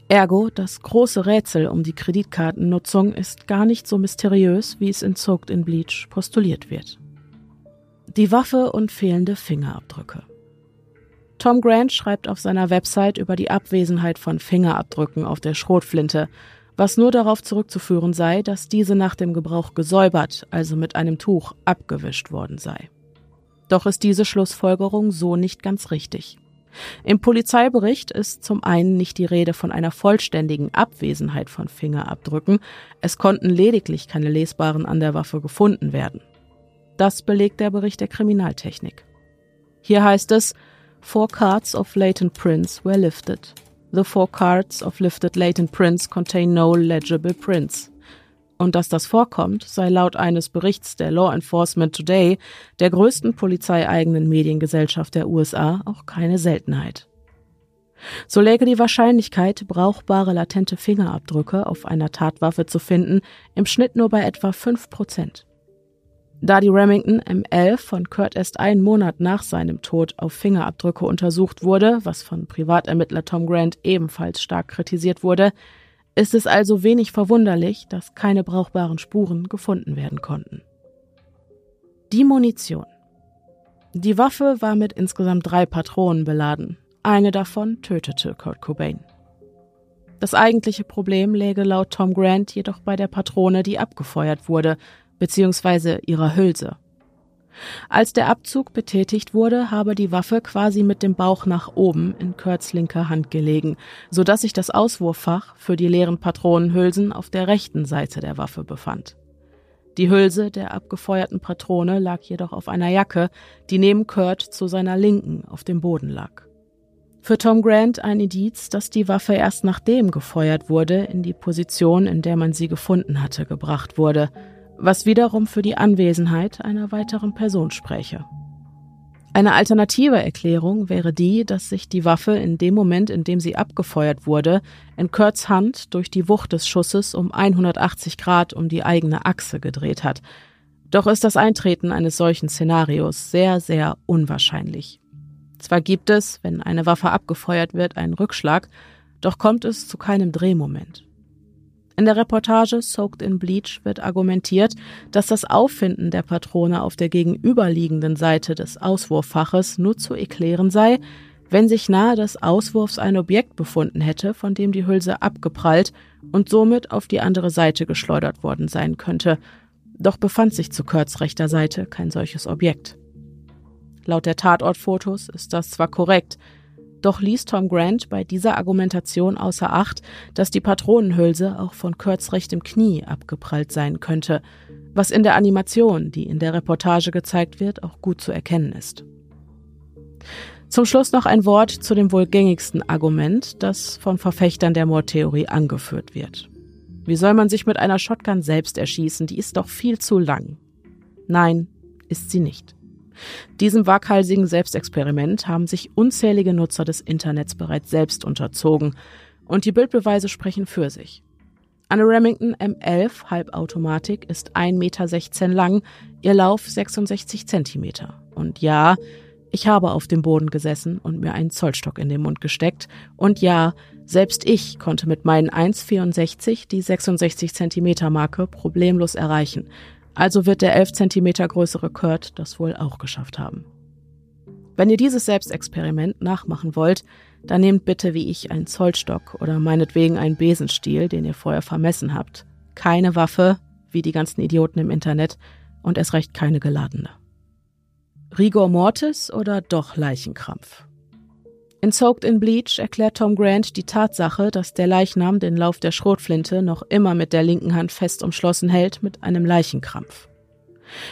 Ergo, das große Rätsel um die Kreditkartennutzung ist gar nicht so mysteriös, wie es in Soaked in Bleach postuliert wird. Die Waffe und fehlende Fingerabdrücke. Tom Grant schreibt auf seiner Website über die Abwesenheit von Fingerabdrücken auf der Schrotflinte, was nur darauf zurückzuführen sei, dass diese nach dem Gebrauch gesäubert, also mit einem Tuch, abgewischt worden sei. Doch ist diese Schlussfolgerung so nicht ganz richtig. Im Polizeibericht ist zum einen nicht die Rede von einer vollständigen Abwesenheit von Fingerabdrücken, es konnten lediglich keine lesbaren an der Waffe gefunden werden. Das belegt der Bericht der Kriminaltechnik. Hier heißt es, Four cards of latent prints were lifted. The four cards of lifted latent prints contain no legible prints. Und dass das vorkommt, sei laut eines Berichts der Law Enforcement Today, der größten polizeieigenen Mediengesellschaft der USA, auch keine Seltenheit. So läge die Wahrscheinlichkeit, brauchbare latente Fingerabdrücke auf einer Tatwaffe zu finden, im Schnitt nur bei etwa fünf Prozent. Da die Remington M11 von Kurt erst einen Monat nach seinem Tod auf Fingerabdrücke untersucht wurde, was von Privatermittler Tom Grant ebenfalls stark kritisiert wurde, ist es also wenig verwunderlich, dass keine brauchbaren Spuren gefunden werden konnten. Die Munition. Die Waffe war mit insgesamt drei Patronen beladen. Eine davon tötete Kurt Cobain. Das eigentliche Problem läge laut Tom Grant jedoch bei der Patrone, die abgefeuert wurde, beziehungsweise ihrer Hülse. Als der Abzug betätigt wurde, habe die Waffe quasi mit dem Bauch nach oben in Kurts linker Hand gelegen, so dass sich das Auswurffach für die leeren Patronenhülsen auf der rechten Seite der Waffe befand. Die Hülse der abgefeuerten Patrone lag jedoch auf einer Jacke, die neben Kurt zu seiner Linken auf dem Boden lag. Für Tom Grant ein Indiz, dass die Waffe erst nachdem gefeuert wurde, in die Position, in der man sie gefunden hatte, gebracht wurde – was wiederum für die Anwesenheit einer weiteren Person spräche. Eine alternative Erklärung wäre die, dass sich die Waffe in dem Moment, in dem sie abgefeuert wurde, in Kurt's Hand durch die Wucht des Schusses um 180 Grad um die eigene Achse gedreht hat. Doch ist das Eintreten eines solchen Szenarios sehr, sehr unwahrscheinlich. Zwar gibt es, wenn eine Waffe abgefeuert wird, einen Rückschlag, doch kommt es zu keinem Drehmoment. In der Reportage Soaked in Bleach wird argumentiert, dass das Auffinden der Patrone auf der gegenüberliegenden Seite des Auswurffaches nur zu erklären sei, wenn sich nahe des Auswurfs ein Objekt befunden hätte, von dem die Hülse abgeprallt und somit auf die andere Seite geschleudert worden sein könnte. Doch befand sich zu Kurt's rechter Seite kein solches Objekt. Laut der Tatortfotos ist das zwar korrekt, doch ließ Tom Grant bei dieser Argumentation außer Acht, dass die Patronenhülse auch von Kurt's rechtem Knie abgeprallt sein könnte, was in der Animation, die in der Reportage gezeigt wird, auch gut zu erkennen ist. Zum Schluss noch ein Wort zu dem wohl gängigsten Argument, das von Verfechtern der Mordtheorie angeführt wird. Wie soll man sich mit einer Shotgun selbst erschießen? Die ist doch viel zu lang. Nein, ist sie nicht. Diesem waghalsigen Selbstexperiment haben sich unzählige Nutzer des Internets bereits selbst unterzogen und die Bildbeweise sprechen für sich. Eine Remington M11 Halbautomatik ist 1,16 Meter lang, ihr Lauf 66 Zentimeter. Und ja, ich habe auf dem Boden gesessen und mir einen Zollstock in den Mund gesteckt. Und ja, selbst ich konnte mit meinen 1,64 die 66 Zentimeter Marke problemlos erreichen. Also wird der 11 cm größere Kurt das wohl auch geschafft haben. Wenn ihr dieses Selbstexperiment nachmachen wollt, dann nehmt bitte wie ich einen Zollstock oder meinetwegen einen Besenstiel, den ihr vorher vermessen habt. Keine Waffe, wie die ganzen Idioten im Internet, und erst recht keine geladene. Rigor Mortis oder doch Leichenkrampf? In Soaked in Bleach erklärt Tom Grant die Tatsache, dass der Leichnam den Lauf der Schrotflinte noch immer mit der linken Hand fest umschlossen hält, mit einem Leichenkrampf.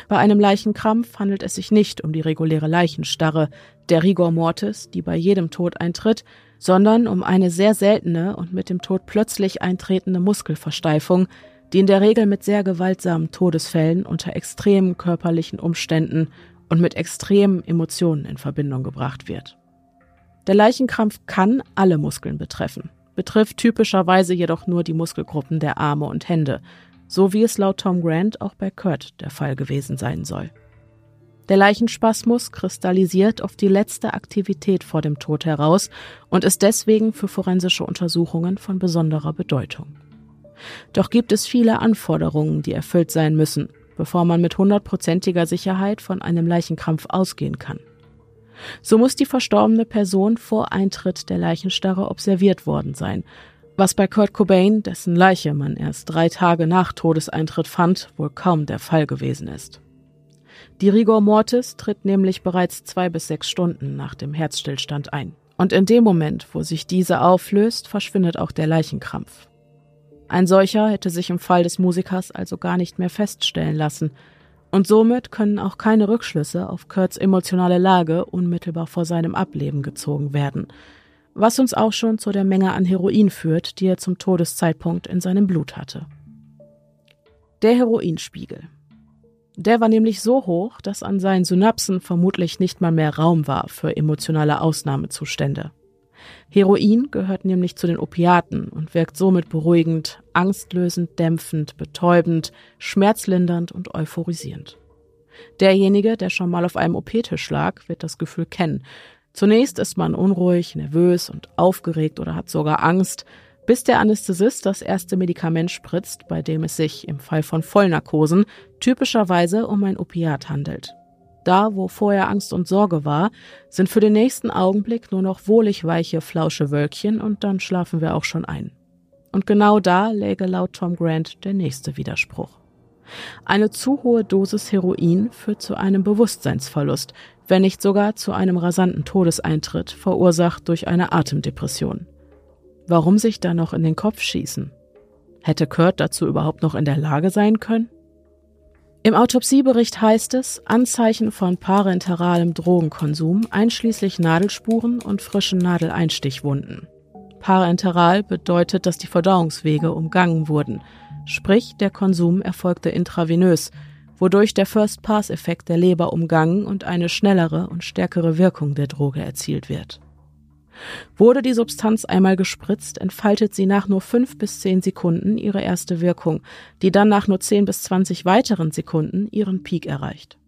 Bei einem Leichenkrampf handelt es sich nicht um die reguläre Leichenstarre, der Rigor Mortis, die bei jedem Tod eintritt, sondern um eine sehr seltene und mit dem Tod plötzlich eintretende Muskelversteifung, die in der Regel mit sehr gewaltsamen Todesfällen unter extremen körperlichen Umständen und mit extremen Emotionen in Verbindung gebracht wird. Der Leichenkrampf kann alle Muskeln betreffen, betrifft typischerweise jedoch nur die Muskelgruppen der Arme und Hände, so wie es laut Tom Grant auch bei Kurt der Fall gewesen sein soll. Der Leichenspasmus kristallisiert auf die letzte Aktivität vor dem Tod heraus und ist deswegen für forensische Untersuchungen von besonderer Bedeutung. Doch gibt es viele Anforderungen, die erfüllt sein müssen, bevor man mit hundertprozentiger Sicherheit von einem Leichenkrampf ausgehen kann. So muss die verstorbene Person vor Eintritt der Leichenstarre observiert worden sein, was bei Kurt Cobain, dessen Leiche man erst drei Tage nach Todeseintritt fand, wohl kaum der Fall gewesen ist. Die Rigor Mortis tritt nämlich bereits zwei bis sechs Stunden nach dem Herzstillstand ein. Und in dem Moment, wo sich diese auflöst, verschwindet auch der Leichenkrampf. Ein solcher hätte sich im Fall des Musikers also gar nicht mehr feststellen lassen, und somit können auch keine Rückschlüsse auf Kurts emotionale Lage unmittelbar vor seinem Ableben gezogen werden, was uns auch schon zu der Menge an Heroin führt, die er zum Todeszeitpunkt in seinem Blut hatte. Der Heroinspiegel. Der war nämlich so hoch, dass an seinen Synapsen vermutlich nicht mal mehr Raum war für emotionale Ausnahmezustände. Heroin gehört nämlich zu den Opiaten und wirkt somit beruhigend, angstlösend, dämpfend, betäubend, schmerzlindernd und euphorisierend. Derjenige, der schon mal auf einem OP-Tisch lag, wird das Gefühl kennen. Zunächst ist man unruhig, nervös und aufgeregt oder hat sogar Angst, bis der Anästhesist das erste Medikament spritzt, bei dem es sich im Fall von Vollnarkosen typischerweise um ein Opiat handelt. Da, wo vorher Angst und Sorge war, sind für den nächsten Augenblick nur noch wohlig weiche, flausche Wölkchen und dann schlafen wir auch schon ein. Und genau da läge laut Tom Grant der nächste Widerspruch. Eine zu hohe Dosis Heroin führt zu einem Bewusstseinsverlust, wenn nicht sogar zu einem rasanten Todeseintritt, verursacht durch eine Atemdepression. Warum sich da noch in den Kopf schießen? Hätte Kurt dazu überhaupt noch in der Lage sein können? Im Autopsiebericht heißt es Anzeichen von parenteralem Drogenkonsum einschließlich Nadelspuren und frischen Nadeleinstichwunden. Parenteral bedeutet, dass die Verdauungswege umgangen wurden, sprich der Konsum erfolgte intravenös, wodurch der First-Pass-Effekt der Leber umgangen und eine schnellere und stärkere Wirkung der Droge erzielt wird. Wurde die Substanz einmal gespritzt, entfaltet sie nach nur fünf bis zehn Sekunden ihre erste Wirkung, die dann nach nur zehn bis zwanzig weiteren Sekunden ihren Peak erreicht.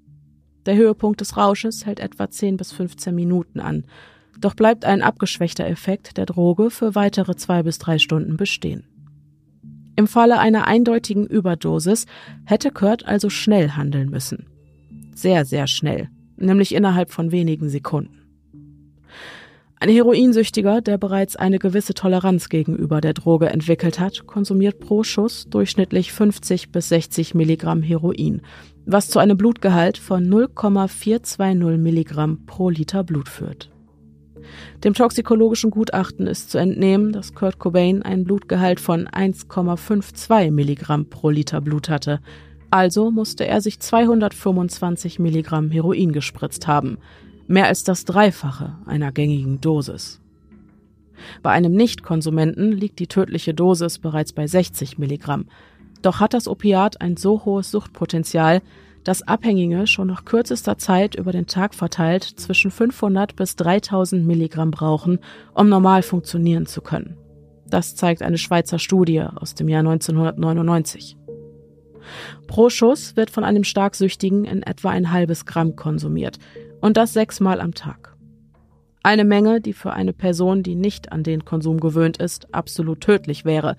Der Höhepunkt des Rausches hält etwa zehn bis 15 Minuten an, doch bleibt ein abgeschwächter Effekt der Droge für weitere zwei bis drei Stunden bestehen. Im Falle einer eindeutigen Überdosis hätte Kurt also schnell handeln müssen. Sehr, sehr schnell, nämlich innerhalb von wenigen Sekunden. Ein Heroinsüchtiger, der bereits eine gewisse Toleranz gegenüber der Droge entwickelt hat, konsumiert pro Schuss durchschnittlich 50 bis 60 Milligramm Heroin, was zu einem Blutgehalt von 0,420 Milligramm pro Liter Blut führt. Dem toxikologischen Gutachten ist zu entnehmen, dass Kurt Cobain einen Blutgehalt von 1,52 Milligramm pro Liter Blut hatte. Also musste er sich 225 Milligramm Heroin gespritzt haben, mehr als das Dreifache einer gängigen Dosis. Bei einem Nichtkonsumenten liegt die tödliche Dosis bereits bei 60 Milligramm. Doch hat das Opiat ein so hohes Suchtpotenzial, dass Abhängige schon nach kürzester Zeit über den Tag verteilt zwischen 500 bis 3000 Milligramm brauchen, um normal funktionieren zu können. Das zeigt eine Schweizer Studie aus dem Jahr 1999. Pro Schuss wird von einem Starksüchtigen in etwa ein halbes Gramm konsumiert, und das sechsmal am Tag. Eine Menge, die für eine Person, die nicht an den Konsum gewöhnt ist, absolut tödlich wäre.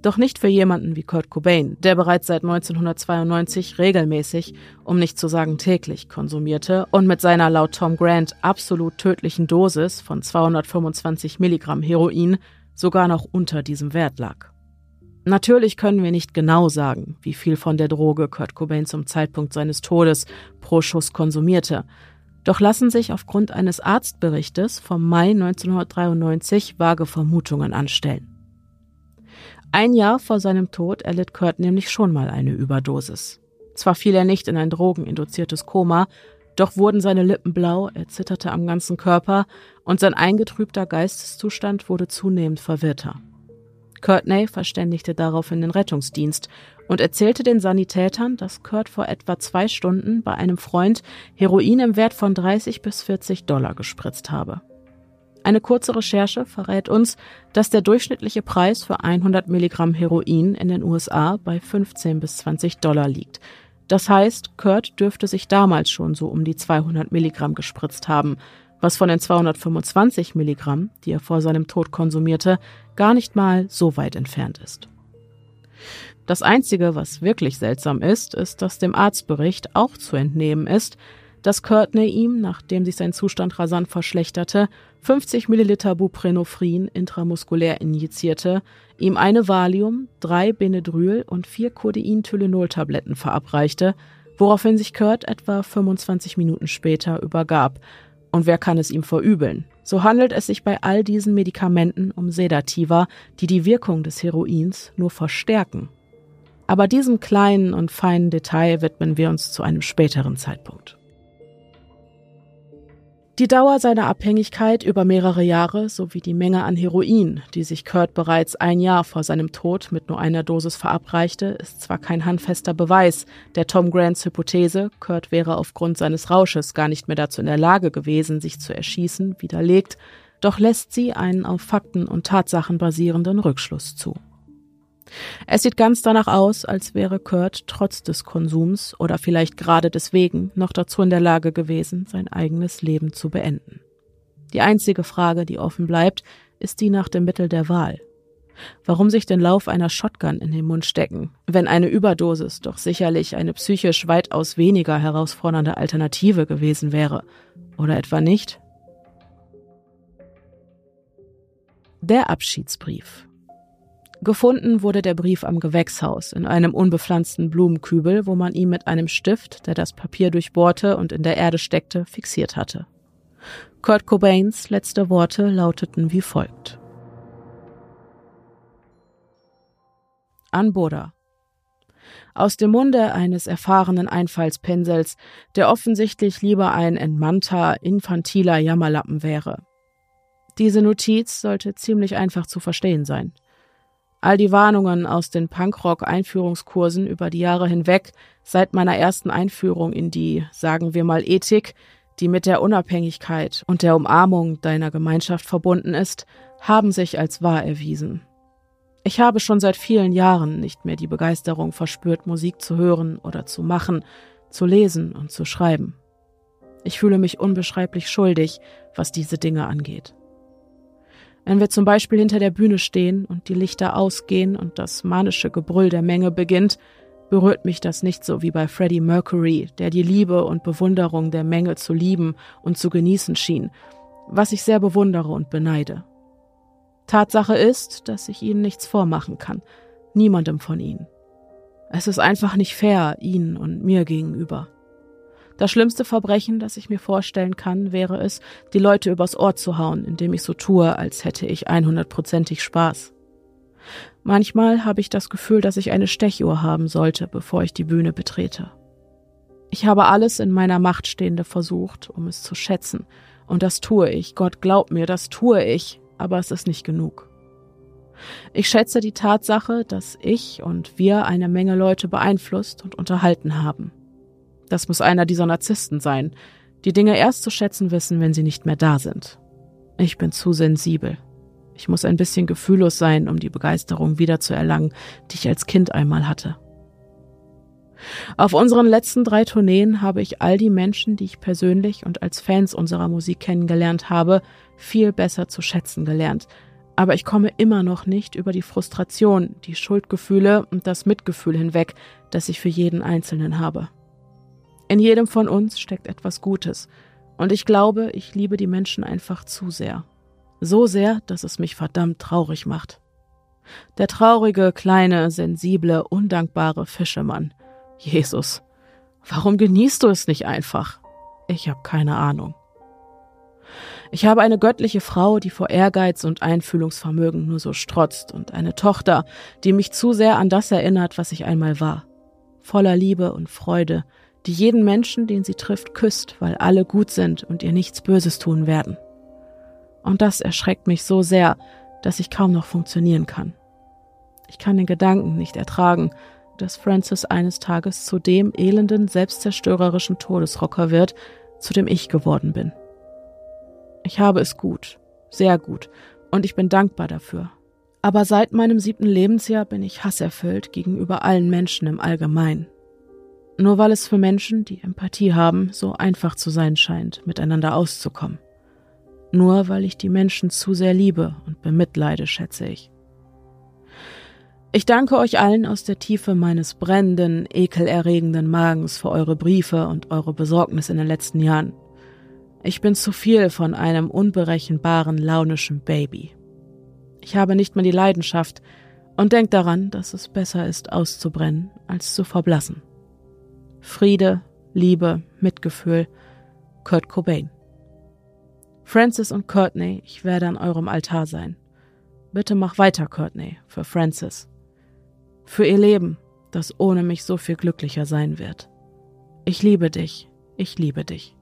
Doch nicht für jemanden wie Kurt Cobain, der bereits seit 1992 regelmäßig, um nicht zu sagen täglich, konsumierte und mit seiner laut Tom Grant absolut tödlichen Dosis von 225 Milligramm Heroin sogar noch unter diesem Wert lag. Natürlich können wir nicht genau sagen, wie viel von der Droge Kurt Cobain zum Zeitpunkt seines Todes pro Schuss konsumierte, doch lassen sich aufgrund eines Arztberichtes vom Mai 1993 vage Vermutungen anstellen. Ein Jahr vor seinem Tod erlitt Kurt nämlich schon mal eine Überdosis. Zwar fiel er nicht in ein drogeninduziertes Koma, doch wurden seine Lippen blau, er zitterte am ganzen Körper und sein eingetrübter Geisteszustand wurde zunehmend verwirrter. Courtney verständigte daraufhin den Rettungsdienst und erzählte den Sanitätern, dass Kurt vor etwa zwei Stunden bei einem Freund Heroin im Wert von 30 bis 40 Dollar gespritzt habe. Eine kurze Recherche verrät uns, dass der durchschnittliche Preis für 100 Milligramm Heroin in den USA bei 15 bis 20 Dollar liegt. Das heißt, Kurt dürfte sich damals schon so um die 200 Milligramm gespritzt haben, was von den 225 Milligramm, die er vor seinem Tod konsumierte, gar nicht mal so weit entfernt ist. Das Einzige, was wirklich seltsam ist, ist, dass dem Arztbericht auch zu entnehmen ist, dass Courtney ihm, nachdem sich sein Zustand rasant verschlechterte, 50 Milliliter Buprenorphin intramuskulär injizierte, ihm eine Valium, drei Benedryl und vier Codein-Tylenol-Tabletten verabreichte, woraufhin sich Kurt etwa 25 Minuten später übergab, und wer kann es ihm verübeln? So handelt es sich bei all diesen Medikamenten um Sedativa, die die Wirkung des Heroins nur verstärken. Aber diesem kleinen und feinen Detail widmen wir uns zu einem späteren Zeitpunkt. Die Dauer seiner Abhängigkeit über mehrere Jahre sowie die Menge an Heroin, die sich Kurt bereits ein Jahr vor seinem Tod mit nur einer Dosis verabreichte, ist zwar kein handfester Beweis der Tom Grants Hypothese, Kurt wäre aufgrund seines Rausches gar nicht mehr dazu in der Lage gewesen, sich zu erschießen, widerlegt, doch lässt sie einen auf Fakten und Tatsachen basierenden Rückschluss zu. Es sieht ganz danach aus, als wäre Kurt trotz des Konsums oder vielleicht gerade deswegen noch dazu in der Lage gewesen, sein eigenes Leben zu beenden. Die einzige Frage, die offen bleibt, ist die nach dem Mittel der Wahl. Warum sich den Lauf einer Shotgun in den Mund stecken, wenn eine Überdosis doch sicherlich eine psychisch weitaus weniger herausfordernde Alternative gewesen wäre? Oder etwa nicht? Der Abschiedsbrief. Gefunden wurde der Brief am Gewächshaus in einem unbepflanzten Blumenkübel, wo man ihn mit einem Stift, der das Papier durchbohrte und in der Erde steckte, fixiert hatte. Kurt Cobains letzte Worte lauteten wie folgt. An Boda. Aus dem Munde eines erfahrenen Einfallspinsels, der offensichtlich lieber ein entmannter, infantiler Jammerlappen wäre. Diese Notiz sollte ziemlich einfach zu verstehen sein. All die Warnungen aus den Punkrock-Einführungskursen über die Jahre hinweg, seit meiner ersten Einführung in die, sagen wir mal, Ethik, die mit der Unabhängigkeit und der Umarmung deiner Gemeinschaft verbunden ist, haben sich als wahr erwiesen. Ich habe schon seit vielen Jahren nicht mehr die Begeisterung verspürt, Musik zu hören oder zu machen, zu lesen und zu schreiben. Ich fühle mich unbeschreiblich schuldig, was diese Dinge angeht. Wenn wir zum Beispiel hinter der Bühne stehen und die Lichter ausgehen und das manische Gebrüll der Menge beginnt, berührt mich das nicht so wie bei Freddie Mercury, der die Liebe und Bewunderung der Menge zu lieben und zu genießen schien, was ich sehr bewundere und beneide. Tatsache ist, dass ich ihnen nichts vormachen kann, niemandem von ihnen. Es ist einfach nicht fair, ihnen und mir gegenüber. Das schlimmste Verbrechen, das ich mir vorstellen kann, wäre es, die Leute übers Ohr zu hauen, indem ich so tue, als hätte ich 100%ig Spaß. Manchmal habe ich das Gefühl, dass ich eine Stechuhr haben sollte, bevor ich die Bühne betrete. Ich habe alles in meiner Macht Stehende versucht, um es zu schätzen, und das tue ich, Gott glaub mir, das tue ich, aber es ist nicht genug. Ich schätze die Tatsache, dass ich und wir eine Menge Leute beeinflusst und unterhalten haben. Das muss einer dieser Narzissten sein, die Dinge erst zu schätzen wissen, wenn sie nicht mehr da sind. Ich bin zu sensibel. Ich muss ein bisschen gefühllos sein, um die Begeisterung wiederzuerlangen, die ich als Kind einmal hatte. Auf unseren letzten drei Tourneen habe ich all die Menschen, die ich persönlich und als Fans unserer Musik kennengelernt habe, viel besser zu schätzen gelernt. Aber ich komme immer noch nicht über die Frustration, die Schuldgefühle und das Mitgefühl hinweg, das ich für jeden Einzelnen habe. In jedem von uns steckt etwas Gutes. Und ich glaube, ich liebe die Menschen einfach zu sehr. So sehr, dass es mich verdammt traurig macht. Der traurige, kleine, sensible, undankbare Fischemann. Jesus, warum genießt du es nicht einfach? Ich habe keine Ahnung. Ich habe eine göttliche Frau, die vor Ehrgeiz und Einfühlungsvermögen nur so strotzt, und eine Tochter, die mich zu sehr an das erinnert, was ich einmal war. Voller Liebe und Freude, die jeden Menschen, den sie trifft, küsst, weil alle gut sind und ihr nichts Böses tun werden. Und das erschreckt mich so sehr, dass ich kaum noch funktionieren kann. Ich kann den Gedanken nicht ertragen, dass Francis eines Tages zu dem elenden, selbstzerstörerischen Todesrocker wird, zu dem ich geworden bin. Ich habe es gut, sehr gut, und ich bin dankbar dafür. Aber seit meinem siebten Lebensjahr bin ich hasserfüllt gegenüber allen Menschen im Allgemeinen. Nur weil es für Menschen, die Empathie haben, so einfach zu sein scheint, miteinander auszukommen. Nur weil ich die Menschen zu sehr liebe und bemitleide, schätze ich. Ich danke euch allen aus der Tiefe meines brennenden, ekelerregenden Magens für eure Briefe und eure Besorgnis in den letzten Jahren. Ich bin zu viel von einem unberechenbaren, launischen Baby. Ich habe nicht mehr die Leidenschaft und denkt daran, dass es besser ist, auszubrennen, als zu verblassen. Friede, Liebe, Mitgefühl, Kurt Cobain. Francis und Courtney, ich werde an eurem Altar sein. Bitte mach weiter, Courtney, für Francis. Für ihr Leben, das ohne mich so viel glücklicher sein wird. Ich liebe dich, ich liebe dich.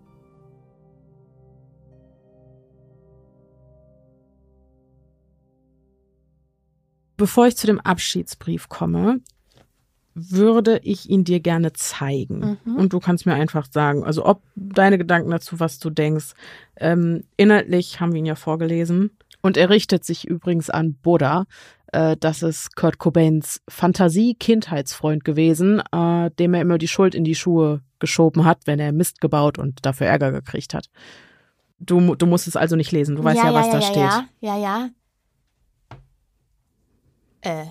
Bevor ich zu dem Abschiedsbrief komme, würde ich ihn dir gerne zeigen. Mhm. Und du kannst mir einfach sagen, also ob deine Gedanken dazu, was du denkst. Ähm, inhaltlich haben wir ihn ja vorgelesen. Und er richtet sich übrigens an Buddha. äh, das ist Kurt Cobains Fantasie-Kindheitsfreund gewesen, äh, dem er immer die Schuld in die Schuhe geschoben hat, wenn er Mist gebaut und dafür Ärger gekriegt hat. Du, du musst es also nicht lesen, du weißt ja, was da ja, steht. Ja, ja, ja. Äh,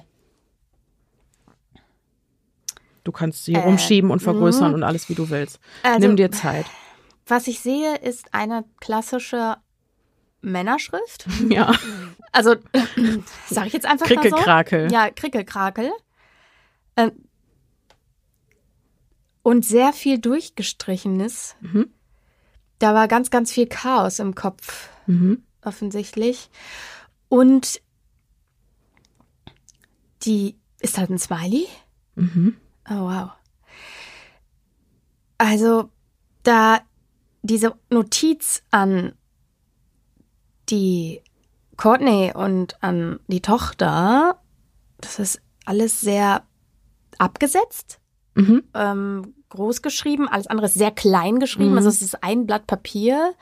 Du kannst sie Äh, rumschieben und vergrößern mhm. und alles, wie du willst. Also- Nimm dir Zeit. was ich sehe, ist eine klassische Männerschrift. Ja. Also, sage ich jetzt einfach mal so. Krickelkrakel. Ja, Krickelkrakel. Ähm, und sehr viel Durchgestrichenes. Mhm. Da war ganz, ganz viel Chaos im Kopf, Mhm. offensichtlich. Und die, ist das ein Smiley? Mhm. Oh, wow. Also, da diese Notiz an die Courtney und an die Tochter, das ist alles sehr abgesetzt, Mhm. ähm, groß geschrieben, alles andere ist sehr klein geschrieben. Mhm. Also es ist ein Blatt Papier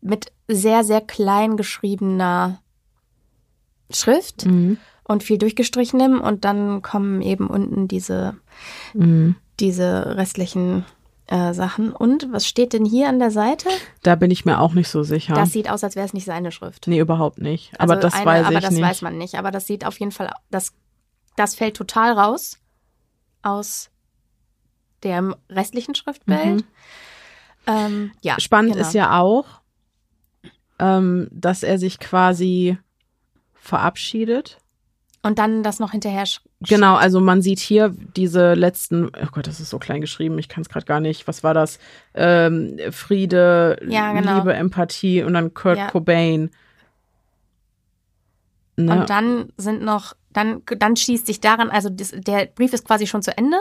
mit sehr, sehr klein geschriebener Schrift Mhm. Und viel durchgestrichenem und dann kommen eben unten diese, Mhm. diese restlichen äh, Sachen. Und was steht denn hier an der Seite? Da bin ich mir auch nicht so sicher. Das sieht aus, als wäre es nicht seine Schrift. nee, überhaupt nicht. Aber Also das eine- weiß aber ich das nicht. weiß man nicht. Aber das sieht auf jeden Fall, das, das fällt total raus aus dem restlichen Schriftbild. Mhm. Ähm, ja, Spannend genau. ist ja auch, ähm, dass er sich quasi verabschiedet. Und dann das noch hinterher. Genau, also man sieht hier diese letzten, oh Gott, das ist so klein geschrieben, ich kann es gerade gar nicht. Was war das? Ähm, Friede, Ja, genau. Liebe, Empathie und dann Kurt Ja. Cobain. Ne? Und dann sind noch, dann, dann schließt sich daran, also das, der Brief ist quasi schon zu Ende.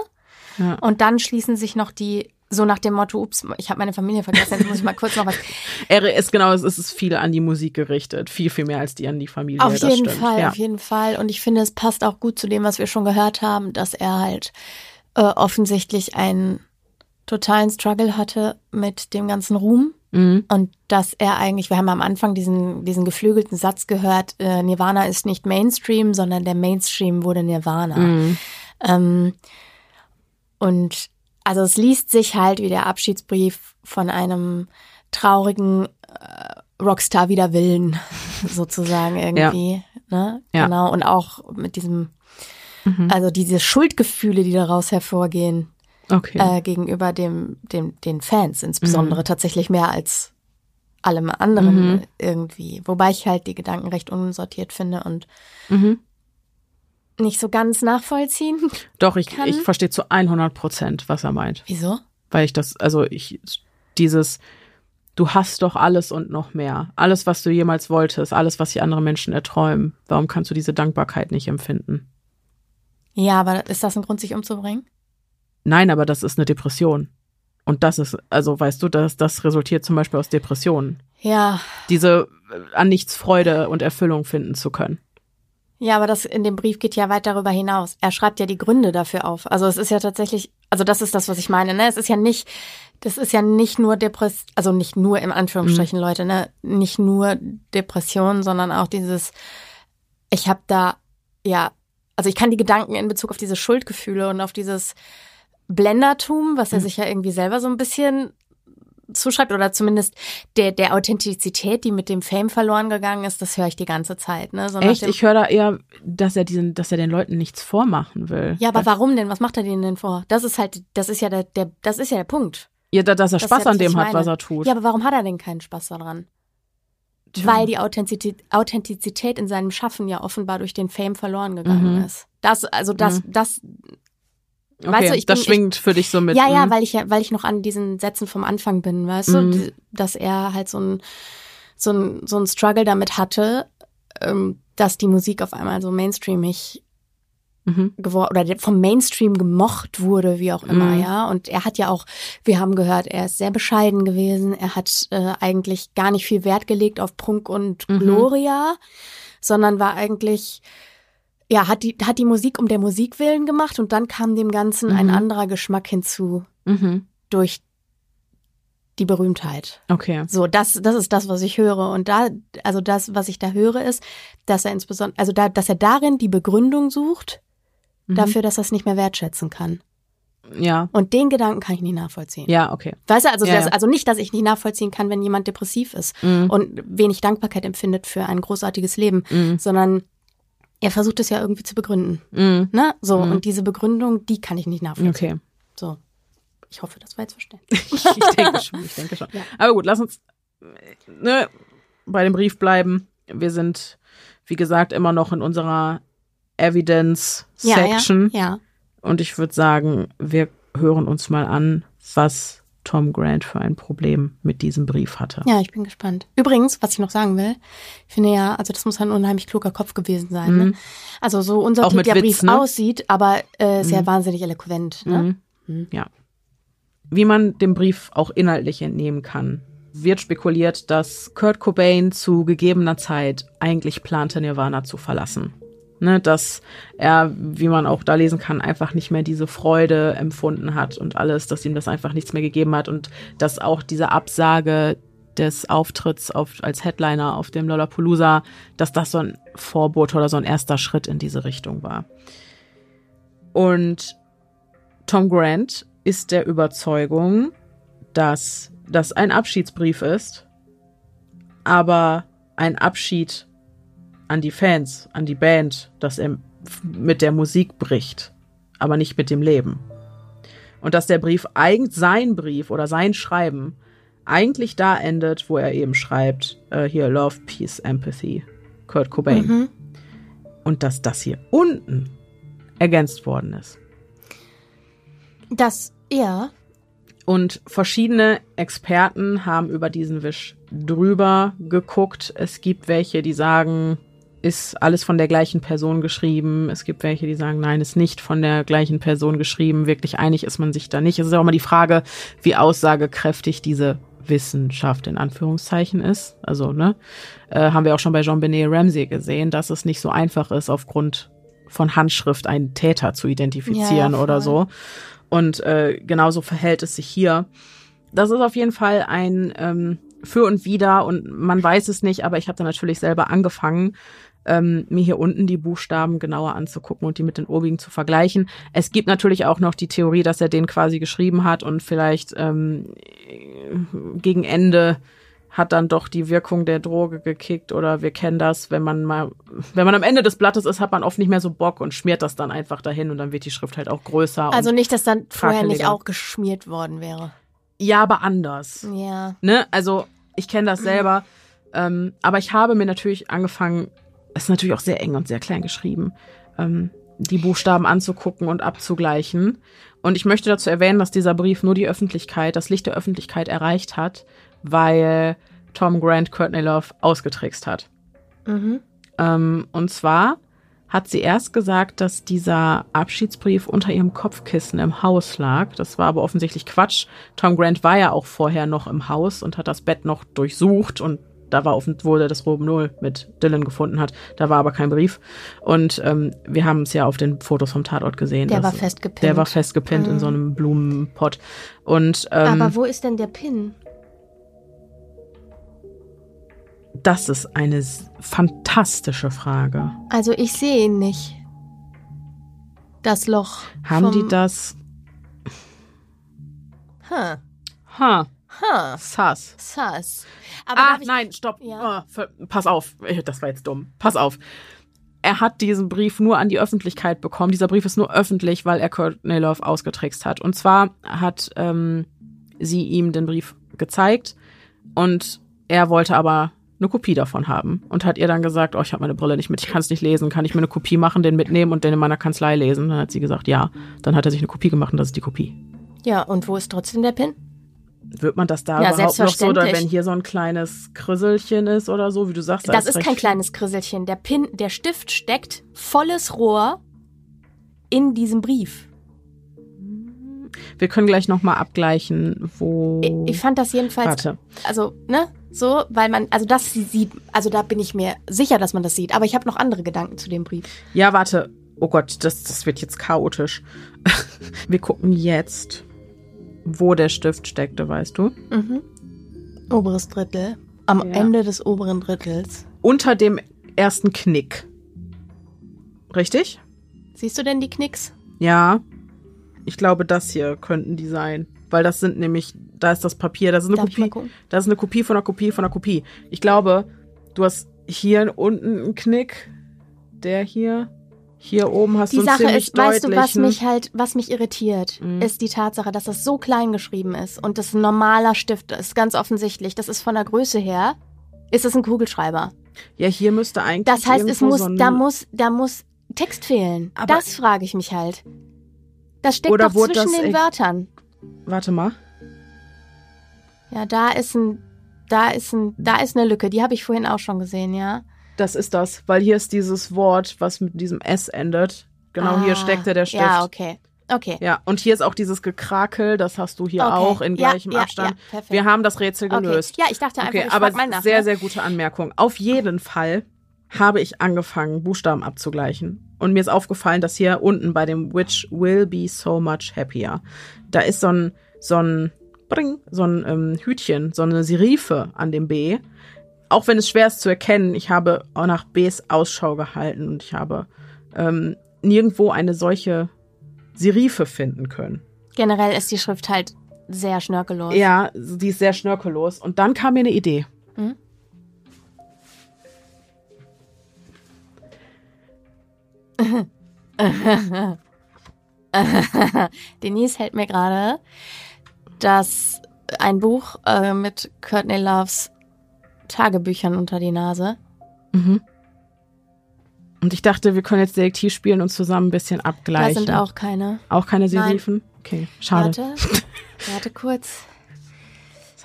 ja. Und dann schließen sich noch die, so nach dem Motto, ups, ich habe meine Familie vergessen, jetzt muss ich mal kurz noch was. Er ist genau, es ist viel an die Musik gerichtet, viel, viel mehr als die an die Familie. Auf jeden stimmt. Fall, ja. auf jeden Fall. Und ich finde, es passt auch gut zu dem, was wir schon gehört haben, dass er halt äh, offensichtlich einen totalen Struggle hatte mit dem ganzen Ruhm. Mhm. Und dass er eigentlich, wir haben am Anfang diesen, diesen geflügelten Satz gehört, äh, Nirvana ist nicht Mainstream, sondern der Mainstream wurde Nirvana. Mhm. Ähm, und also es liest sich halt wie der Abschiedsbrief von einem traurigen äh, Rockstar wider Willen, sozusagen irgendwie. Ne? Ja. Genau. Und auch mit diesem, Mhm. also diese Schuldgefühle, die daraus hervorgehen, Okay. äh, gegenüber dem, dem, den Fans insbesondere tatsächlich mehr als allem anderen Mhm. irgendwie. Wobei ich halt die Gedanken recht unsortiert finde und mhm. Nicht so ganz nachvollziehen. Doch, ich, kann. ich verstehe zu 100 Prozent, was er meint. Wieso? Weil ich das, also ich, dieses, du hast doch alles und noch mehr. Alles, was du jemals wolltest, alles, was die anderen Menschen erträumen. Warum kannst du diese Dankbarkeit nicht empfinden? Ja, aber ist das ein Grund, sich umzubringen? Nein, aber das ist eine Depression. Und das ist, also weißt du, das, das resultiert zum Beispiel aus Depressionen. Ja, Diese äh, an nichts Freude und Erfüllung finden zu können. Ja, aber das in dem Brief geht ja weit darüber hinaus. Er schreibt ja die Gründe dafür auf. Also es ist ja tatsächlich, also das ist das, was ich meine. Ne? Es ist ja nicht, das ist ja nicht nur Depress, also nicht nur im Anführungsstrichen Leute, ne, nicht nur Depression, sondern auch dieses, ich habe da, ja, also ich kann die Gedanken in Bezug auf diese Schuldgefühle und auf dieses Blendertum, was er sich ja irgendwie selber so ein bisschen zuschreibt oder zumindest der, der Authentizität, die mit dem Fame verloren gegangen ist, das höre ich die ganze Zeit. Ne? So Echt? Ich höre da eher, dass er diesen, dass er den Leuten nichts vormachen will. ja, aber warum denn? Was macht er denen denn vor? Das ist halt, das ist ja der, der das ist ja der Punkt. Ja, da- dass er Das Spaß ja an das, dem hat, meine. was er tut. Ja, aber warum hat er denn keinen Spaß daran? Weil die Authentizität, Authentizität in seinem Schaffen ja offenbar durch den Fame verloren gegangen Mhm. ist. Das, also das, das, okay, weißt du, ich das bin- schwingt für dich so mit. ja, ja, mm. weil ich ja, weil ich noch an diesen Sätzen vom Anfang bin, weißt du, Mhm. die- dass er halt so ein, so ein, so ein Struggle damit hatte, ähm, dass die Musik auf einmal so mainstreamig Mhm. geworden oder der vom Mainstream gemocht wurde, wie auch immer, Mhm. ja. Und er hat ja auch, wir haben gehört, er ist sehr bescheiden gewesen. Er hat äh, eigentlich gar nicht viel Wert gelegt auf Prunk und Mhm. Gloria, sondern war eigentlich ja, hat die, hat die Musik um der Musik willen gemacht und dann kam dem Ganzen ein Mhm. anderer Geschmack hinzu Mhm. durch die Berühmtheit. Okay. So, das, das ist das, was ich höre. Und da, also das, was ich da höre, ist, dass er insbesondere, also da, dass er darin die Begründung sucht, Mhm. dafür, dass er es nicht mehr wertschätzen kann. Ja. Und den Gedanken kann ich nicht nachvollziehen. Ja, okay. Weißt du, also, Ja, das, also nicht, dass ich nicht nachvollziehen kann, wenn jemand depressiv ist Mhm. und wenig Dankbarkeit empfindet für ein großartiges Leben, Mhm. sondon er versucht es ja irgendwie zu begründen. Mhm. Ne? So, Mhm. und diese Begründung, die kann ich nicht nachvollziehen. Okay. So. Ich hoffe, das war jetzt verständlich. ich denke schon, ich denke schon. Ja. Aber gut, lass uns ne, bei dem Brief bleiben. Wir sind, wie gesagt, immer noch in unserer Evidence-Section. Ja, ja. Und ich würde sagen, wir hören uns mal an, was Tom Grant für ein Problem mit diesem Brief hatte. Ja, ich bin gespannt. Übrigens, was ich noch sagen will, ich finde ja, also das muss ein unheimlich kluger Kopf gewesen sein. Mhm. Ne? Also so mit der Witz, Brief ne? aussieht, aber äh, sehr Mhm. wahnsinnig eloquent. Ne? Mhm. Ja. Wie man dem Brief auch inhaltlich entnehmen kann, wird spekuliert, dass Kurt Cobain zu gegebener Zeit eigentlich plante, Nirvana zu verlassen. Ne, dass er, wie man auch da lesen kann, einfach nicht mehr diese Freude empfunden hat und alles, dass ihm das einfach nichts mehr gegeben hat und dass auch diese Absage des Auftritts auf, als Headliner auf dem Lollapalooza, dass das so ein Vorbote oder so ein erster Schritt in diese Richtung war. Und Tom Grant ist der Überzeugung, dass das ein Abschiedsbrief ist, aber ein Abschied an die Fans, an die Band, dass er mit der Musik bricht, aber nicht mit dem Leben. Und dass der Brief eigentlich sein Brief oder sein Schreiben eigentlich da endet, wo er eben schreibt, äh, hier Love, Peace, Empathy, Kurt Cobain. Mhm. Und dass das hier unten ergänzt worden ist. Das, ja, Und verschiedene Experten haben über diesen Wisch drüber geguckt. Es gibt welche, die sagen, ist alles von der gleichen Person geschrieben. Es gibt welche, die sagen, nein, ist nicht von der gleichen Person geschrieben. Wirklich einig ist man sich da nicht. Es ist auch immer die Frage, wie aussagekräftig diese Wissenschaft in Anführungszeichen ist. Also, ne, äh, haben wir auch schon bei Jean Benet Ramsey gesehen, dass es nicht so einfach ist, aufgrund von Handschrift einen Täter zu identifizieren Ja, oder so. Und äh, genauso verhält es sich hier. Das ist auf jeden Fall ein ähm, Für und Wider und man weiß es nicht, aber ich habe da natürlich selber angefangen, ähm, mir hier unten die Buchstaben genauer anzugucken und die mit den obigen zu vergleichen. Es gibt natürlich auch noch die Theorie, dass er den quasi geschrieben hat und vielleicht ähm, gegen Ende hat dann doch die Wirkung der Droge gekickt oder wir kennen das, wenn man mal, wenn man am Ende des Blattes ist, hat man oft nicht mehr so Bock und schmiert das dann einfach dahin und dann wird die Schrift halt auch größer. also nicht, dass dann vorher nicht auch geschmiert worden wäre. Ja, aber anders. Ja. Ne? Also ich kenne das selber, ähm, aber ich habe mir natürlich angefangen, es ist natürlich auch sehr eng und sehr klein geschrieben, ähm, die Buchstaben anzugucken und abzugleichen. Und ich möchte dazu erwähnen, dass dieser Brief nur die Öffentlichkeit, das Licht der Öffentlichkeit erreicht hat, weil Tom Grant Courtney Love ausgetrickst hat. Mhm. Ähm, und zwar hat sie erst gesagt, dass dieser Abschiedsbrief unter ihrem Kopfkissen im Haus lag. Das war aber offensichtlich Quatsch. Tom Grant war ja auch vorher noch im Haus und hat das Bett noch durchsucht und da war offen, wo er das Robenol mit Dylan gefunden hat. Da war aber kein Brief. Und ähm, wir haben es ja auf den Fotos vom Tatort gesehen. Der war festgepinnt. Der war festgepinnt in Mhm. so einem Blumenpott. Und ähm, aber wo ist denn der Pin? das ist eine fantastische Frage. Also ich sehe ihn nicht. Das Loch. Haben die das? Huh. Ha. Huh. Sass. Sus. Aber ah, nein, stopp. Ja. Oh, pass auf. Äh, Das war jetzt dumm. Pass auf. Er hat diesen Brief nur an die Öffentlichkeit bekommen. Dieser Brief ist nur öffentlich, weil er Courtney Love ausgetrickst hat. Und zwar hat ähm, sie ihm den Brief gezeigt und er wollte aber eine Kopie davon haben und hat ihr dann gesagt, oh, ich habe meine Brille nicht mit, ich kann es nicht lesen, kann ich mir eine Kopie machen, den mitnehmen und den in meiner Kanzlei lesen? Dann hat sie gesagt, ja. Dann hat er sich eine Kopie gemacht und das ist die Kopie. Ja, und wo ist trotzdem der Pin? Wird man das da Ja, überhaupt noch so, oder wenn hier so ein kleines Krisselchen ist oder so, wie du sagst? da Das ist recht kein kleines Krisselchen. Der Pin, der Stift steckt volles Rohr in diesem Brief. Wir können gleich nochmal abgleichen, wo. Ich fand das jedenfalls, Warte. also, ne, so, weil man, also das sie- sieht, also da bin ich mir sicher, dass man das sieht, aber ich habe noch andere Gedanken zu dem Brief. Ja, warte. Oh Gott, das, das wird jetzt chaotisch. Wir gucken jetzt wo der Stift steckte, weißt du? Mhm. Oberes Drittel. Am Ja. Ende des oberen Drittels. Unter dem ersten Knick. Richtig? Siehst du denn die Knicks? Ja. Ich glaube, das hier könnten die sein. Weil das sind nämlich, da ist das Papier, das ist eine Darf Kopie. Das ist eine Kopie von einer Kopie von einer Kopie. Ich glaube, du hast hier unten einen Knick. Der hier. Hier oben hast Die du einen Sache ist, weißt du, was mich halt, was mich irritiert, Mhm. ist die Tatsache, dass das so klein geschrieben ist und das ein normaler Stift ist, ganz offensichtlich. Das ist von der Größe her, ist es ein Kugelschreiber. Ja, hier müsste eigentlich. Das heißt, es muss, so da muss, da muss Text fehlen. Aber- das frage ich mich halt. Das steckt doch zwischen den echt- Wörtern. Warte mal. Ja, da ist ein, da ist ein, da ist eine Lücke. Die habe ich vorhin auch schon gesehen, ja. Das ist das, weil hier ist dieses Wort, was mit diesem S endet. Genau, Ah, hier steckte der Stift. Ja, okay. Okay. Ja, und hier ist auch dieses Gekrakel, das hast du hier Okay. auch in Ja, gleichem ja, Abstand. ja, perfekt. Wir haben das Rätsel Okay. gelöst. Ja, ich dachte einfach, okay, ich aber mal nach, sehr, ne? sehr gute Anmerkung. Auf jeden Fall habe ich angefangen, Buchstaben abzugleichen. Und mir ist aufgefallen, dass hier unten bei dem Which will be so much happier, da ist so ein, so ein, Bring, so ein ähm, Hütchen, so eine Serife an dem B. Auch wenn es schwer ist zu erkennen, ich habe auch nach Bs Ausschau gehalten und ich habe ähm, nirgendwo eine solche Serife finden können. Generell ist die Schrift halt sehr schnörkellos. Ja, die ist sehr schnörkellos. Und dann kam mir eine Idee. Hm? Denise hält mir gerade das ein Buch äh, mit Courtney Loves Tagebüchern unter die Nase. Mhm. Und ich dachte, wir können jetzt Detektiv spielen und zusammen ein bisschen abgleichen. Da sind auch keine. Auch keine. Serifen? Okay, schade. Warte, warte kurz.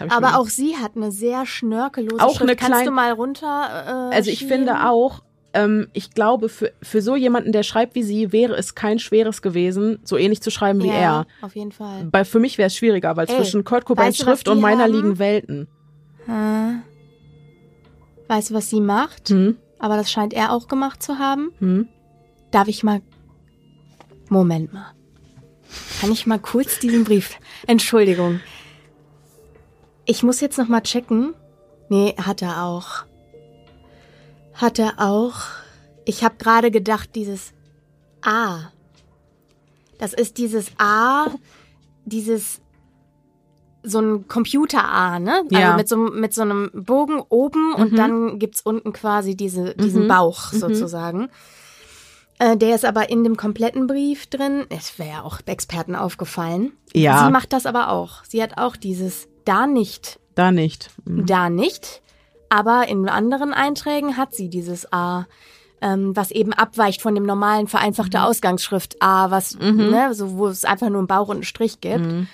Aber auch sie hat eine sehr schnörkellose Auch Schrift. eine Kannst du mal runter? Äh, Also ich schieben? finde auch, ähm, ich glaube, für, für so jemanden, der schreibt wie sie, wäre es kein schweres gewesen, so ähnlich zu schreiben wie ja, er. auf jeden Fall. Bei, für mich wäre es schwieriger, weil Ey, zwischen Kurt Cobains weißt du, was Schrift und meiner haben? liegen Welten. Hm. Weißt du, was sie macht? Hm? Aber das scheint er auch gemacht zu haben. Hm? Darf ich mal. Moment mal. Kann ich mal kurz diesen Brief. Entschuldigung. Ich muss jetzt noch mal checken. Nee, hat er auch. Hat er auch. Ich habe gerade gedacht, dieses A. Das ist dieses A, dieses so ein Computer-A, ne? Ja. Also mit so, mit so einem Bogen oben und Mhm. dann gibt's unten quasi diese, diesen Mhm. Bauch Mhm. sozusagen. Äh, der ist aber in dem kompletten Brief drin. Es wäre ja auch Experten aufgefallen. Ja. Sie macht das aber auch. Sie hat auch dieses da nicht, Da nicht. Hm. da nicht. Aber in anderen Einträgen hat sie dieses A, ähm, was eben abweicht von dem normalen vereinfachte Ausgangsschrift A, was, Mhm. ne, so, wo es einfach nur einen Bauch und einen Strich gibt. Mhm.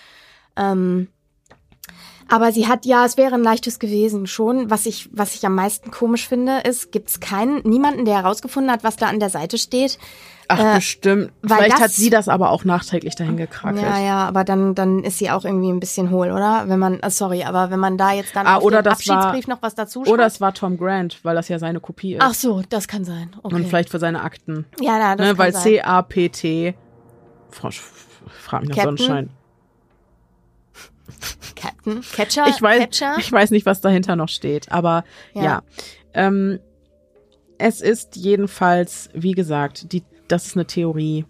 Ähm, aber sie hat, ja, es wäre ein leichtes gewesen schon. Was ich, was ich am meisten komisch finde, ist, gibt es keinen, niemanden, der herausgefunden hat, was da an der Seite steht. Ach, Äh, bestimmt. weil Vielleicht das- hat sie das aber auch nachträglich dahin gekrakelt. Ja, ja, aber dann, dann ist sie auch irgendwie ein bisschen hohl, oder? Wenn man, äh, sorry, aber wenn man da jetzt dann Ah, auf oder den das war- Abschiedsbrief noch was dazu schreibt. Oder es war Tom Grant, weil das ja seine Kopie ist. Ach so, das kann sein. Okay. Und vielleicht für seine Akten. Ja, ja, das ne, kann weil sein. C-A-P-T. Frau, frag mich nach? Sonnenschein. Captain, Catcher, Ich weiß, Catcher. ich weiß nicht, was dahinter noch steht, aber Ja. ja. Ähm, es ist jedenfalls, wie gesagt, die, das ist eine Theorie.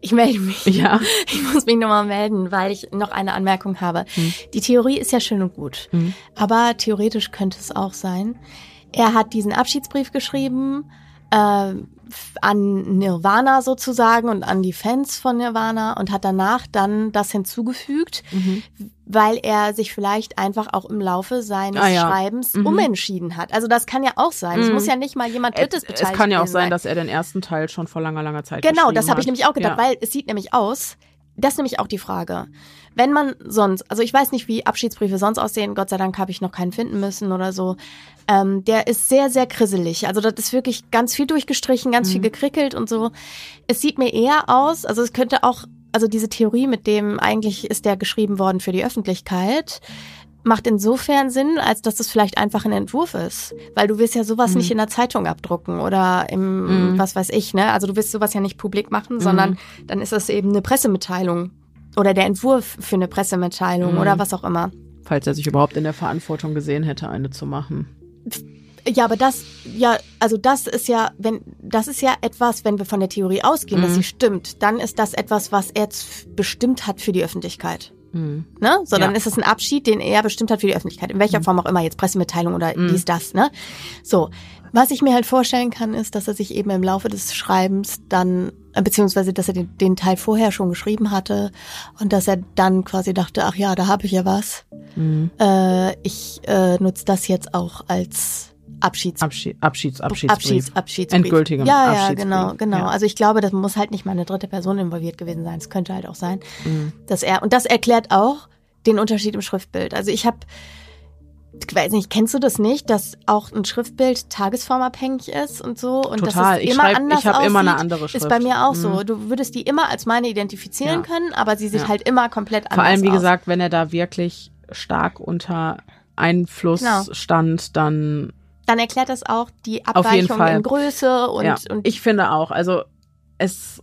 Ich melde mich. Ja. Ich muss mich nochmal melden, weil ich noch eine Anmerkung habe. Die Theorie ist ja schön und gut. Hm. Aber theoretisch könnte es auch sein. Er hat diesen Abschiedsbrief geschrieben äh, an Nirvana sozusagen und an die Fans von Nirvana und hat danach dann das hinzugefügt, Mhm. weil er sich vielleicht einfach auch im Laufe seines Ah, ja. Schreibens Mhm. umentschieden hat. Also das kann ja auch sein. Es Mhm. muss ja nicht mal jemand Drittes Es, beteiligt es kann ja auch sein, dass er den ersten Teil schon vor langer, langer Zeit Genau, geschrieben das habe ich hat. nämlich auch gedacht, ja. weil es sieht nämlich aus, das ist nämlich auch die Frage. Wenn man sonst, also ich weiß nicht, wie Abschiedsbriefe sonst aussehen, Gott sei Dank habe ich noch keinen finden müssen oder so. Ähm, der ist sehr, sehr krisselig. Also das ist wirklich ganz viel durchgestrichen, ganz Mhm. viel gekrickelt und so. Es sieht mir eher aus, also es könnte auch, also diese Theorie mit dem, eigentlich ist der geschrieben worden für die Öffentlichkeit, macht insofern Sinn, als dass das vielleicht einfach ein Entwurf ist. Weil du wirst ja sowas Mhm. nicht in der Zeitung abdrucken oder im, Mhm. was weiß ich, ne? Also du wirst sowas ja nicht publik machen, sondern dann ist das eben eine Pressemitteilung. oder der Entwurf für eine Pressemitteilung Mhm. oder was auch immer. Falls er sich überhaupt in der Verantwortung gesehen hätte, eine zu machen. Ja, aber das, ja, also das ist ja, wenn, das ist ja etwas, wenn wir von der Theorie ausgehen, dass Mhm. sie stimmt, dann ist das etwas, was er bestimmt hat für die Öffentlichkeit. Mhm. Ne? So, dann Ja. ist es ein Abschied, den er bestimmt hat für die Öffentlichkeit. In welcher Form auch immer, jetzt Pressemitteilung oder Mhm. dies, das, ne? So. Was ich mir halt vorstellen kann, ist, dass er sich eben im Laufe des Schreibens dann, äh, beziehungsweise, dass er den, den Teil vorher schon geschrieben hatte und dass er dann quasi dachte, ach ja, da habe ich ja was. Mhm. Äh, ich äh, nutze das jetzt auch als Abschieds Abschied, Abschieds, Abschiedsbrief. Abschieds, Abschiedsbrief. Endgültiger ja, ja, genau, genau. Ja. Also ich glaube, das muss halt nicht mal eine dritte Person involviert gewesen sein. Es könnte halt auch sein, Mhm. dass er und das erklärt auch den Unterschied im Schriftbild. Also ich habe, ich weiß nicht, kennst du das nicht, dass auch ein Schriftbild tagesformabhängig ist und so und Total. dass es Ich immer schreib- anders ich hab immer eine aussieht? andere Ist bei Schrift. mir auch so. Mhm. Du würdest die immer als meine identifizieren Ja. können, aber sie sieht Ja. halt immer komplett anders Vor allem, wie aus. gesagt, wenn er da wirklich stark unter Einfluss Genau. stand, dann Dann erklärt das auch die Abweichung in Größe und, ja, und ich finde auch, also es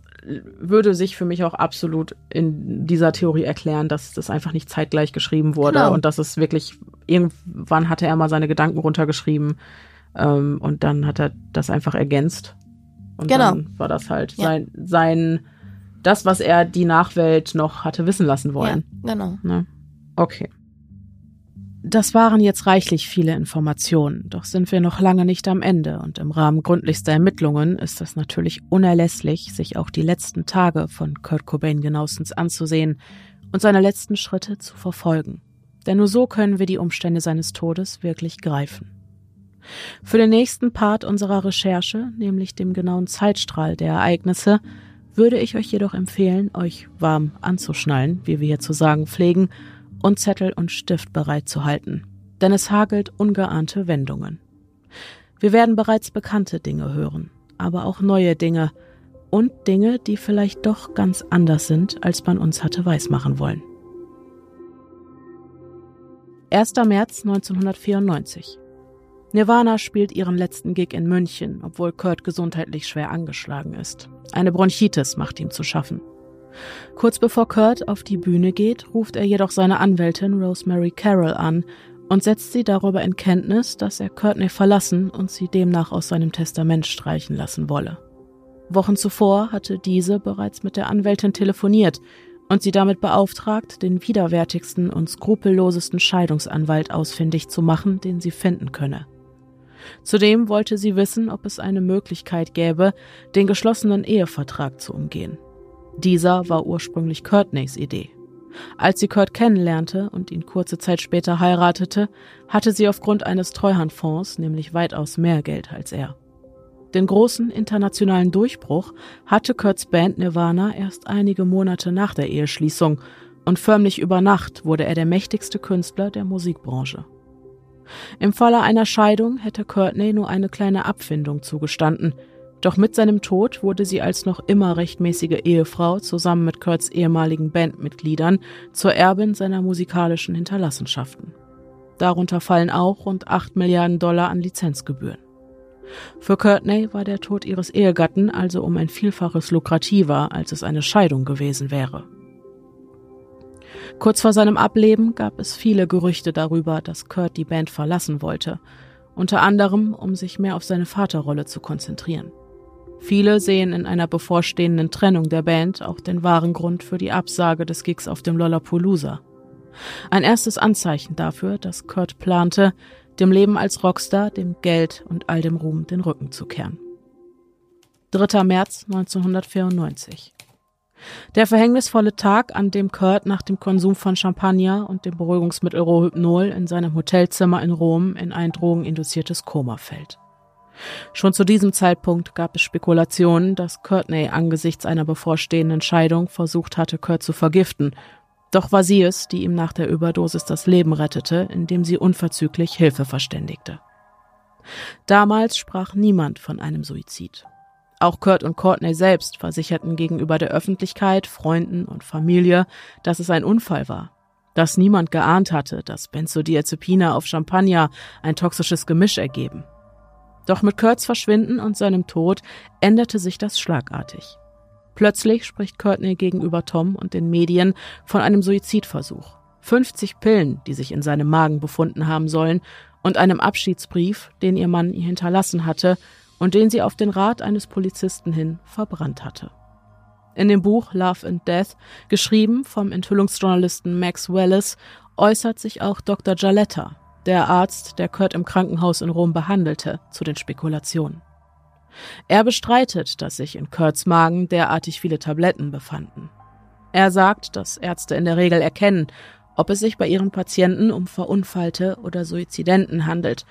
würde sich für mich auch absolut in dieser Theorie erklären, dass das einfach nicht zeitgleich geschrieben wurde Genau. und dass es wirklich irgendwann hatte er mal seine Gedanken runtergeschrieben ähm, und dann hat er das einfach ergänzt und Genau. dann war das halt Ja. sein sein das, was er die Nachwelt noch hatte wissen lassen wollen. ja, genau. Ne? Okay. Das waren jetzt reichlich viele Informationen, doch sind wir noch lange nicht am Ende und im Rahmen gründlichster Ermittlungen ist es natürlich unerlässlich, sich auch die letzten Tage von Kurt Cobain genauestens anzusehen und seine letzten Schritte zu verfolgen. Denn nur so können wir die Umstände seines Todes wirklich greifen. Für den nächsten Part unserer Recherche, nämlich dem genauen Zeitstrahl der Ereignisse, würde ich euch jedoch empfehlen, euch warm anzuschnallen, wie wir hier zu sagen pflegen, und Zettel und Stift bereit zu halten, denn es hagelt ungeahnte Wendungen. Wir werden bereits bekannte Dinge hören, aber auch neue Dinge und Dinge, die vielleicht doch ganz anders sind, als man uns hatte weismachen wollen. 1. März 1994. Nirvana spielt ihren letzten Gig in München, obwohl Kurt gesundheitlich schwer angeschlagen ist. Eine Bronchitis macht ihm zu schaffen. Kurz bevor Kurt auf die Bühne geht, ruft er jedoch seine Anwältin Rosemary Carroll an und setzt sie darüber in Kenntnis, dass er Courtney verlassen und sie demnach aus seinem Testament streichen lassen wolle. Wochen zuvor hatte diese bereits mit der Anwältin telefoniert und sie damit beauftragt, den widerwärtigsten und skrupellosesten Scheidungsanwalt ausfindig zu machen, den sie finden könne. Zudem wollte sie wissen, ob es eine Möglichkeit gäbe, den geschlossenen Ehevertrag zu umgehen. Dieser war ursprünglich Courtneys Idee. Als sie Kurt kennenlernte und ihn kurze Zeit später heiratete, hatte sie aufgrund eines Treuhandfonds nämlich weitaus mehr Geld als er. Den großen internationalen Durchbruch hatte Kurts Band Nirvana erst einige Monate nach der Eheschließung und förmlich über Nacht wurde er der mächtigste Künstler der Musikbranche. Im Falle einer Scheidung hätte Courtney nur eine kleine Abfindung zugestanden, doch mit seinem Tod wurde sie als noch immer rechtmäßige Ehefrau zusammen mit Kurts ehemaligen Bandmitgliedern zur Erbin seiner musikalischen Hinterlassenschaften. Darunter fallen auch rund 8 Milliarden Dollar an Lizenzgebühren. Für Courtney war der Tod ihres Ehegatten also um ein Vielfaches lukrativer, als es eine Scheidung gewesen wäre. Kurz vor seinem Ableben gab es viele Gerüchte darüber, dass Kurt die Band verlassen wollte, unter anderem um sich mehr auf seine Vaterrolle zu konzentrieren. Viele sehen in einer bevorstehenden Trennung der Band auch den wahren Grund für die Absage des Gigs auf dem Lollapalooza. Ein erstes Anzeichen dafür, dass Kurt plante, dem Leben als Rockstar, dem Geld und all dem Ruhm den Rücken zu kehren. 3. März 1994. Der verhängnisvolle Tag, an dem Kurt nach dem Konsum von Champagner und dem Beruhigungsmittel Rohypnol in seinem Hotelzimmer in Rom in ein drogeninduziertes Koma fällt. Schon zu diesem Zeitpunkt gab es Spekulationen, dass Courtney angesichts einer bevorstehenden Scheidung versucht hatte, Kurt zu vergiften. Doch war sie es, die ihm nach der Überdosis das Leben rettete, indem sie unverzüglich Hilfe verständigte. Damals sprach niemand von einem Suizid. Auch Kurt und Courtney selbst versicherten gegenüber der Öffentlichkeit, Freunden und Familie, dass es ein Unfall war. Dass niemand geahnt hatte, dass Benzodiazepine auf Champagner ein toxisches Gemisch ergeben. Doch mit Kurts Verschwinden und seinem Tod änderte sich das schlagartig. Plötzlich spricht Courtney gegenüber Tom und den Medien von einem Suizidversuch. 50 Pillen, die sich in seinem Magen befunden haben sollen, und einem Abschiedsbrief, den ihr Mann ihr hinterlassen hatte und den sie auf den Rat eines Polizisten hin verbrannt hatte. In dem Buch Love and Death, geschrieben vom Enthüllungsjournalisten Max Wallace, äußert sich auch Dr. Jaletta, der Arzt, der Kurt im Krankenhaus in Rom behandelte, zu den Spekulationen. Er bestreitet, dass sich in Kurts Magen derartig viele Tabletten befanden. Er sagt, dass Ärzte in der Regel erkennen, ob es sich bei ihren Patienten um Verunfallte oder Suizidenten handelt,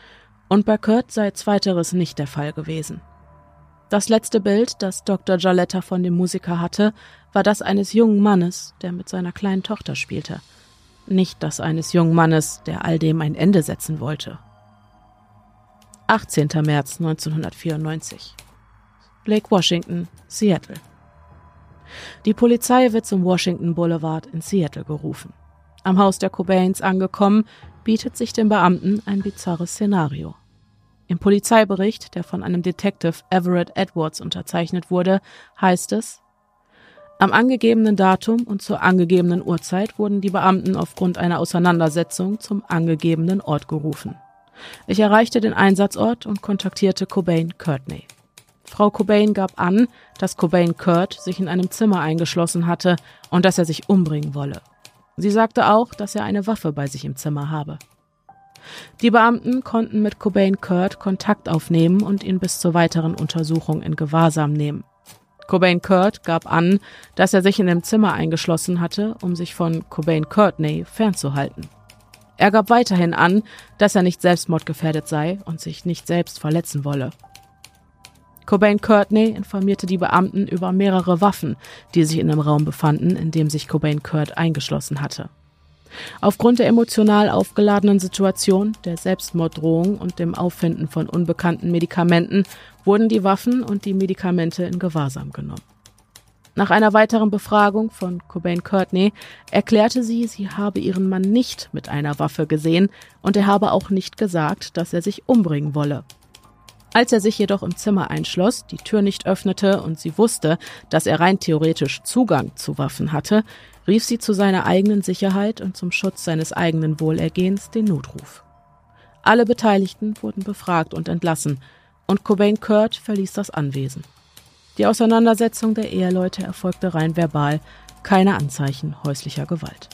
und bei Kurt sei zweiteres nicht der Fall gewesen. Das letzte Bild, das Dr. Jaletta von dem Musiker hatte, war das eines jungen Mannes, der mit seiner kleinen Tochter spielte. Nicht das eines jungen Mannes, der all dem ein Ende setzen wollte. 18. März 1994. Lake Washington, Seattle. Die Polizei wird zum Washington Boulevard in Seattle gerufen. Am Haus der Cobains angekommen, bietet sich den Beamten ein bizarres Szenario. Im Polizeibericht, der von einem Detective Everett Edwards unterzeichnet wurde, heißt es, am angegebenen Datum und zur angegebenen Uhrzeit wurden die Beamten aufgrund einer Auseinandersetzung zum angegebenen Ort gerufen. Ich erreichte den Einsatzort und kontaktierte Cobain Courtney. Frau Cobain gab an, dass Cobain Kurt sich in einem Zimmer eingeschlossen hatte und dass er sich umbringen wolle. Sie sagte auch, dass er eine Waffe bei sich im Zimmer habe. Die Beamten konnten mit Cobain Kurt Kontakt aufnehmen und ihn bis zur weiteren Untersuchung in Gewahrsam nehmen. Cobain Kurt gab an, dass er sich in dem Zimmer eingeschlossen hatte, um sich von Cobain Courtney fernzuhalten. Er gab weiterhin an, dass er nicht selbstmordgefährdet sei und sich nicht selbst verletzen wolle. Cobain Courtney informierte die Beamten über mehrere Waffen, die sich in dem Raum befanden, in dem sich Cobain Kurt eingeschlossen hatte. Aufgrund der emotional aufgeladenen Situation, der Selbstmorddrohung und dem Auffinden von unbekannten Medikamenten wurden die Waffen und die Medikamente in Gewahrsam genommen. Nach einer weiteren Befragung von Cobain Courtney erklärte sie, sie habe ihren Mann nicht mit einer Waffe gesehen und er habe auch nicht gesagt, dass er sich umbringen wolle. Als er sich jedoch im Zimmer einschloss, die Tür nicht öffnete und sie wusste, dass er rein theoretisch Zugang zu Waffen hatte, rief sie zu seiner eigenen Sicherheit und zum Schutz seines eigenen Wohlergehens den Notruf. Alle Beteiligten wurden befragt und entlassen, und Cobain Kurt verließ das Anwesen. Die Auseinandersetzung der Eheleute erfolgte rein verbal, keine Anzeichen häuslicher Gewalt.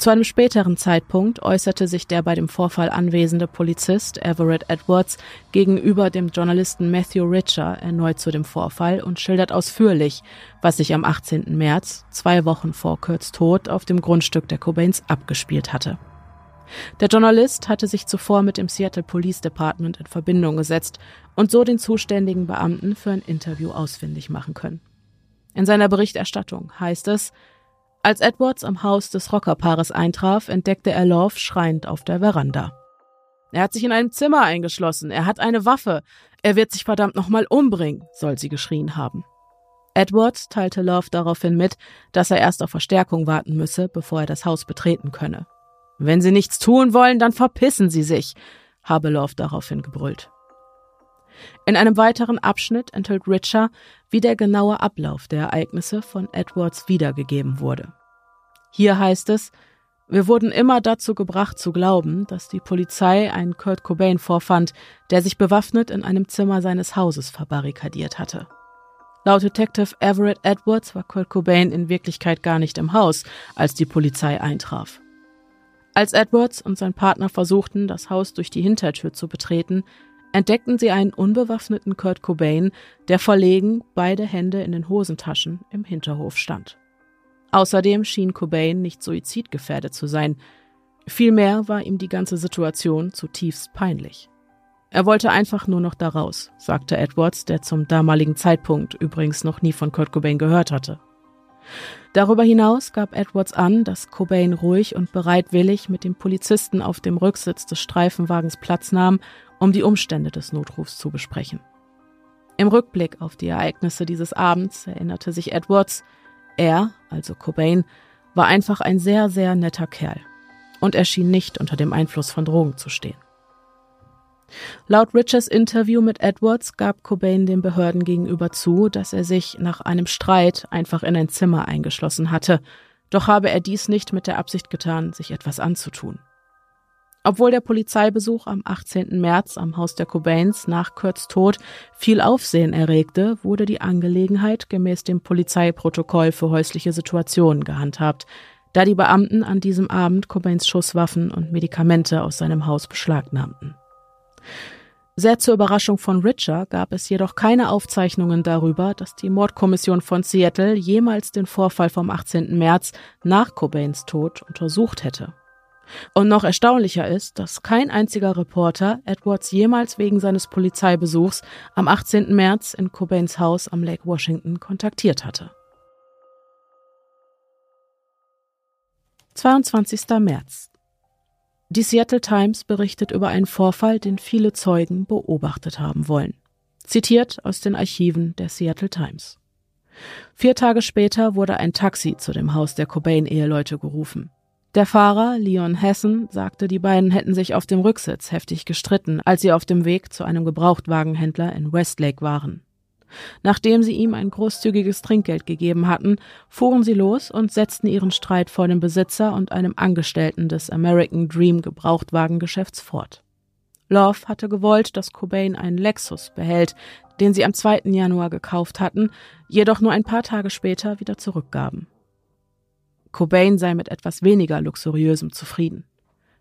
Zu einem späteren Zeitpunkt äußerte sich der bei dem Vorfall anwesende Polizist Everett Edwards gegenüber dem Journalisten Matthew Richer erneut zu dem Vorfall und schildert ausführlich, was sich am 18. März, zwei Wochen vor Kurt's Tod, auf dem Grundstück der Cobains abgespielt hatte. Der Journalist hatte sich zuvor mit dem Seattle Police Department in Verbindung gesetzt und so den zuständigen Beamten für ein Interview ausfindig machen können. In seiner Berichterstattung heißt es, als Edwards am Haus des Rockerpaares eintraf, entdeckte er Love schreiend auf der Veranda. Er hat sich in einem Zimmer eingeschlossen, er hat eine Waffe, er wird sich verdammt nochmal umbringen, soll sie geschrien haben. Edwards teilte Love daraufhin mit, dass er erst auf Verstärkung warten müsse, bevor er das Haus betreten könne. Wenn Sie nichts tun wollen, dann verpissen Sie sich, habe Love daraufhin gebrüllt. In einem weiteren Abschnitt enthüllt Richer, wie der genaue Ablauf der Ereignisse von Edwards wiedergegeben wurde. Hier heißt es, wir wurden immer dazu gebracht zu glauben, dass die Polizei einen Kurt Cobain vorfand, der sich bewaffnet in einem Zimmer seines Hauses verbarrikadiert hatte. Laut Detective Everett Edwards war Kurt Cobain in Wirklichkeit gar nicht im Haus, als die Polizei eintraf. Als Edwards und sein Partner versuchten, das Haus durch die Hintertür zu betreten, entdeckten sie einen unbewaffneten Kurt Cobain, der verlegen, beide Hände in den Hosentaschen, im Hinterhof stand. Außerdem schien Cobain nicht suizidgefährdet zu sein. Vielmehr war ihm die ganze Situation zutiefst peinlich. Er wollte einfach nur noch da raus, sagte Edwards, der zum damaligen Zeitpunkt übrigens noch nie von Kurt Cobain gehört hatte. Darüber hinaus gab Edwards an, dass Cobain ruhig und bereitwillig mit dem Polizisten auf dem Rücksitz des Streifenwagens Platz nahm um die Umstände des Notrufs zu besprechen. Im Rückblick auf die Ereignisse dieses Abends erinnerte sich Edwards, er, also Cobain, war einfach ein sehr, sehr netter Kerl und er schien nicht unter dem Einfluss von Drogen zu stehen. Laut Richards Interview mit Edwards gab Cobain den Behörden gegenüber zu, dass er sich nach einem Streit einfach in ein Zimmer eingeschlossen hatte, doch habe er dies nicht mit der Absicht getan, sich etwas anzutun. Obwohl der Polizeibesuch am 18. März am Haus der Cobains nach Kurt's Tod viel Aufsehen erregte, wurde die Angelegenheit gemäß dem Polizeiprotokoll für häusliche Situationen gehandhabt, da die Beamten an diesem Abend Cobains Schusswaffen und Medikamente aus seinem Haus beschlagnahmten. Sehr zur Überraschung von Richard gab es jedoch keine Aufzeichnungen darüber, dass die Mordkommission von Seattle jemals den Vorfall vom 18. März nach Cobains Tod untersucht hätte. Und noch erstaunlicher ist, dass kein einziger Reporter Edwards jemals wegen seines Polizeibesuchs am 18. März in Cobains Haus am Lake Washington kontaktiert hatte. 22. März. Die Seattle Times berichtet über einen Vorfall, den viele Zeugen beobachtet haben wollen. Zitiert aus den Archiven der Seattle Times. Vier Tage später wurde ein Taxi zu dem Haus der Cobain-Eheleute gerufen. Der Fahrer, Leon Hessen, sagte, die beiden hätten sich auf dem Rücksitz heftig gestritten, als sie auf dem Weg zu einem Gebrauchtwagenhändler in Westlake waren. Nachdem sie ihm ein großzügiges Trinkgeld gegeben hatten, fuhren sie los und setzten ihren Streit vor dem Besitzer und einem Angestellten des American Dream Gebrauchtwagengeschäfts fort. Love hatte gewollt, dass Cobain einen Lexus behält, den sie am 2. Januar gekauft hatten, jedoch nur ein paar Tage später wieder zurückgaben. Cobain sei mit etwas weniger luxuriösem zufrieden.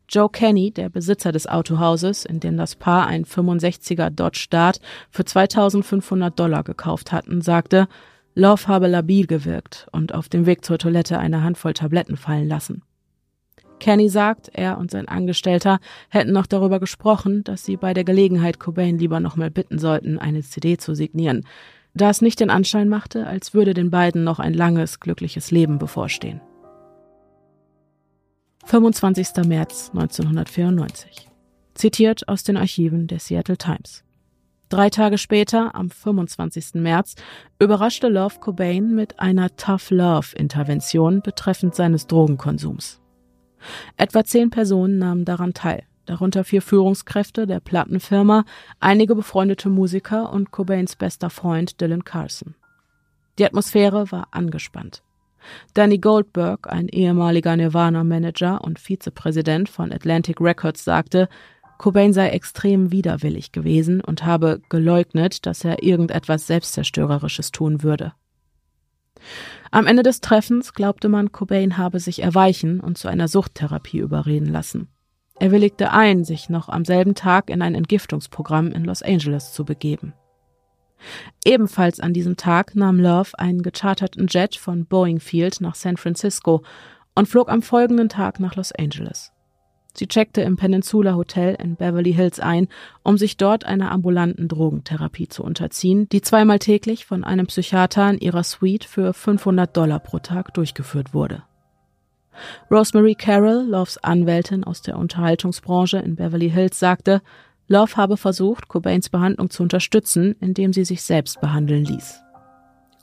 Joe Kenny, der Besitzer des Autohauses, in dem das Paar ein 65er Dodge Dart für 2500 Dollar gekauft hatten, sagte, Love habe labil gewirkt und auf dem Weg zur Toilette eine Handvoll Tabletten fallen lassen. Kenny sagt, er und sein Angestellter hätten noch darüber gesprochen, dass sie bei der Gelegenheit Cobain lieber nochmal bitten sollten, eine CD zu signieren, da es nicht den Anschein machte, als würde den beiden noch ein langes, glückliches Leben bevorstehen. 25. März 1994. Zitiert aus den Archiven der Seattle Times. Drei Tage später, am 25. März, überraschte Love Cobain mit einer Tough Love Intervention betreffend seines Drogenkonsums. Etwa zehn Personen nahmen daran teil, darunter vier Führungskräfte der Plattenfirma, einige befreundete Musiker und Cobains bester Freund Dylan Carson. Die Atmosphäre war angespannt. Danny Goldberg, ein ehemaliger Nirvana-Manager und Vizepräsident von Atlantic Records, sagte, Cobain sei extrem widerwillig gewesen und habe geleugnet, dass er irgendetwas Selbstzerstörerisches tun würde. Am Ende des Treffens glaubte man, Cobain habe sich erweichen und zu einer Suchttherapie überreden lassen. Er willigte ein, sich noch am selben Tag in ein Entgiftungsprogramm in Los Angeles zu begeben. Ebenfalls an diesem Tag nahm Love einen gecharterten Jet von Boeing Field nach San Francisco und flog am folgenden Tag nach Los Angeles. Sie checkte im Peninsula Hotel in Beverly Hills ein, um sich dort einer ambulanten Drogentherapie zu unterziehen, die zweimal täglich von einem Psychiater in ihrer Suite für 500 Dollar pro Tag durchgeführt wurde. Rosemary Carroll, Loves Anwältin aus der Unterhaltungsbranche in Beverly Hills, sagte, Love habe versucht, Cobains Behandlung zu unterstützen, indem sie sich selbst behandeln ließ.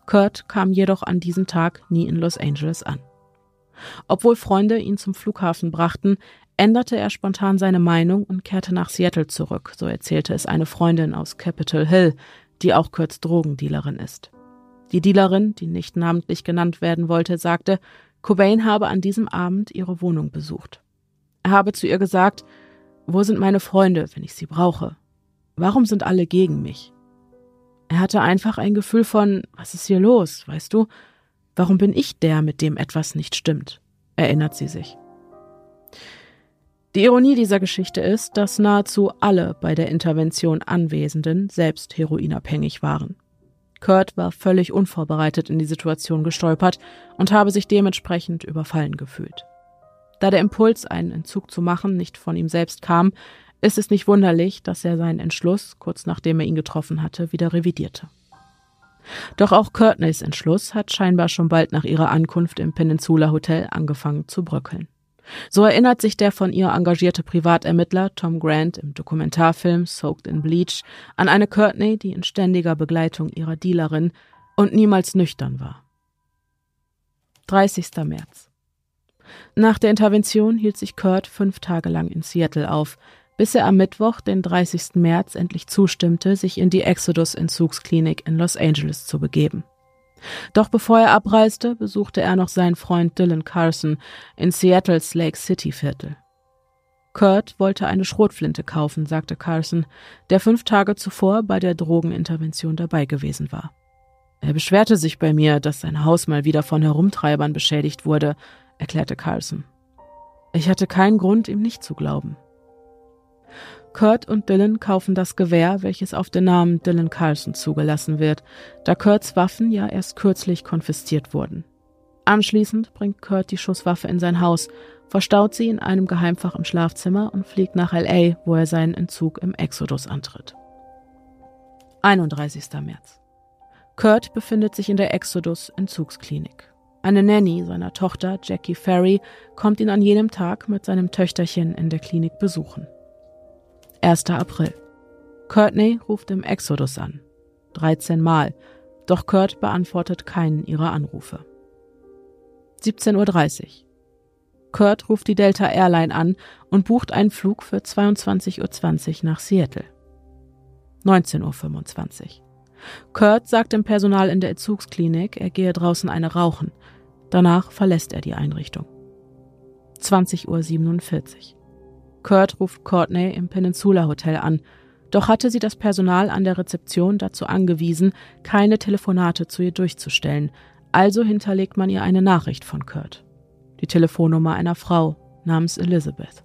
Kurt kam jedoch an diesem Tag nie in Los Angeles an. Obwohl Freunde ihn zum Flughafen brachten, änderte er spontan seine Meinung und kehrte nach Seattle zurück, so erzählte es eine Freundin aus Capitol Hill, die auch Kurts Drogendealerin ist. Die Dealerin, die nicht namentlich genannt werden wollte, sagte, Cobain habe an diesem Abend ihre Wohnung besucht. Er habe zu ihr gesagt, wo sind meine Freunde, wenn ich sie brauche? Warum sind alle gegen mich? Er hatte einfach ein Gefühl von, was ist hier los, weißt du? Warum bin ich der, mit dem etwas nicht stimmt? erinnert sie sich. Die Ironie dieser Geschichte ist, dass nahezu alle bei der Intervention Anwesenden selbst heroinabhängig waren. Kurt war völlig unvorbereitet in die Situation gestolpert und habe sich dementsprechend überfallen gefühlt. Da der Impuls, einen Entzug zu machen, nicht von ihm selbst kam, ist es nicht wunderlich, dass er seinen Entschluss, kurz nachdem er ihn getroffen hatte, wieder revidierte. Doch auch Courtneys Entschluss hat scheinbar schon bald nach ihrer Ankunft im Peninsula Hotel angefangen zu bröckeln. So erinnert sich der von ihr engagierte Privatermittler Tom Grant im Dokumentarfilm Soaked in Bleach an eine Courtney, die in ständiger Begleitung ihrer Dealerin und niemals nüchtern war. 30. März. Nach der Intervention hielt sich Kurt fünf Tage lang in Seattle auf, bis er am Mittwoch, den 30. März, endlich zustimmte, sich in die Exodus-Entzugsklinik in Los Angeles zu begeben. Doch bevor er abreiste, besuchte er noch seinen Freund Dylan Carson in Seattles Lake City Viertel. Kurt wollte eine Schrotflinte kaufen, sagte Carson, der fünf Tage zuvor bei der Drogenintervention dabei gewesen war. Er beschwerte sich bei mir, dass sein Haus mal wieder von Herumtreibern beschädigt wurde, erklärte Carson. Ich hatte keinen Grund, ihm nicht zu glauben. Kurt und Dylan kaufen das Gewehr, welches auf den Namen Dylan Carlson zugelassen wird, da Kurts Waffen ja erst kürzlich konfisziert wurden. Anschließend bringt Kurt die Schusswaffe in sein Haus, verstaut sie in einem Geheimfach im Schlafzimmer und fliegt nach LA, wo er seinen Entzug im Exodus antritt. 31. März. Kurt befindet sich in der Exodus Entzugsklinik. Eine Nanny seiner Tochter, Jackie Ferry, kommt ihn an jenem Tag mit seinem Töchterchen in der Klinik besuchen. 1. April. Courtney ruft im Exodus an. 13 Mal. Doch Kurt beantwortet keinen ihrer Anrufe. 17.30 Uhr. Kurt ruft die Delta Airline an und bucht einen Flug für 22.20 Uhr nach Seattle. 19.25 Uhr. Kurt sagt dem Personal in der Entzugsklinik, er gehe draußen eine rauchen. Danach verlässt er die Einrichtung. 20.47 Uhr. Kurt ruft Courtney im Peninsula Hotel an, doch hatte sie das Personal an der Rezeption dazu angewiesen, keine Telefonate zu ihr durchzustellen, also hinterlegt man ihr eine Nachricht von Kurt. Die Telefonnummer einer Frau namens Elizabeth.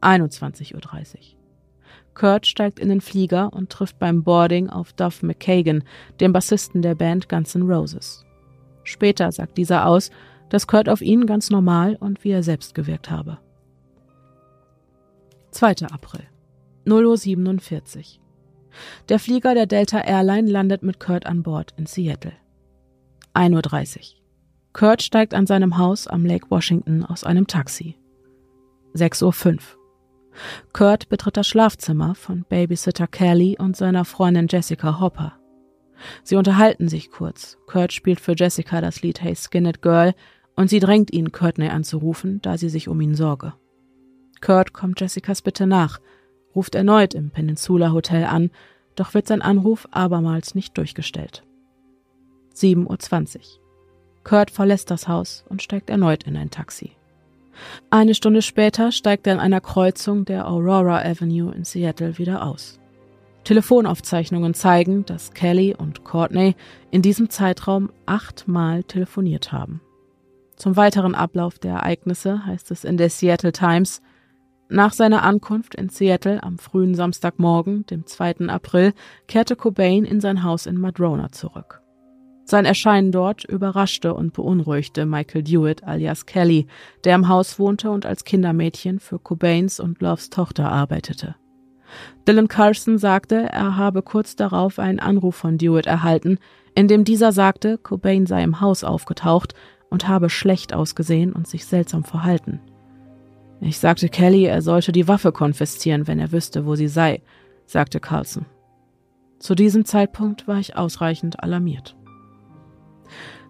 21.30 Uhr. Kurt steigt in den Flieger und trifft beim Boarding auf Duff McKagan, dem Bassisten der Band Guns N' Roses. Später sagt dieser aus, dass Kurt auf ihn ganz normal und wie er selbst gewirkt habe. 2. April. 0.47 Uhr. Der Flieger der Delta Airline landet mit Kurt an Bord in Seattle. 1.30 Uhr. Kurt steigt an seinem Haus am Lake Washington aus einem Taxi. 6.05 Uhr. Kurt betritt das Schlafzimmer von Babysitter Kelly und seiner Freundin Jessica Hopper. Sie unterhalten sich kurz. Kurt spielt für Jessica das Lied Hey Skin It Girl und sie drängt ihn, Courtney anzurufen, da sie sich um ihn sorge. Kurt kommt Jessicas Bitte nach, ruft erneut im Peninsula Hotel an, doch wird sein Anruf abermals nicht durchgestellt. 7.20 Uhr. Kurt verlässt das Haus und steigt erneut in ein Taxi. Eine Stunde später steigt er an einer Kreuzung der Aurora Avenue in Seattle wieder aus. Telefonaufzeichnungen zeigen, dass Kelly und Courtney in diesem Zeitraum achtmal telefoniert haben. Zum weiteren Ablauf der Ereignisse heißt es in der Seattle Times, nach seiner Ankunft in Seattle am frühen Samstagmorgen, dem 2. April, kehrte Cobain in sein Haus in Madrona zurück. Sein Erscheinen dort überraschte und beunruhigte Michael Dewitt alias Kelly, der im Haus wohnte und als Kindermädchen für Cobains und Loves Tochter arbeitete. Dylan Carson sagte, er habe kurz darauf einen Anruf von Dewitt erhalten, in dem dieser sagte, Cobain sei im Haus aufgetaucht und habe schlecht ausgesehen und sich seltsam verhalten. Ich sagte Kelly, er sollte die Waffe konfiszieren, wenn er wüsste, wo sie sei, sagte Carlson. Zu diesem Zeitpunkt war ich ausreichend alarmiert.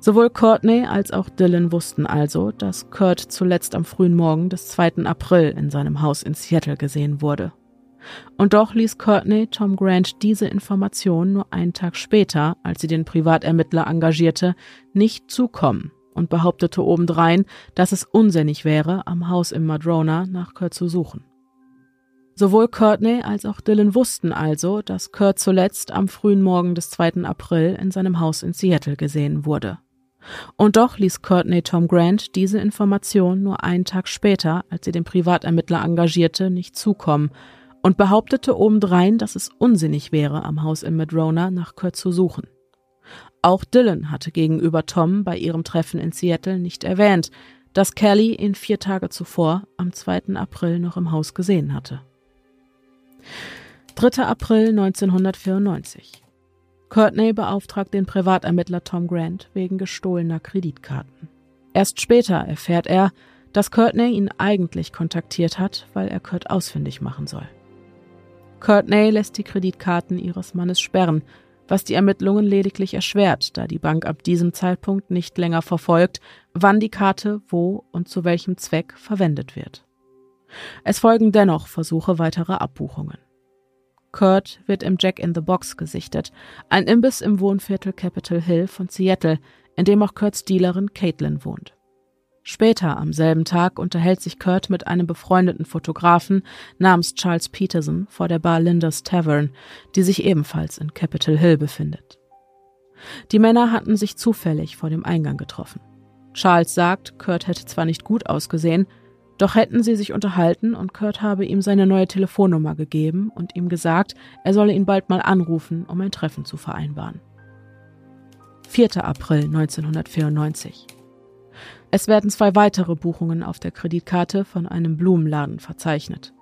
Sowohl Courtney als auch Dylan wussten also, dass Kurt zuletzt am frühen Morgen des 2. April in seinem Haus in Seattle gesehen wurde. Und doch ließ Courtney Tom Grant diese Information nur einen Tag später, als sie den Privatermittler engagierte, nicht zukommen und behauptete obendrein, dass es unsinnig wäre, am Haus im Madrona nach Kurt zu suchen. Sowohl Courtney als auch Dylan wussten also, dass Kurt zuletzt am frühen Morgen des 2. April in seinem Haus in Seattle gesehen wurde. Und doch ließ Courtney Tom Grant diese Information nur einen Tag später, als sie den Privatermittler engagierte, nicht zukommen und behauptete obendrein, dass es unsinnig wäre, am Haus in Madrona nach Kurt zu suchen. Auch Dylan hatte gegenüber Tom bei ihrem Treffen in Seattle nicht erwähnt, dass Kelly ihn vier Tage zuvor, am 2. April, noch im Haus gesehen hatte. 3. April 1994. Courtney beauftragt den Privatermittler Tom Grant wegen gestohlener Kreditkarten. Erst später erfährt er, dass Courtney ihn eigentlich kontaktiert hat, weil er Kurt ausfindig machen soll. Courtney lässt die Kreditkarten ihres Mannes sperren, was die Ermittlungen lediglich erschwert, da die Bank ab diesem Zeitpunkt nicht länger verfolgt, wann die Karte wo und zu welchem Zweck verwendet wird. Es folgen dennoch Versuche weiterer Abbuchungen. Kurt wird im Jack in the Box gesichtet, ein Imbiss im Wohnviertel Capitol Hill von Seattle, in dem auch Kurts Dealerin Caitlin wohnt. Später am selben Tag unterhält sich Kurt mit einem befreundeten Fotografen namens Charles Peterson vor der Bar Linda's Tavern, die sich ebenfalls in Capitol Hill befindet. Die Männer hatten sich zufällig vor dem Eingang getroffen. Charles sagt, Kurt hätte zwar nicht gut ausgesehen, doch hätten sie sich unterhalten und Kurt habe ihm seine neue Telefonnummer gegeben und ihm gesagt, er solle ihn bald mal anrufen, um ein Treffen zu vereinbaren. 4. April 1994 es werden zwei weitere Buchungen auf der Kreditkarte von einem Blumenladen verzeichnet.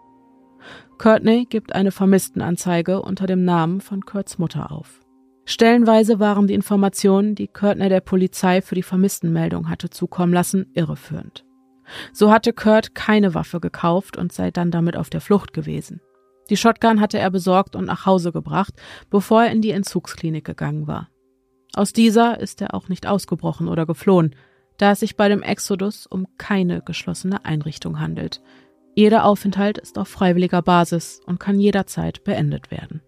Courtney gibt eine Vermisstenanzeige unter dem Namen von Kurts Mutter auf. Stellenweise waren die Informationen, die Courtney der Polizei für die Vermisstenmeldung hatte zukommen lassen, irreführend. So hatte Kurt keine Waffe gekauft und sei dann damit auf der Flucht gewesen. Die Shotgun hatte er besorgt und nach Hause gebracht, bevor er in die Entzugsklinik gegangen war. Aus dieser ist er auch nicht ausgebrochen oder geflohen, da es sich bei dem Exodus um keine geschlossene Einrichtung handelt. Jeder Aufenthalt ist auf freiwilliger Basis und kann jederzeit beendet werden.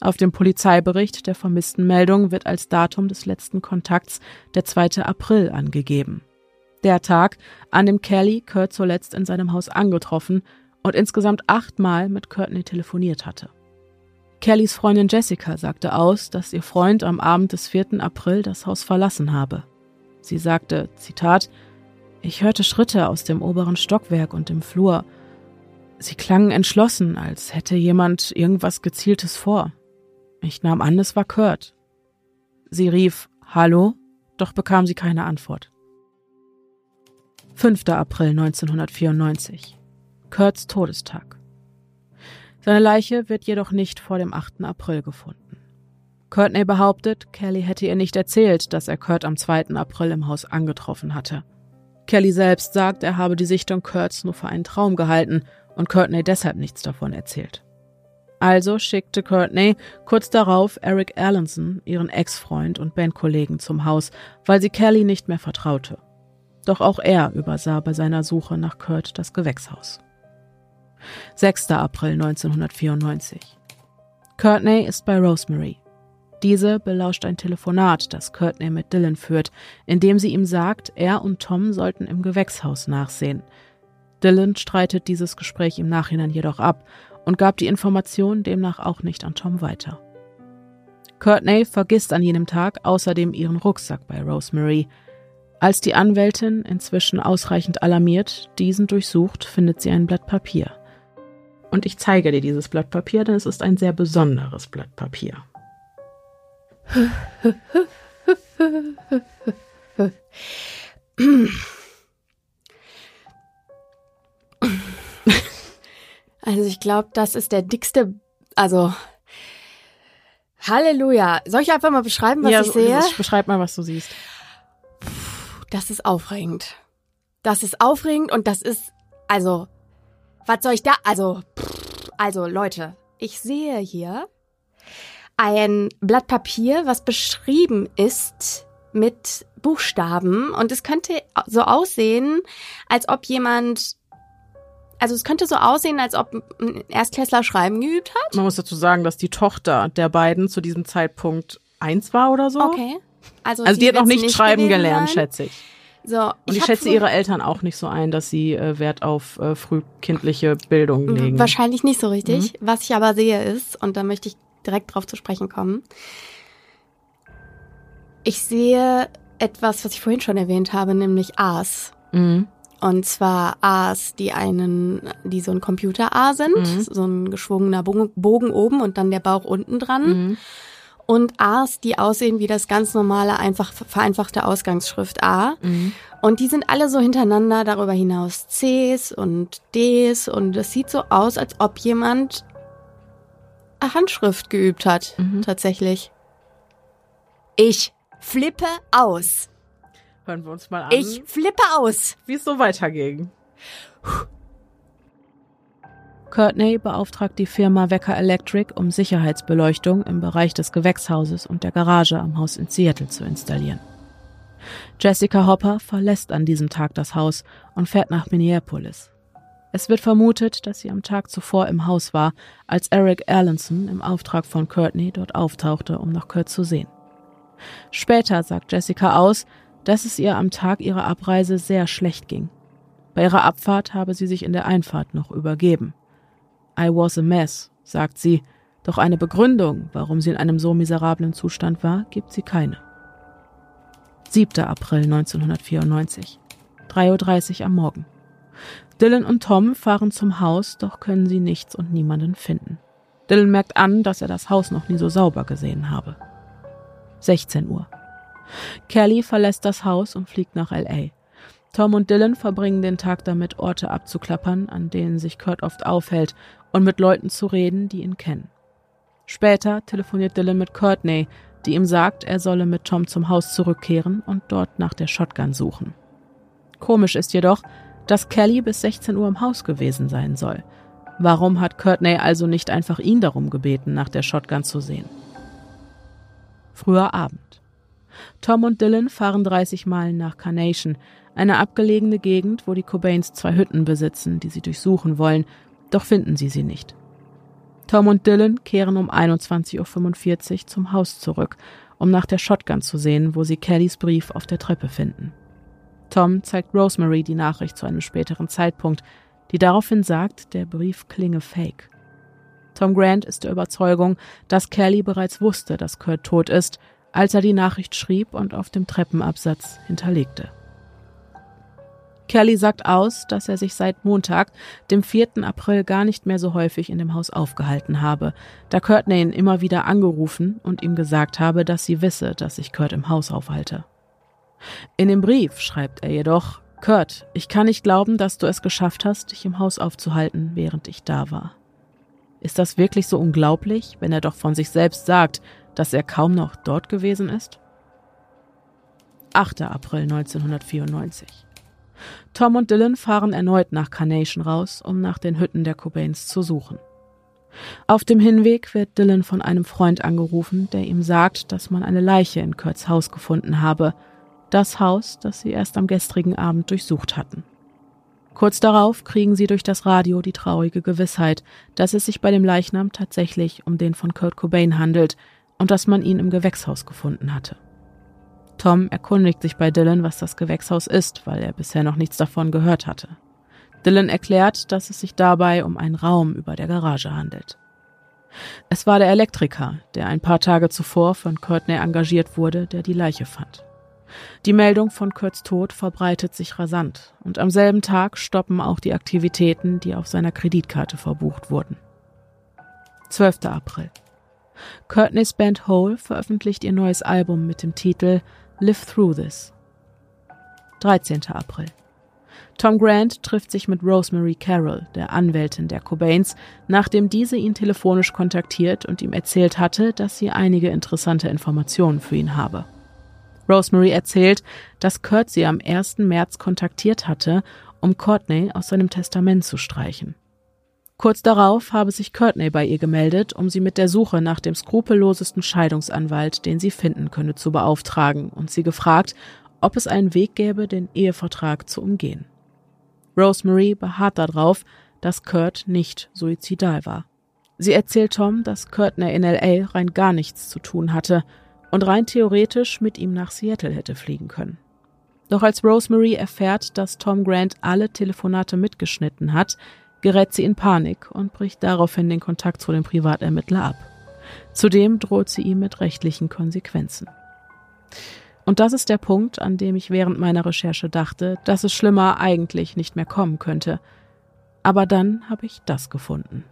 Auf dem Polizeibericht der vermissten Meldung wird als Datum des letzten Kontakts der 2. April angegeben. Der Tag, an dem Kelly Kurt zuletzt in seinem Haus angetroffen und insgesamt achtmal mit Courtney telefoniert hatte. Kellys Freundin Jessica sagte aus, dass ihr Freund am Abend des 4. April das Haus verlassen habe. Sie sagte, Zitat, ich hörte Schritte aus dem oberen Stockwerk und im Flur. Sie klangen entschlossen, als hätte jemand irgendwas Gezieltes vor. Ich nahm an, es war Kurt. Sie rief Hallo, doch bekam sie keine Antwort. 5. April 1994. Kurts Todestag. Seine Leiche wird jedoch nicht vor dem 8. April gefunden. Courtney behauptet, Kelly hätte ihr nicht erzählt, dass er Kurt am 2. April im Haus angetroffen hatte. Kelly selbst sagt, er habe die Sichtung Kurts nur für einen Traum gehalten und Courtney deshalb nichts davon erzählt. Also schickte Courtney kurz darauf Eric Allenson, ihren Ex-Freund und Bandkollegen, zum Haus, weil sie Kelly nicht mehr vertraute. Doch auch er übersah bei seiner Suche nach Kurt das Gewächshaus. 6. April 1994. Courtney ist bei Rosemary, diese belauscht ein Telefonat, das Courtney mit Dylan führt, in dem sie ihm sagt, er und Tom sollten im Gewächshaus nachsehen. Dylan streitet dieses Gespräch im Nachhinein jedoch ab und gab die Information demnach auch nicht an Tom weiter. Courtney vergisst an jenem Tag außerdem ihren Rucksack bei Rosemary. Als die Anwältin, inzwischen ausreichend alarmiert, diesen durchsucht, findet sie ein Blatt Papier. Und ich zeige dir dieses Blatt Papier, denn es ist ein sehr besonderes Blatt Papier. Also ich glaube, das ist der dickste, also Halleluja. Soll ich einfach mal beschreiben, was ja, ich sehe? Beschreib mal, was du siehst. Das ist aufregend. Das ist aufregend und das ist, also, was soll ich da, also, also Leute, ich sehe hier ein Blatt Papier, was beschrieben ist mit Buchstaben und es könnte so aussehen, als ob jemand also es könnte so aussehen, als ob ein Erstklässler Schreiben geübt hat. Man muss dazu sagen, dass die Tochter der beiden zu diesem Zeitpunkt eins war oder so. Okay. Also, also die hat noch nicht, nicht schreiben gelernt, sein. schätze ich. So, Und ich, ich schätze ihre Eltern auch nicht so ein, dass sie äh, Wert auf äh, frühkindliche Bildung legen. Wahrscheinlich nicht so richtig. Mhm. Was ich aber sehe ist, und da möchte ich direkt drauf zu sprechen kommen. Ich sehe etwas, was ich vorhin schon erwähnt habe, nämlich A's. Mhm. Und zwar A's, die einen, die so ein Computer-A sind, Mhm. so ein geschwungener Bogen, Bogen oben und dann der Bauch unten dran. Und A's, die aussehen wie das ganz normale, einfach vereinfachte Ausgangsschrift A. Mhm. Und die sind alle so hintereinander, darüber hinaus C's und D's. Und es sieht so aus, als ob jemand Handschrift geübt hat, Mhm. tatsächlich. Ich flippe aus. Hören wir uns mal an, Ich flippe aus. wie es so weiterging. Courtney beauftragt die Firma Wecker Electric, um Sicherheitsbeleuchtung im Bereich des Gewächshauses und der Garage am Haus in Seattle zu installieren. Jessica Hopper verlässt an diesem Tag das Haus und fährt nach Minneapolis. Es wird vermutet, dass sie am Tag zuvor im Haus war, als Eric Erlandson im Auftrag von Courtney dort auftauchte, um nach Kurt zu sehen. Später sagt Jessica aus, dass es ihr am Tag ihrer Abreise sehr schlecht ging. Bei ihrer Abfahrt habe sie sich in der Einfahrt noch übergeben. I was a mess, sagt sie, doch eine Begründung, warum sie in einem so miserablen Zustand war, gibt sie keine. 7. April 1994, 3.30 Uhr am Morgen. Dylan und Tom fahren zum Haus, doch können sie nichts und niemanden finden. Dylan merkt an, dass er das Haus noch nie so sauber gesehen habe. 16 Uhr. Kelly verlässt das Haus und fliegt nach LA. Tom und Dylan verbringen den Tag damit, Orte abzuklappern, an denen sich Kurt oft aufhält, und mit Leuten zu reden, die ihn kennen. Später telefoniert Dylan mit Courtney, die ihm sagt, er solle mit Tom zum Haus zurückkehren und dort nach der Shotgun suchen. Komisch ist jedoch, dass Kelly bis 16 Uhr im Haus gewesen sein soll. Warum hat Courtney also nicht einfach ihn darum gebeten, nach der Shotgun zu sehen? Früher Abend. Tom und Dylan fahren 30 Meilen nach Carnation, eine abgelegene Gegend, wo die Cobains zwei Hütten besitzen, die sie durchsuchen wollen, doch finden sie sie nicht. Tom und Dylan kehren um 21.45 Uhr zum Haus zurück, um nach der Shotgun zu sehen, wo sie Kellys Brief auf der Treppe finden. Tom zeigt Rosemary die Nachricht zu einem späteren Zeitpunkt, die daraufhin sagt, der Brief klinge fake. Tom Grant ist der Überzeugung, dass Kelly bereits wusste, dass Kurt tot ist, als er die Nachricht schrieb und auf dem Treppenabsatz hinterlegte. Kelly sagt aus, dass er sich seit Montag, dem 4. April, gar nicht mehr so häufig in dem Haus aufgehalten habe, da Courtney ihn immer wieder angerufen und ihm gesagt habe, dass sie wisse, dass sich Kurt im Haus aufhalte. In dem Brief schreibt er jedoch, Kurt, ich kann nicht glauben, dass du es geschafft hast, dich im Haus aufzuhalten, während ich da war. Ist das wirklich so unglaublich, wenn er doch von sich selbst sagt, dass er kaum noch dort gewesen ist? 8. April 1994. Tom und Dylan fahren erneut nach Carnation raus, um nach den Hütten der Cobains zu suchen. Auf dem Hinweg wird Dylan von einem Freund angerufen, der ihm sagt, dass man eine Leiche in Kurt's Haus gefunden habe, das Haus, das sie erst am gestrigen Abend durchsucht hatten. Kurz darauf kriegen sie durch das Radio die traurige Gewissheit, dass es sich bei dem Leichnam tatsächlich um den von Kurt Cobain handelt und dass man ihn im Gewächshaus gefunden hatte. Tom erkundigt sich bei Dylan, was das Gewächshaus ist, weil er bisher noch nichts davon gehört hatte. Dylan erklärt, dass es sich dabei um einen Raum über der Garage handelt. Es war der Elektriker, der ein paar Tage zuvor von Courtney engagiert wurde, der die Leiche fand. Die Meldung von Kurts Tod verbreitet sich rasant und am selben Tag stoppen auch die Aktivitäten, die auf seiner Kreditkarte verbucht wurden. 12. April. Courtneys Band Hole veröffentlicht ihr neues Album mit dem Titel Live Through This. 13. April. Tom Grant trifft sich mit Rosemary Carroll, der Anwältin der Cobains, nachdem diese ihn telefonisch kontaktiert und ihm erzählt hatte, dass sie einige interessante Informationen für ihn habe. Rosemary erzählt, dass Kurt sie am 1. März kontaktiert hatte, um Courtney aus seinem Testament zu streichen. Kurz darauf habe sich Courtney bei ihr gemeldet, um sie mit der Suche nach dem skrupellosesten Scheidungsanwalt, den sie finden könne, zu beauftragen und sie gefragt, ob es einen Weg gäbe, den Ehevertrag zu umgehen. Rosemary beharrt darauf, dass Kurt nicht suizidal war. Sie erzählt Tom, dass Courtney in LA rein gar nichts zu tun hatte und rein theoretisch mit ihm nach Seattle hätte fliegen können. Doch als Rosemary erfährt, dass Tom Grant alle Telefonate mitgeschnitten hat, gerät sie in Panik und bricht daraufhin den Kontakt zu dem Privatermittler ab. Zudem droht sie ihm mit rechtlichen Konsequenzen. Und das ist der Punkt, an dem ich während meiner Recherche dachte, dass es schlimmer eigentlich nicht mehr kommen könnte. Aber dann habe ich das gefunden.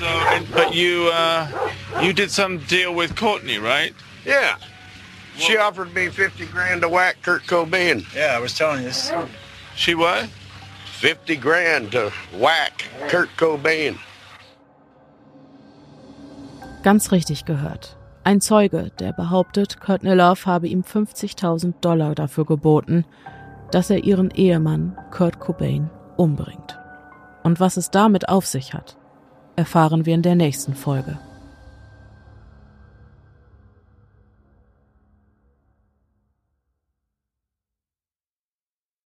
So, but you, uh, you did some deal with Courtney, right? Yeah. She offered me 50 grand to whack Kurt Cobain. Yeah, I was telling you. She what? 50 grand to whack Kurt Cobain. Ganz richtig gehört. Ein Zeuge, der behauptet, Courtney Love habe ihm 50.000 Dollar dafür geboten, dass er ihren Ehemann Kurt Cobain umbringt. Und was es damit auf sich hat, erfahren wir in der nächsten Folge.